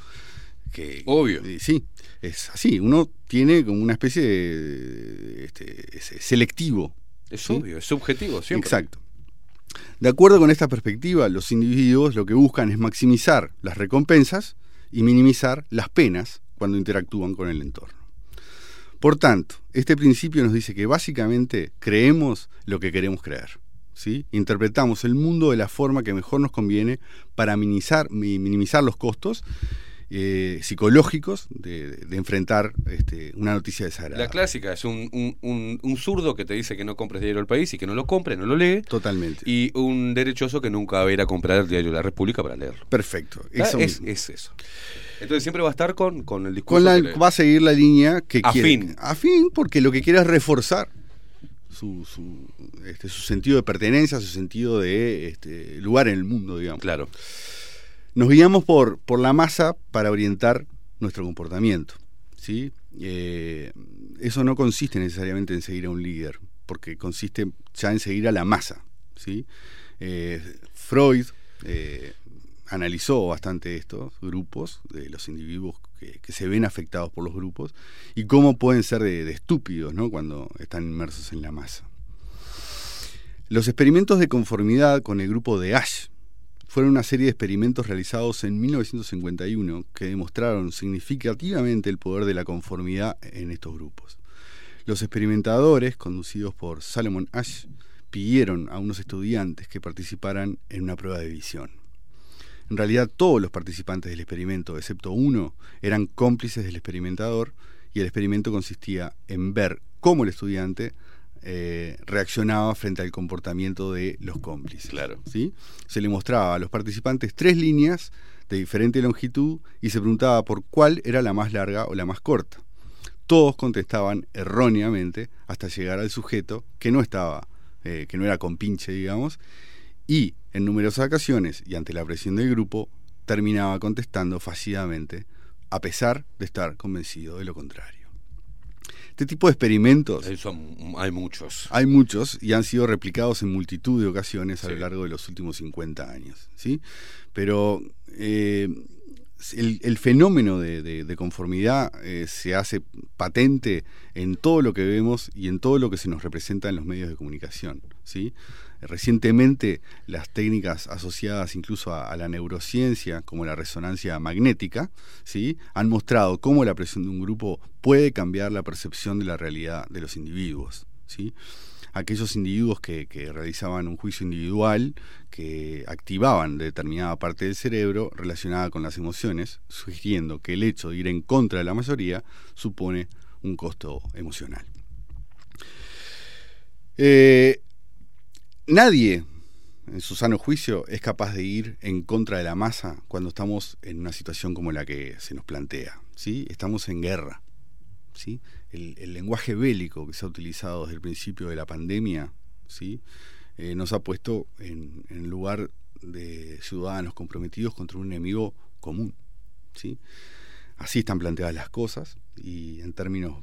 que Obvio. y sí, es así. Uno tiene como una especie de este, es- es selectivo. Es ¿sí? obvio, es subjetivo siempre. Exacto. De acuerdo con esta perspectiva, los individuos lo que buscan es maximizar las recompensas y minimizar las penas cuando interactúan con el entorno. Por tanto, este principio nos dice que básicamente creemos lo que queremos creer. ¿sí? Interpretamos el mundo de la forma que mejor nos conviene para minimizar, mi- minimizar los costos eh, psicológicos de, de enfrentar este, una noticia desagradable. La clásica es un, un, un- un zurdo que te dice que no compres diario El País y que no lo compre, no lo lee. Totalmente. Y un derechoso que nunca va a ir a comprar el diario La República para leerlo. Perfecto. Ah, Eso es, es eso. Entonces siempre va a estar con, con el discurso. Con la, que va a seguir la línea que quiere. Afín. Afín, porque lo que quiere es reforzar su, su, este, su sentido de pertenencia, su sentido de este, lugar en el mundo, digamos. Claro. Nos guiamos por, por la masa para orientar nuestro comportamiento. ¿sí? Eh, eso no consiste necesariamente en seguir a un líder, porque consiste ya en seguir a la masa. ¿sí? Eh, Freud eh, analizó bastante estos grupos de los individuos que, se ven afectados por los grupos y cómo pueden ser de, de estúpidos ¿no? cuando están inmersos en la masa. Los experimentos de conformidad con el grupo de Ash fueron una serie de experimentos realizados en 1951 que demostraron significativamente el poder de la conformidad en estos grupos. Los experimentadores, conducidos por Salomon Ash, pidieron a unos estudiantes que participaran en una prueba de visión. En realidad todos los participantes del experimento, excepto uno, eran cómplices del experimentador y el experimento consistía en ver cómo el estudiante eh, reaccionaba frente al comportamiento de los cómplices. Claro. ¿sí? Se le mostraba a los participantes tres líneas de diferente longitud y se preguntaba por cuál era la más larga o la más corta. Todos contestaban erróneamente hasta llegar al sujeto que no estaba, eh, que no era compinche, digamos, y en numerosas ocasiones y ante la presión del grupo, terminaba contestando fallidamente, a pesar de estar convencido de lo contrario. Este tipo de experimentos son- hay muchos. hay muchos y han sido replicados en multitud de ocasiones a lo largo de los últimos 50 años. ¿sí? Pero eh, el, el fenómeno de, de- de conformidad eh, se hace patente en todo lo que vemos y en todo lo que se nos representa en los medios de comunicación. ¿sí? Recientemente las técnicas asociadas incluso a, la neurociencia, como la resonancia magnética, ¿sí? han mostrado cómo la presión de un grupo puede cambiar la percepción de la realidad de los individuos. ¿sí? Aquellos individuos que, que realizaban un juicio individual, que activaban determinada parte del cerebro relacionada con las emociones, sugiriendo que el hecho de ir en contra de la mayoría supone un costo emocional. Eh, nadie, en su sano juicio, es capaz de ir en contra de la masa cuando estamos en una situación como la que se nos plantea. ¿sí? Estamos en guerra. ¿sí? El, lenguaje bélico que se ha utilizado desde el principio de la pandemia ¿sí? Eh, nos ha puesto en, en lugar de ciudadanos comprometidos contra un enemigo común. ¿sí? Así están planteadas las cosas y en términos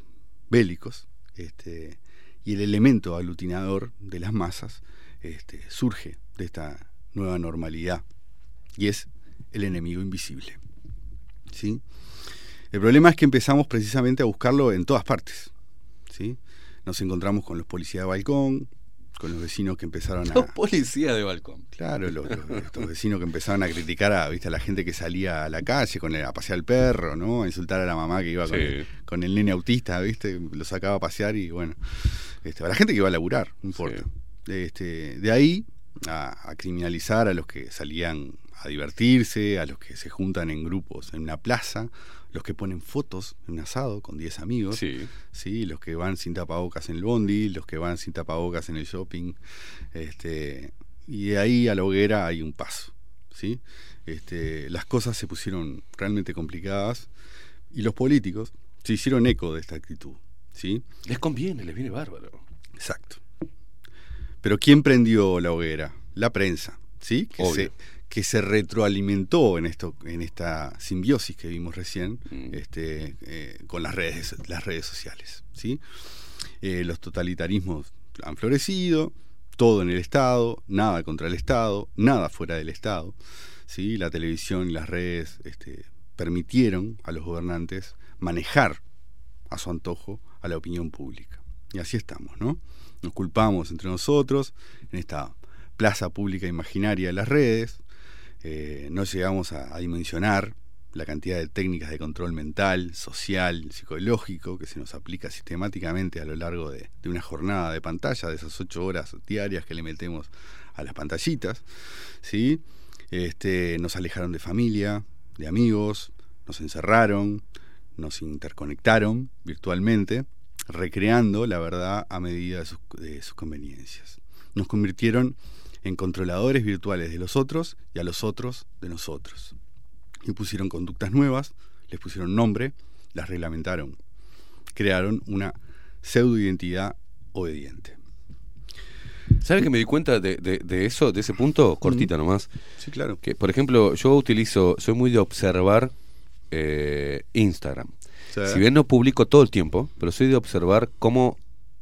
bélicos. Este, y el elemento aglutinador de las masas este, surge de esta nueva normalidad y es el enemigo invisible. ¿sí? El problema es que empezamos precisamente a buscarlo en todas partes. ¿sí? Nos encontramos con los policías de balcón, con los vecinos que empezaron a... Los policías de balcón. Claro, los, los- estos vecinos que empezaron a criticar a, ¿viste, a la gente que salía a la calle con el- a pasear al perro, ¿no? A insultar a la mamá que iba con, Sí. el, con el nene autista, ¿viste? Lo sacaba a pasear y bueno. Este, a la gente que iba a laburar, no importa. Este, de ahí a, a criminalizar a los que salían a divertirse, a los que se juntan en grupos en una plaza, los que ponen fotos en un asado con 10 amigos, Sí. los que van sin tapabocas en el bondi, los que van sin tapabocas en el shopping, este, y de ahí a la hoguera hay un paso, ¿sí? Este, las cosas se pusieron realmente complicadas y los políticos se hicieron eco de esta actitud, ¿sí? Les conviene, les viene bárbaro. Exacto. Pero ¿quién prendió la hoguera? La prensa, ¿sí? Que Obvio. se, que se retroalimentó en esto, en esta simbiosis que vimos recién, Mm. este, eh, con las redes, las redes sociales, ¿sí? Eh, los totalitarismos han florecido, todo en el Estado, nada contra el Estado, nada fuera del Estado, ¿sí? La televisión y las redes este, permitieron a los gobernantes manejar a su antojo a la opinión pública. Y así estamos, ¿no? Nos culpamos entre nosotros en esta plaza pública imaginaria de las redes, eh, no llegamos a, dimensionar la cantidad de técnicas de control mental, social, psicológico que se nos aplica sistemáticamente a lo largo de, de una jornada de pantalla, de esas ocho horas diarias que le metemos a las pantallitas, ¿sí? Este, nos alejaron de familia, de amigos, nos encerraron, nos interconectaron virtualmente, recreando la verdad a medida de sus, de sus conveniencias. Nos convirtieron en controladores virtuales de los otros y a los otros de nosotros. Y pusieron conductas nuevas, les pusieron nombre, las reglamentaron. Crearon una pseudo-identidad obediente. ¿Sabes que me di cuenta de, de- de eso, de ese punto? Cortita nomás. Sí, claro. Que, por ejemplo, yo utilizo, soy muy de observar eh, Instagram. Sí. Si bien no publico todo el tiempo, pero soy de observar cómo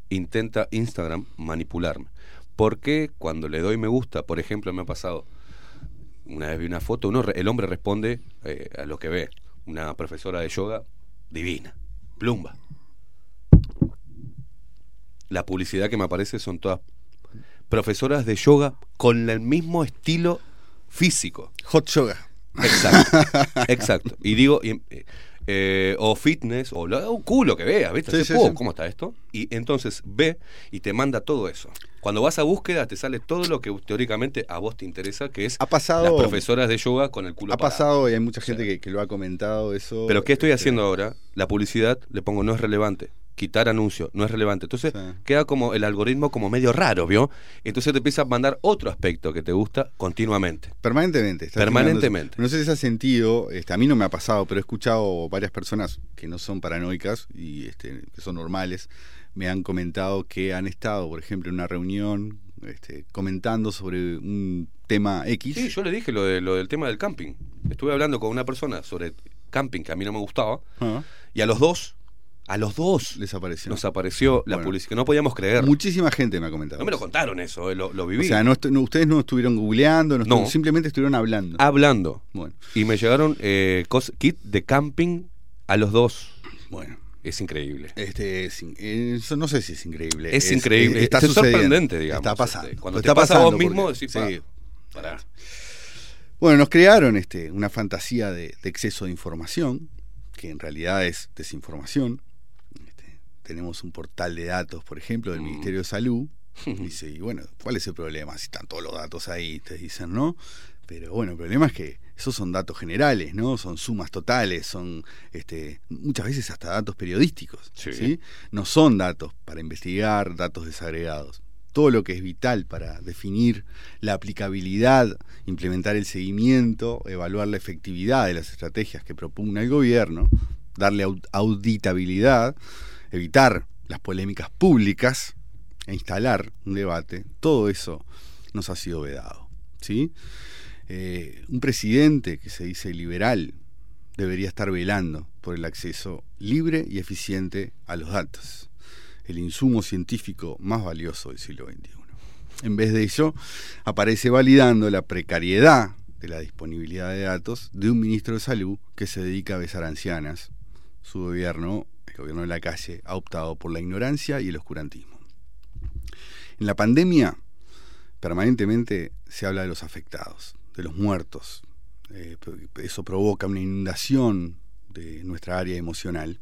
intenta Instagram manipularme. Porque cuando le doy me gusta, por ejemplo, me ha pasado, una vez vi una foto, uno, el hombre responde eh, a lo que ve. Una profesora de yoga divina, plumba. La publicidad que me aparece son todas profesoras de yoga con el mismo estilo físico. Hot yoga. Exacto. exacto. Y digo, y, eh, o fitness, o lo- un culo que veas, ¿viste? Sí, Así, sí, "Oh, sí. ¿Cómo está esto? Y entonces ve y te manda todo eso. Cuando vas a búsqueda, te sale todo lo que teóricamente a vos te interesa, que es Ha pasado- las profesoras de yoga con el culo Ha parado. pasado y hay mucha gente que, que lo ha comentado eso. Pero ¿qué estoy este, haciendo ahora? La publicidad le pongo no es relevante. Quitar anuncio, no es relevante. Entonces queda como el algoritmo como medio raro, ¿vio? Entonces te empieza a mandar otro aspecto que te gusta continuamente. Permanentemente. Permanentemente. eso. No sé si ese sentido, este, a mí no me ha pasado, pero he escuchado varias personas que no son paranoicas y este, que son normales, me han comentado que han estado, por ejemplo, en una reunión este, comentando sobre un tema X. Sí, yo le dije lo, de, lo del tema del camping. Estuve hablando con una persona sobre camping que a mí no me gustaba. Ah. Y a los dos, a los dos les apareció. nos apareció la Bueno. publicidad. No podíamos creer. Muchísima gente me ha comentado. No me lo contaron eso, eh, lo, lo viví. O sea, no estu- no- ustedes no estuvieron googleando, no simplemente estuvieron hablando. Hablando. Bueno. Y me llegaron eh, kit de camping a los dos. Bueno. Es increíble. Este, es no sé si es increíble. Es increíble, está es sorprendente, digamos, Está pasando. este, cuando Está te pasa a vos pasando mismo, porque- decís, sí. "Pa, pará". Bueno, nos crearon este, una fantasía de, de exceso de información, que en realidad es desinformación. Tenemos un portal de datos, por ejemplo, Mm. del Ministerio de Salud. Dice, y bueno, ¿cuál es el problema? Si están todos los datos ahí, te dicen, ¿no? Pero bueno, el problema es que esos son datos generales, ¿no? Son sumas totales, son este, muchas veces hasta datos periodísticos, Sí. ¿sí? No son datos para investigar, datos desagregados. Todo lo que es vital para definir la aplicabilidad, implementar el seguimiento, evaluar la efectividad de las estrategias que propugna el gobierno, darle au- auditabilidad, evitar las polémicas públicas e instalar un debate, todo eso nos ha sido vedado. ¿sí? Eh, un presidente que se dice liberal debería estar velando por el acceso libre y eficiente a los datos, el insumo científico más valioso del siglo XXI. En vez de ello, aparece validando la precariedad de la disponibilidad de datos de un ministro de salud que se dedica a besar ancianas. Su gobierno, el gobierno de la calle, ha optado por la ignorancia y el oscurantismo. En la pandemia, permanentemente se habla de los afectados, de los muertos. Eh, eso provoca una inundación de nuestra área emocional.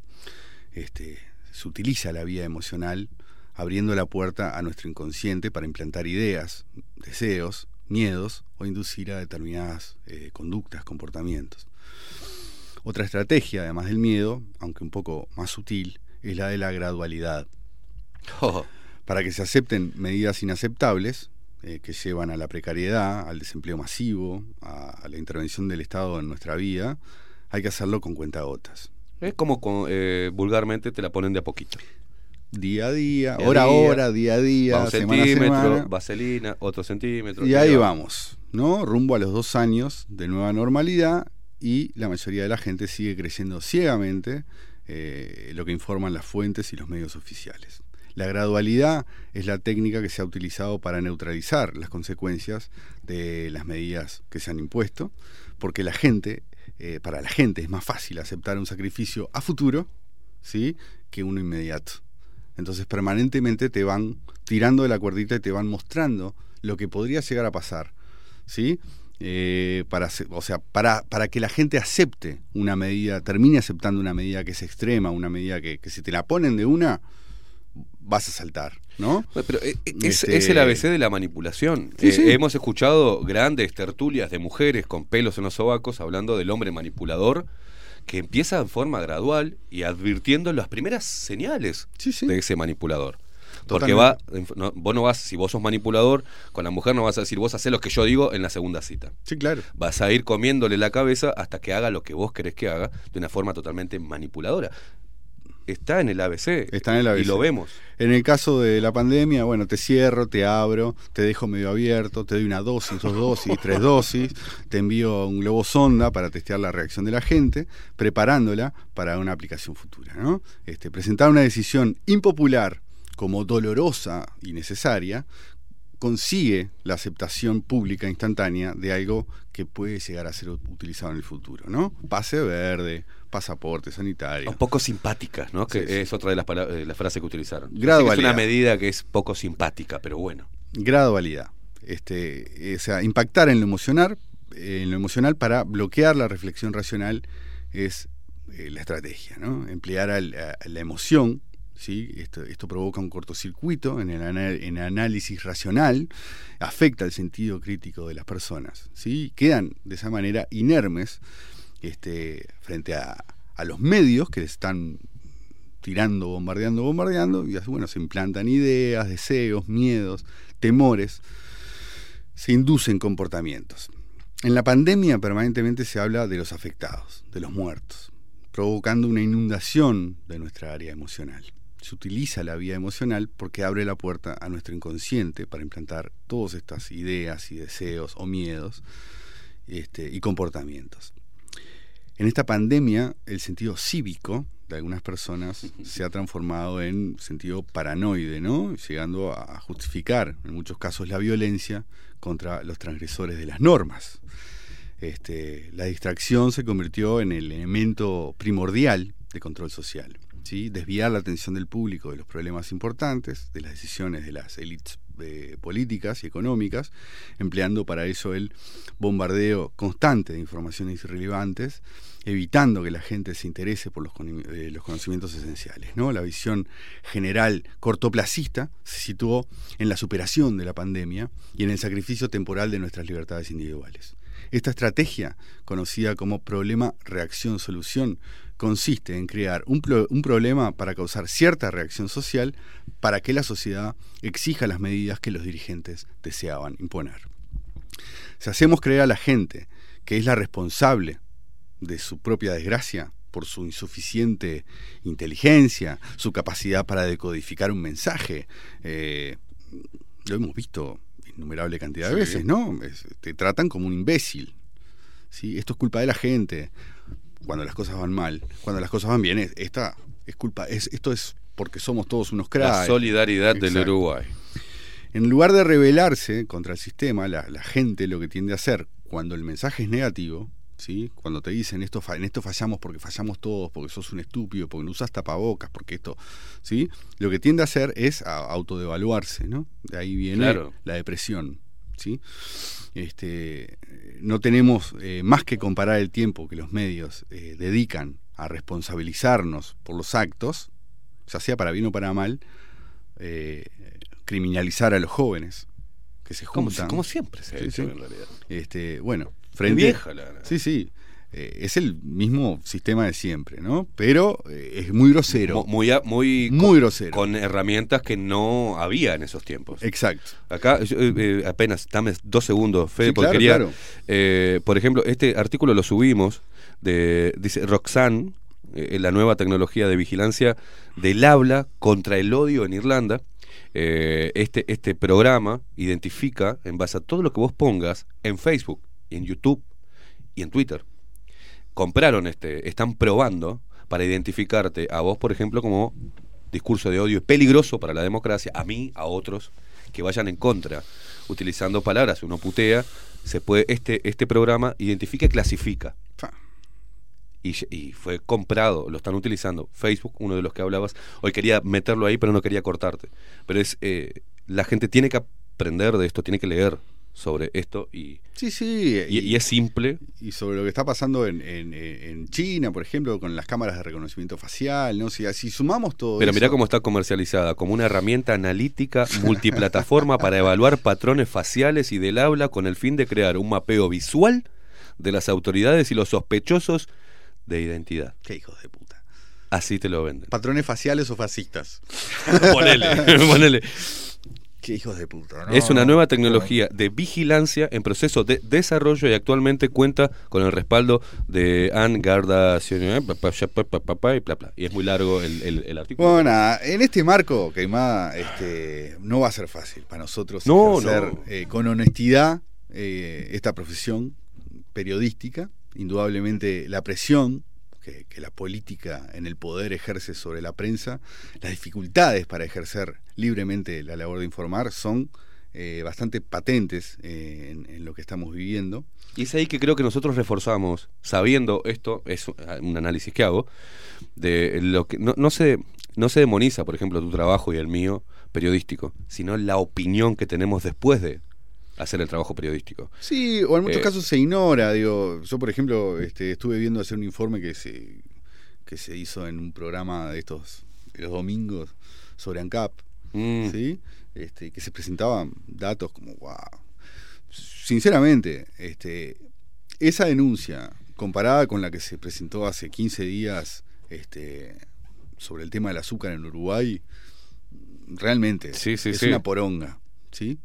Este, se utiliza la vía emocional abriendo la puerta a nuestro inconsciente para implantar ideas, deseos, miedos o inducir a determinadas eh, conductas, comportamientos. Otra estrategia, además del miedo, aunque un poco más sutil, es la de la gradualidad. Para que se acepten medidas inaceptables eh, que llevan a la precariedad, al desempleo masivo, a, a la intervención del Estado en nuestra vida, hay que hacerlo con cuentagotas. Es como con, eh, vulgarmente te la ponen de a poquito. Día a día, hora a día, hora, día a día, un semana a semana. vaselina, otro centímetro. Y ahí vamos, ¿no? Rumbo a los dos años de nueva normalidad y la mayoría de la gente sigue creyendo ciegamente eh, lo que informan las fuentes y los medios oficiales. La gradualidad es la técnica que se ha utilizado para neutralizar las consecuencias de las medidas que se han impuesto, porque la gente, eh, para la gente es más fácil aceptar un sacrificio a futuro, ¿sí? que uno inmediato. Entonces permanentemente te van tirando de la cuerdita y te van mostrando lo que podría llegar a pasar, ¿sí? Eh, para, o sea, para, para que la gente acepte una medida, termine aceptando una medida que es extrema, una medida que, que si te la ponen de una, vas a saltar, ¿no? Pero eh, es, Este- es el ABC de la manipulación. Sí, Eh, sí. Hemos escuchado grandes tertulias de mujeres con pelos en los sobacos hablando del hombre manipulador que empieza en forma gradual y advirtiendo las primeras señales de ese manipulador. Porque va, no, vos no vas, si vos sos manipulador, con la mujer no vas a decir, vos hacés lo que yo digo en la segunda cita. Sí, claro. Vas a ir comiéndole la cabeza hasta que haga lo que vos querés que haga de una forma totalmente manipuladora. Está en el ABC. Está en el ABC. Y lo vemos. En el caso de la pandemia, bueno, te cierro, te abro, te dejo medio abierto, te doy una dosis, dos dosis, tres dosis, te envío un globo sonda para testear la reacción de la gente, preparándola para una aplicación futura. ¿no? Este, presentar una decisión impopular como dolorosa y necesaria consigue la aceptación pública instantánea de algo que puede llegar a ser utilizado en el futuro, ¿no? Pase verde, pasaporte sanitario. Un poco simpáticas, ¿no? Que Sí, sí. es otra de las, eh, las frases que utilizaron. Gradualidad. Es una medida que es poco simpática, pero bueno. gradualidad. Este, eh, o sea, impactar en lo emocional, eh, en lo emocional para bloquear la reflexión racional es eh, la estrategia, ¿no? Emplear a, la emoción, ¿sí? Esto, provoca un cortocircuito en el, análisis racional, afecta el sentido crítico de las personas, ¿sí? Quedan de esa manera inermes este, frente a, los medios que están tirando, bombardeando, bombardeando, y bueno, se implantan ideas, deseos, miedos, temores, se inducen comportamientos. En la pandemia permanentemente se habla de los afectados, de los muertos, provocando una inundación de nuestra área emocional. Se utiliza la vía emocional porque abre la puerta a nuestro inconsciente para implantar todas estas ideas y deseos o miedos este, y comportamientos. En esta pandemia, el sentido cívico de algunas personas se ha transformado en sentido paranoide, ¿no? Llegando a justificar, en muchos casos, la violencia contra los transgresores de las normas. Este, la distracción se convirtió en el elemento primordial de control social. Desviar la atención del público de los problemas importantes, de las decisiones de las élites eh, políticas y económicas, empleando para eso el bombardeo constante de informaciones irrelevantes, evitando que la gente se interese por los, eh, los conocimientos esenciales. ¿no? La visión general cortoplacista se situó en la superación de la pandemia y en el sacrificio temporal de nuestras libertades individuales. Esta estrategia, conocida como problema-reacción-solución, consiste en crear un, pro- un problema para causar cierta reacción social para que la sociedad exija las medidas que los dirigentes deseaban imponer. Si hacemos creer a la gente que es la responsable de su propia desgracia por su insuficiente inteligencia, su capacidad para decodificar un mensaje, eh, lo hemos visto innumerable cantidad de Sí. veces, ¿no? Es- te tratan como un imbécil. ¿sí? Esto es culpa de la gente cuando las cosas van mal. Cuando las cosas van bien, es- esta es culpa, es, esto es porque somos todos unos cracks. La solidaridad del. Uruguay. En lugar de rebelarse contra el sistema, la, la gente lo que tiende a hacer cuando el mensaje es negativo, ¿sí? cuando te dicen esto en esto fallamos porque fallamos todos, porque sos un estúpido, porque no usas tapabocas, porque esto, ¿sí? lo que tiende a hacer es a autodevaluarse, ¿no? De ahí viene Claro. la depresión. ¿Sí? Este, no tenemos eh, más que comparar el tiempo que los medios eh, dedican a responsabilizarnos por los actos, ya sea para bien o para mal, eh, criminalizar a los jóvenes que se juntan. como siempre se ha hecho, en realidad. Este, bueno, frente vieja la- la- Sí, sí. Eh, es el mismo sistema de siempre, ¿no? Pero eh, es muy grosero. Mu- Muy, muy, Muy grosero. Con herramientas que no había en esos tiempos. Exacto. Acá, eh, apenas, dame dos segundos, Fede, Sí, porque claro, quería. claro. por ejemplo, este artículo lo subimos, de, dice Roxanne, la nueva tecnología de vigilancia del habla contra el odio en Irlanda. Este, este programa identifica, en base a todo lo que vos pongas en Facebook, en YouTube y en Twitter, compraron este, están probando para identificarte a vos, por ejemplo, como discurso de odio peligroso para la democracia, a mí, a otros que vayan en contra, utilizando palabras, uno putea, se puede, este, este programa identifica y clasifica. Y, y fue comprado, lo están utilizando. Facebook, uno de los que hablabas, hoy quería meterlo ahí, pero no quería cortarte. Pero es, eh, la gente tiene que aprender de esto, tiene que leer sobre esto y, Sí, sí. y, y es simple. Y sobre lo que está pasando en, en- en China, por ejemplo, con las cámaras de reconocimiento facial, ¿no? Si, si sumamos todo Pero eso- mirá cómo está comercializada, como una herramienta analítica multiplataforma para evaluar patrones faciales y del habla con el fin de crear un mapeo visual de las autoridades y los sospechosos de identidad. Qué hijos de puta. Así te lo venden. Patrones faciales o fascistas. ponele, ponele. Qué hijos de puta, ¿no? Es una nueva tecnología de vigilancia en proceso de desarrollo y actualmente cuenta con el respaldo de Anne Garda y es muy largo el, el- el artículo. Bueno, nada, en este marco, Queimada, este, no va a ser fácil para nosotros No, no. eh, con honestidad eh, esta profesión periodística. Indudablemente la presión que, la política en el poder ejerce sobre la prensa, las dificultades para ejercer libremente la labor de informar son eh, bastante patentes eh, en, en lo que estamos viviendo. Y es ahí que creo que nosotros reforzamos, sabiendo esto, es un análisis que hago, de lo que no, no se no se demoniza, por ejemplo, tu trabajo y el mío periodístico, sino la opinión que tenemos después de hacer el trabajo periodístico. Sí, o en muchos Eh, casos se ignora. Digo, yo por ejemplo este, estuve viendo hacer un informe que se que se hizo en un programa de estos de los domingos sobre ANCAP, Mm. ¿sí? Este, que se presentaban datos como wow. Sinceramente, este, esa denuncia comparada con la que se presentó hace 15 días este, sobre el tema del azúcar en Uruguay, realmente Sí, sí, es sí. una poronga, ¿sí?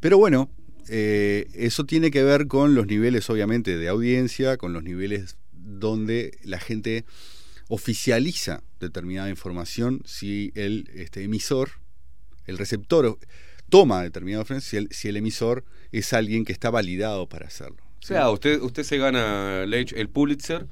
Pero bueno, eh, eso tiene que ver con los niveles, obviamente, de audiencia, con los niveles donde la gente oficializa determinada información si el este, emisor, el receptor, toma determinada información si el, si el emisor es alguien que está validado para hacerlo. O sea, usted, usted se gana el Pulitzer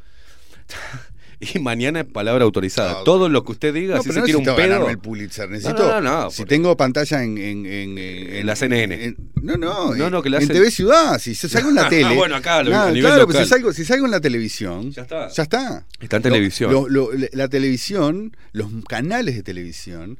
y mañana es palabra autorizada. Todo lo que usted diga, No, si pero se no tira un pedo. el Pulitzer. Necesito, No, no, no, si por- tengo pantalla en, en, en, en- la CNN. no, no, No, no, que la en hacen- TV Ciudad. Si yo salgo en la tele. Bueno, acá, lo- Nada, a nivel claro, local. si salgo, si salgo en la televisión. Ya está. Ya está. Está en televisión. lo- lo- la televisión, los canales de televisión.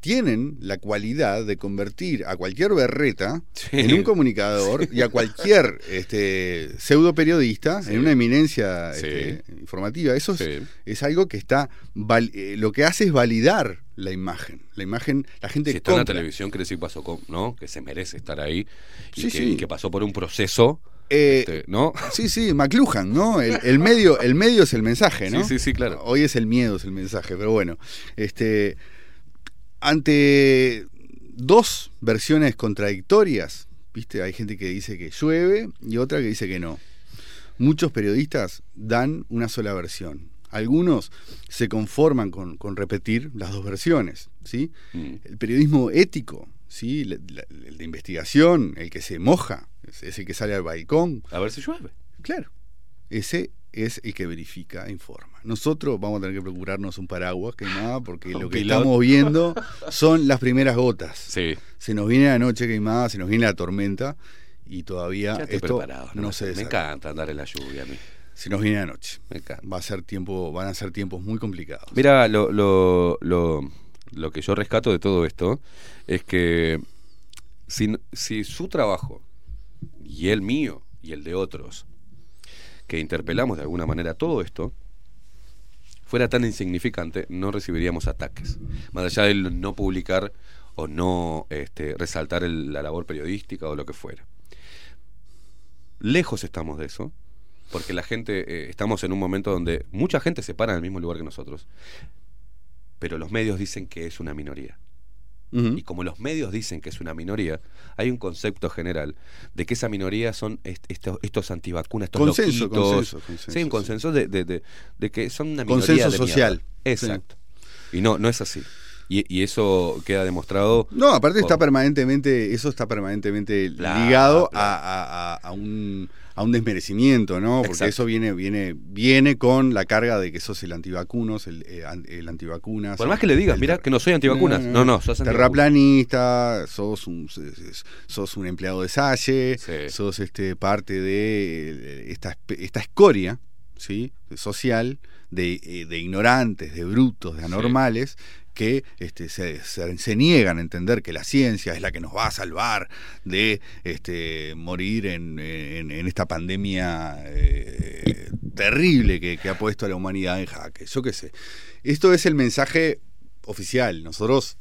Tienen la cualidad de convertir a cualquier berreta en un comunicador y a cualquier este, pseudo periodista en una eminencia este, informativa. Eso es, es algo que está. val- eh, lo que hace es validar la imagen. La imagen, la gente Si está en la televisión, quiere decir pasó con, ¿no? Que se merece estar ahí y, que, sí. y que pasó por un proceso, Eh, este, ¿no? Sí, sí, McLuhan, ¿no? El, el medio, el medio es el mensaje, ¿no? Sí, sí, sí, claro. Hoy es el miedo, es el mensaje, pero bueno. Este, ante dos versiones contradictorias, ¿viste? Hay gente que dice que llueve y otra que dice que no. Muchos periodistas dan una sola versión. Algunos se conforman con, con repetir las dos versiones, ¿sí? Mm. El periodismo ético, ¿sí? La- la- el de investigación, el que se moja, es, es el que sale al balcón. A ver si llueve. Claro. Ese es el que verifica e informa. Nosotros vamos a tener que procurarnos un paraguas que nada, porque lo que piloto. estamos viendo son las primeras gotas. Sí. Se nos viene la noche queimada, se nos viene la tormenta y todavía esto preparado. no, me- se Me encanta andar en la lluvia a mí. Se nos viene la noche. Me encanta. Va a ser tiempo, van a ser tiempos muy complicados. Mira, lo, lo, lo, lo que yo rescato de todo esto es que si, si su trabajo y el mío y el de otros, que interpelamos de alguna manera todo esto, fuera tan insignificante, no recibiríamos ataques. Más allá del no publicar o no este, resaltar la labor periodística o lo que fuera. Lejos estamos de eso, porque la gente, eh, estamos en un momento donde mucha gente se para en el mismo lugar que nosotros, pero los medios dicen que es una minoría. Y como los medios dicen que es una minoría, hay un concepto general de que esa minoría son est- estos, estos antivacunas, estos Consenso, loquitos. consenso, consenso, sí, un sí. consenso de, de- de- de que son una minoría Consenso de social. mierda. Exacto. Y no, no es así. Y, y eso queda demostrado. No, aparte está permanentemente, eso está permanentemente ligado. A, a- un, a un desmerecimiento, ¿no? Porque Exacto. eso viene, viene, viene con la carga de que sos el antivacunos, el, eh, el antivacunas. Por más que le digas, mira, que no soy antivacunas. No, no, sos antivacunas. terraplanista, sos un, sos un empleado de Salle, sos este, parte de eh, esta, esta escoria ¿sí? social de, eh, de ignorantes, de brutos, de anormales, que este, se, niegan a entender que la ciencia es la que nos va a salvar de este, morir en, esta pandemia eh, terrible que, ha puesto a la humanidad en jaque. Yo qué sé. Esto es el mensaje oficial. Nosotros,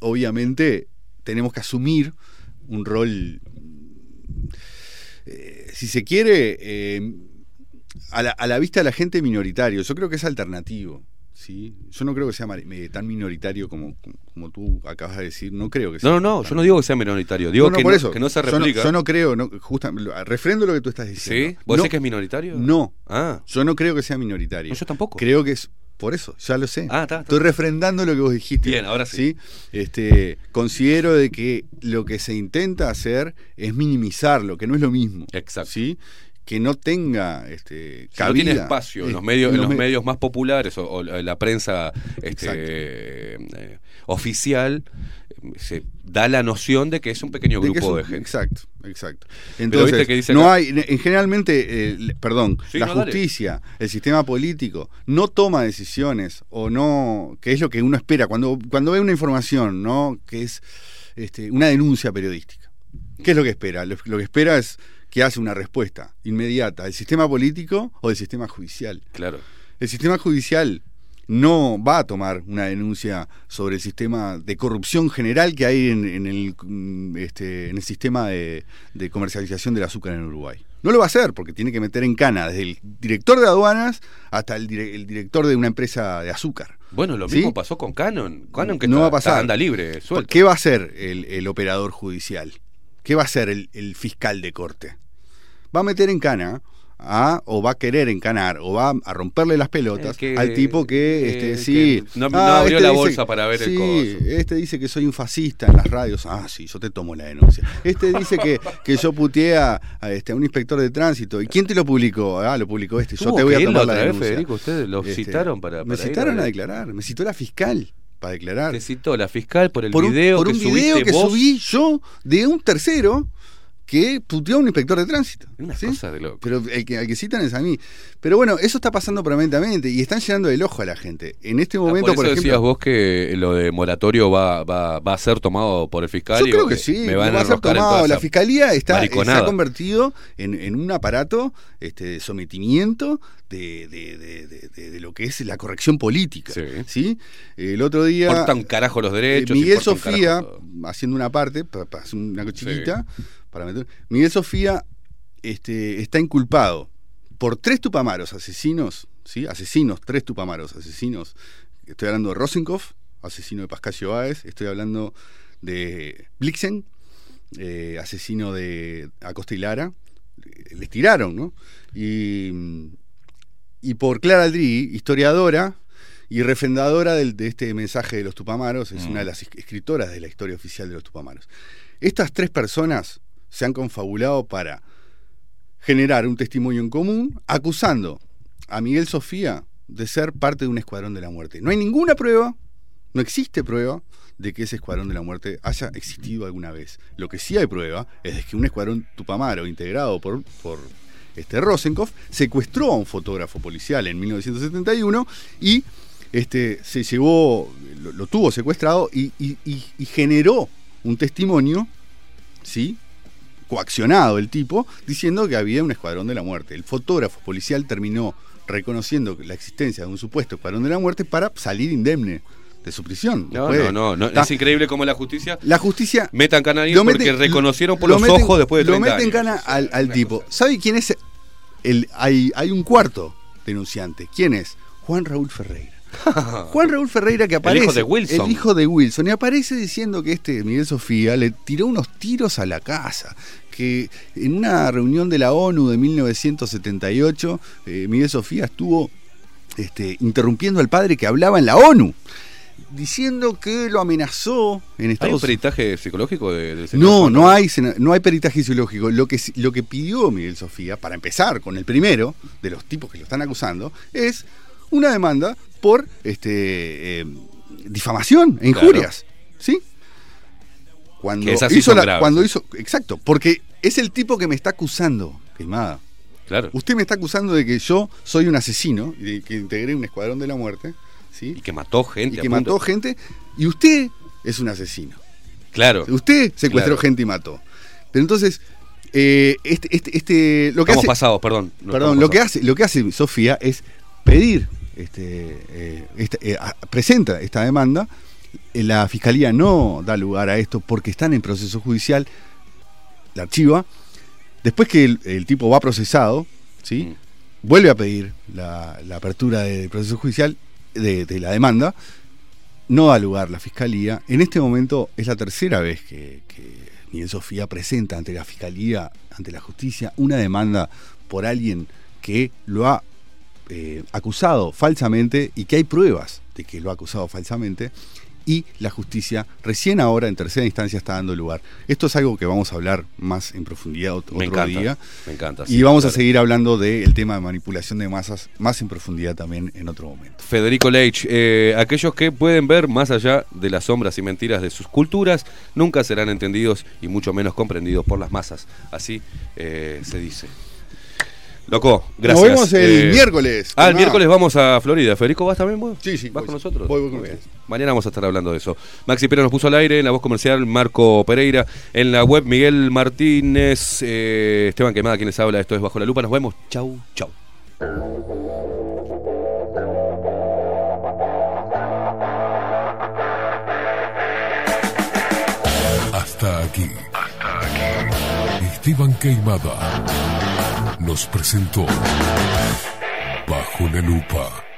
obviamente, tenemos que asumir un rol, eh, si se quiere, eh, a, la, a la vista de la gente minoritario. Yo creo que es alternativo. ¿Sí? Yo no creo que sea tan minoritario como, como tú acabas de decir. No creo que sea. No, no, no, yo no digo que sea minoritario. Digo No, no, que, por no, eso. que no se Yo no- replica. Yo no, creo, no, justa- refrendo lo que tú estás diciendo. ¿Sí? ¿Vos decís que es minoritario? No. Ah. Yo no creo que sea minoritario. No, yo tampoco. Creo que es. Por eso, ya lo sé. Ah, está, está. Estoy refrendando lo que vos dijiste. Bien, ahora sí. Este, considero de que lo que se intenta hacer es minimizarlo, que no es lo mismo. Exacto. ¿sí? Que no tenga este, Si no cabida. tiene espacio en los medios, en los me- medios más populares o, o la prensa este, eh, oficial, se da la noción de que es un pequeño grupo un- de gente. Exacto, exacto. Entonces, viste que dice no acá- hay, en generalmente, eh, perdón, Sí, la no, dale. justicia, el sistema político, no toma decisiones o no, que es lo que uno espera cuando, cuando ve una información, ¿no? Que es este, una denuncia periodística. ¿Qué es lo que espera? Lo, lo que espera es que hace una respuesta inmediata del sistema político o del sistema judicial. Claro. El sistema judicial no va a tomar una denuncia sobre el sistema de corrupción general que hay en, en el, mm, este, en el sistema de, de comercialización del azúcar en Uruguay. No lo va a hacer porque tiene que meter en cana desde el director de aduanas hasta el, dire- el director de una empresa de azúcar. Bueno, lo ¿Sí? mismo pasó con Canon. Canon que no está- va a pasar. anda libre, suelto. ¿Qué va a hacer el, el operador judicial? ¿Qué va a hacer el, el fiscal de corte? Va a meter en cana a, o va a querer encanar o va a romperle las pelotas que- al tipo que, eh, este, sí, que no- no abrió este la dice- bolsa para ver el coso. Este dice que soy un fascista en las radios. Ah, sí, yo te tomo la denuncia. Este dice que, que yo puteé a, a, este, a un inspector de tránsito. ¿Y quién te lo publicó? Ah, lo publicó este. Yo te voy a tomar la denuncia. Federico, ustedes lo Este, citaron para- Me para citaron a a declarar. Me citó la fiscal para declarar. Te citó la fiscal por el por un, video por que un video que vos. subí yo de un tercero que puteó a un inspector de tránsito. Una ¿sí? cosa de loco. Pero el que, al que citan es a mí. Pero bueno, eso está pasando permanentemente y están llenando el ojo a la gente. En este Ah, momento, por por, eso ejemplo. decías vos que lo de moratorio va, va, va a ser tomado por el fiscal. Yo y creo que sí, me van va a ser tomado. La fiscalía está, se ha convertido en, en un aparato este, de sometimiento de, de- lo que es la corrección política. Sí. El otro día. Importa un carajo los derechos, eh, Miguel un Sofía, haciendo una parte, una chiquita, para meter. Miguel Sofía este, está inculpado por tres tupamaros asesinos, ¿sí? Asesinos, tres tupamaros asesinos. Estoy hablando de Rosenkopf, asesino de Pascasio Báez, estoy hablando de Blixen, eh, asesino de Acosta y Lara. Les tiraron, ¿no? Y, y por Clara Aldrigui, historiadora y refrendadora del- de este mensaje de los Tupamaros, es Mm. una de las es- escritoras de la historia oficial de los Tupamaros. Estas tres personas se han confabulado para generar un testimonio en común acusando a Miguel Sofía de ser parte de un escuadrón de la muerte. No hay ninguna prueba, no existe prueba de que ese escuadrón de la muerte haya existido alguna vez. Lo que sí hay prueba es de que un escuadrón tupamaro integrado por, por este Rosenkopf secuestró a un fotógrafo policial en 1971 y este, se llevó, lo, tuvo secuestrado y- y generó un testimonio, ¿sí? Coaccionado el tipo, diciendo que había un escuadrón de la muerte. El fotógrafo policial terminó reconociendo la existencia de un supuesto escuadrón de la muerte para salir indemne de su prisión. No, Después- no, no, Es increíble cómo la justicia. La justicia. Metan cana lo porque meten- reconocieron por lo los meten- ojos después de 30 Lo meten años. cana al, al tipo. ¿Sabe quién es? El, hay, hay un cuarto denunciante. ¿Quién es? Juan Raúl Ferreira. Juan Raúl Ferreira que aparece. hijo de Wilson. El hijo de Wilson. Y aparece diciendo que este Miguel Sofía le tiró unos tiros a la casa. Que en una reunión de la ONU de 1978, eh, Miguel Sofía estuvo este, interrumpiendo al padre que hablaba en la ONU. Diciendo que lo amenazó en ¿Hay un Estados peritaje psicológico de- del señor No, no hay, no hay peritaje fisiológico. Lo que, lo que pidió Miguel Sofía, para empezar con el primero de los tipos que lo están acusando, es una demanda por este, eh, difamación e injurias. ¿Sí? Cuando Que esas sí hizo la- cuando hizo. Exacto, porque es el tipo que me está acusando, queimada. Claro. Usted me está acusando de que yo soy un asesino y de que integré un escuadrón de la muerte. ¿sí? Y que mató gente. Y que mató gente. Y usted es un asesino. Claro. Usted secuestró Claro. gente y mató. Pero entonces, eh, este, este, este, lo que Estamos hace, pasados, perdón. No, perdón, lo que hace, lo que hace Sofía es pedir, este, eh, esta- eh, presenta esta demanda. Eh, La fiscalía no da lugar a esto porque están en proceso judicial. La archiva. Después que el, el tipo va procesado, ¿sí? Mm. vuelve a pedir la, la apertura del proceso judicial de, de la demanda. No da lugar la fiscalía. En este momento es la tercera vez que, que Miguel Sofía presenta ante la fiscalía, ante la justicia, una demanda por alguien que lo ha eh, acusado falsamente y que hay pruebas de que lo ha acusado falsamente y la justicia recién ahora en tercera instancia está dando lugar. Esto es algo que vamos a hablar más en profundidad ot- otro Me encanta, día. me encanta, Y vamos a seguir hablando del tema de manipulación de masas más en profundidad también en otro momento. Federico Leitch, eh, aquellos que pueden ver más allá de las sombras y mentiras de sus culturas, nunca serán entendidos y mucho menos comprendidos por las masas. Así eh, se dice. Loco, gracias. vemos el miércoles, Ah, el miércoles vamos a Florida. Federico, ¿vas también vos? Sí, sí. ¿Vas voy, con nosotros? Voy, voy con ustedes. Mañana vamos a estar hablando de eso. Maxi Pérez nos puso al aire en la voz comercial, Marco Pereira, en la web Miguel Martínez, eh, Esteban Quemada, quien les habla. Esto es Bajo la Lupa. Nos vemos. Chau, chau. Hasta aquí. Hasta aquí. Esteban Queimada nos presentó Bajo la Lupa.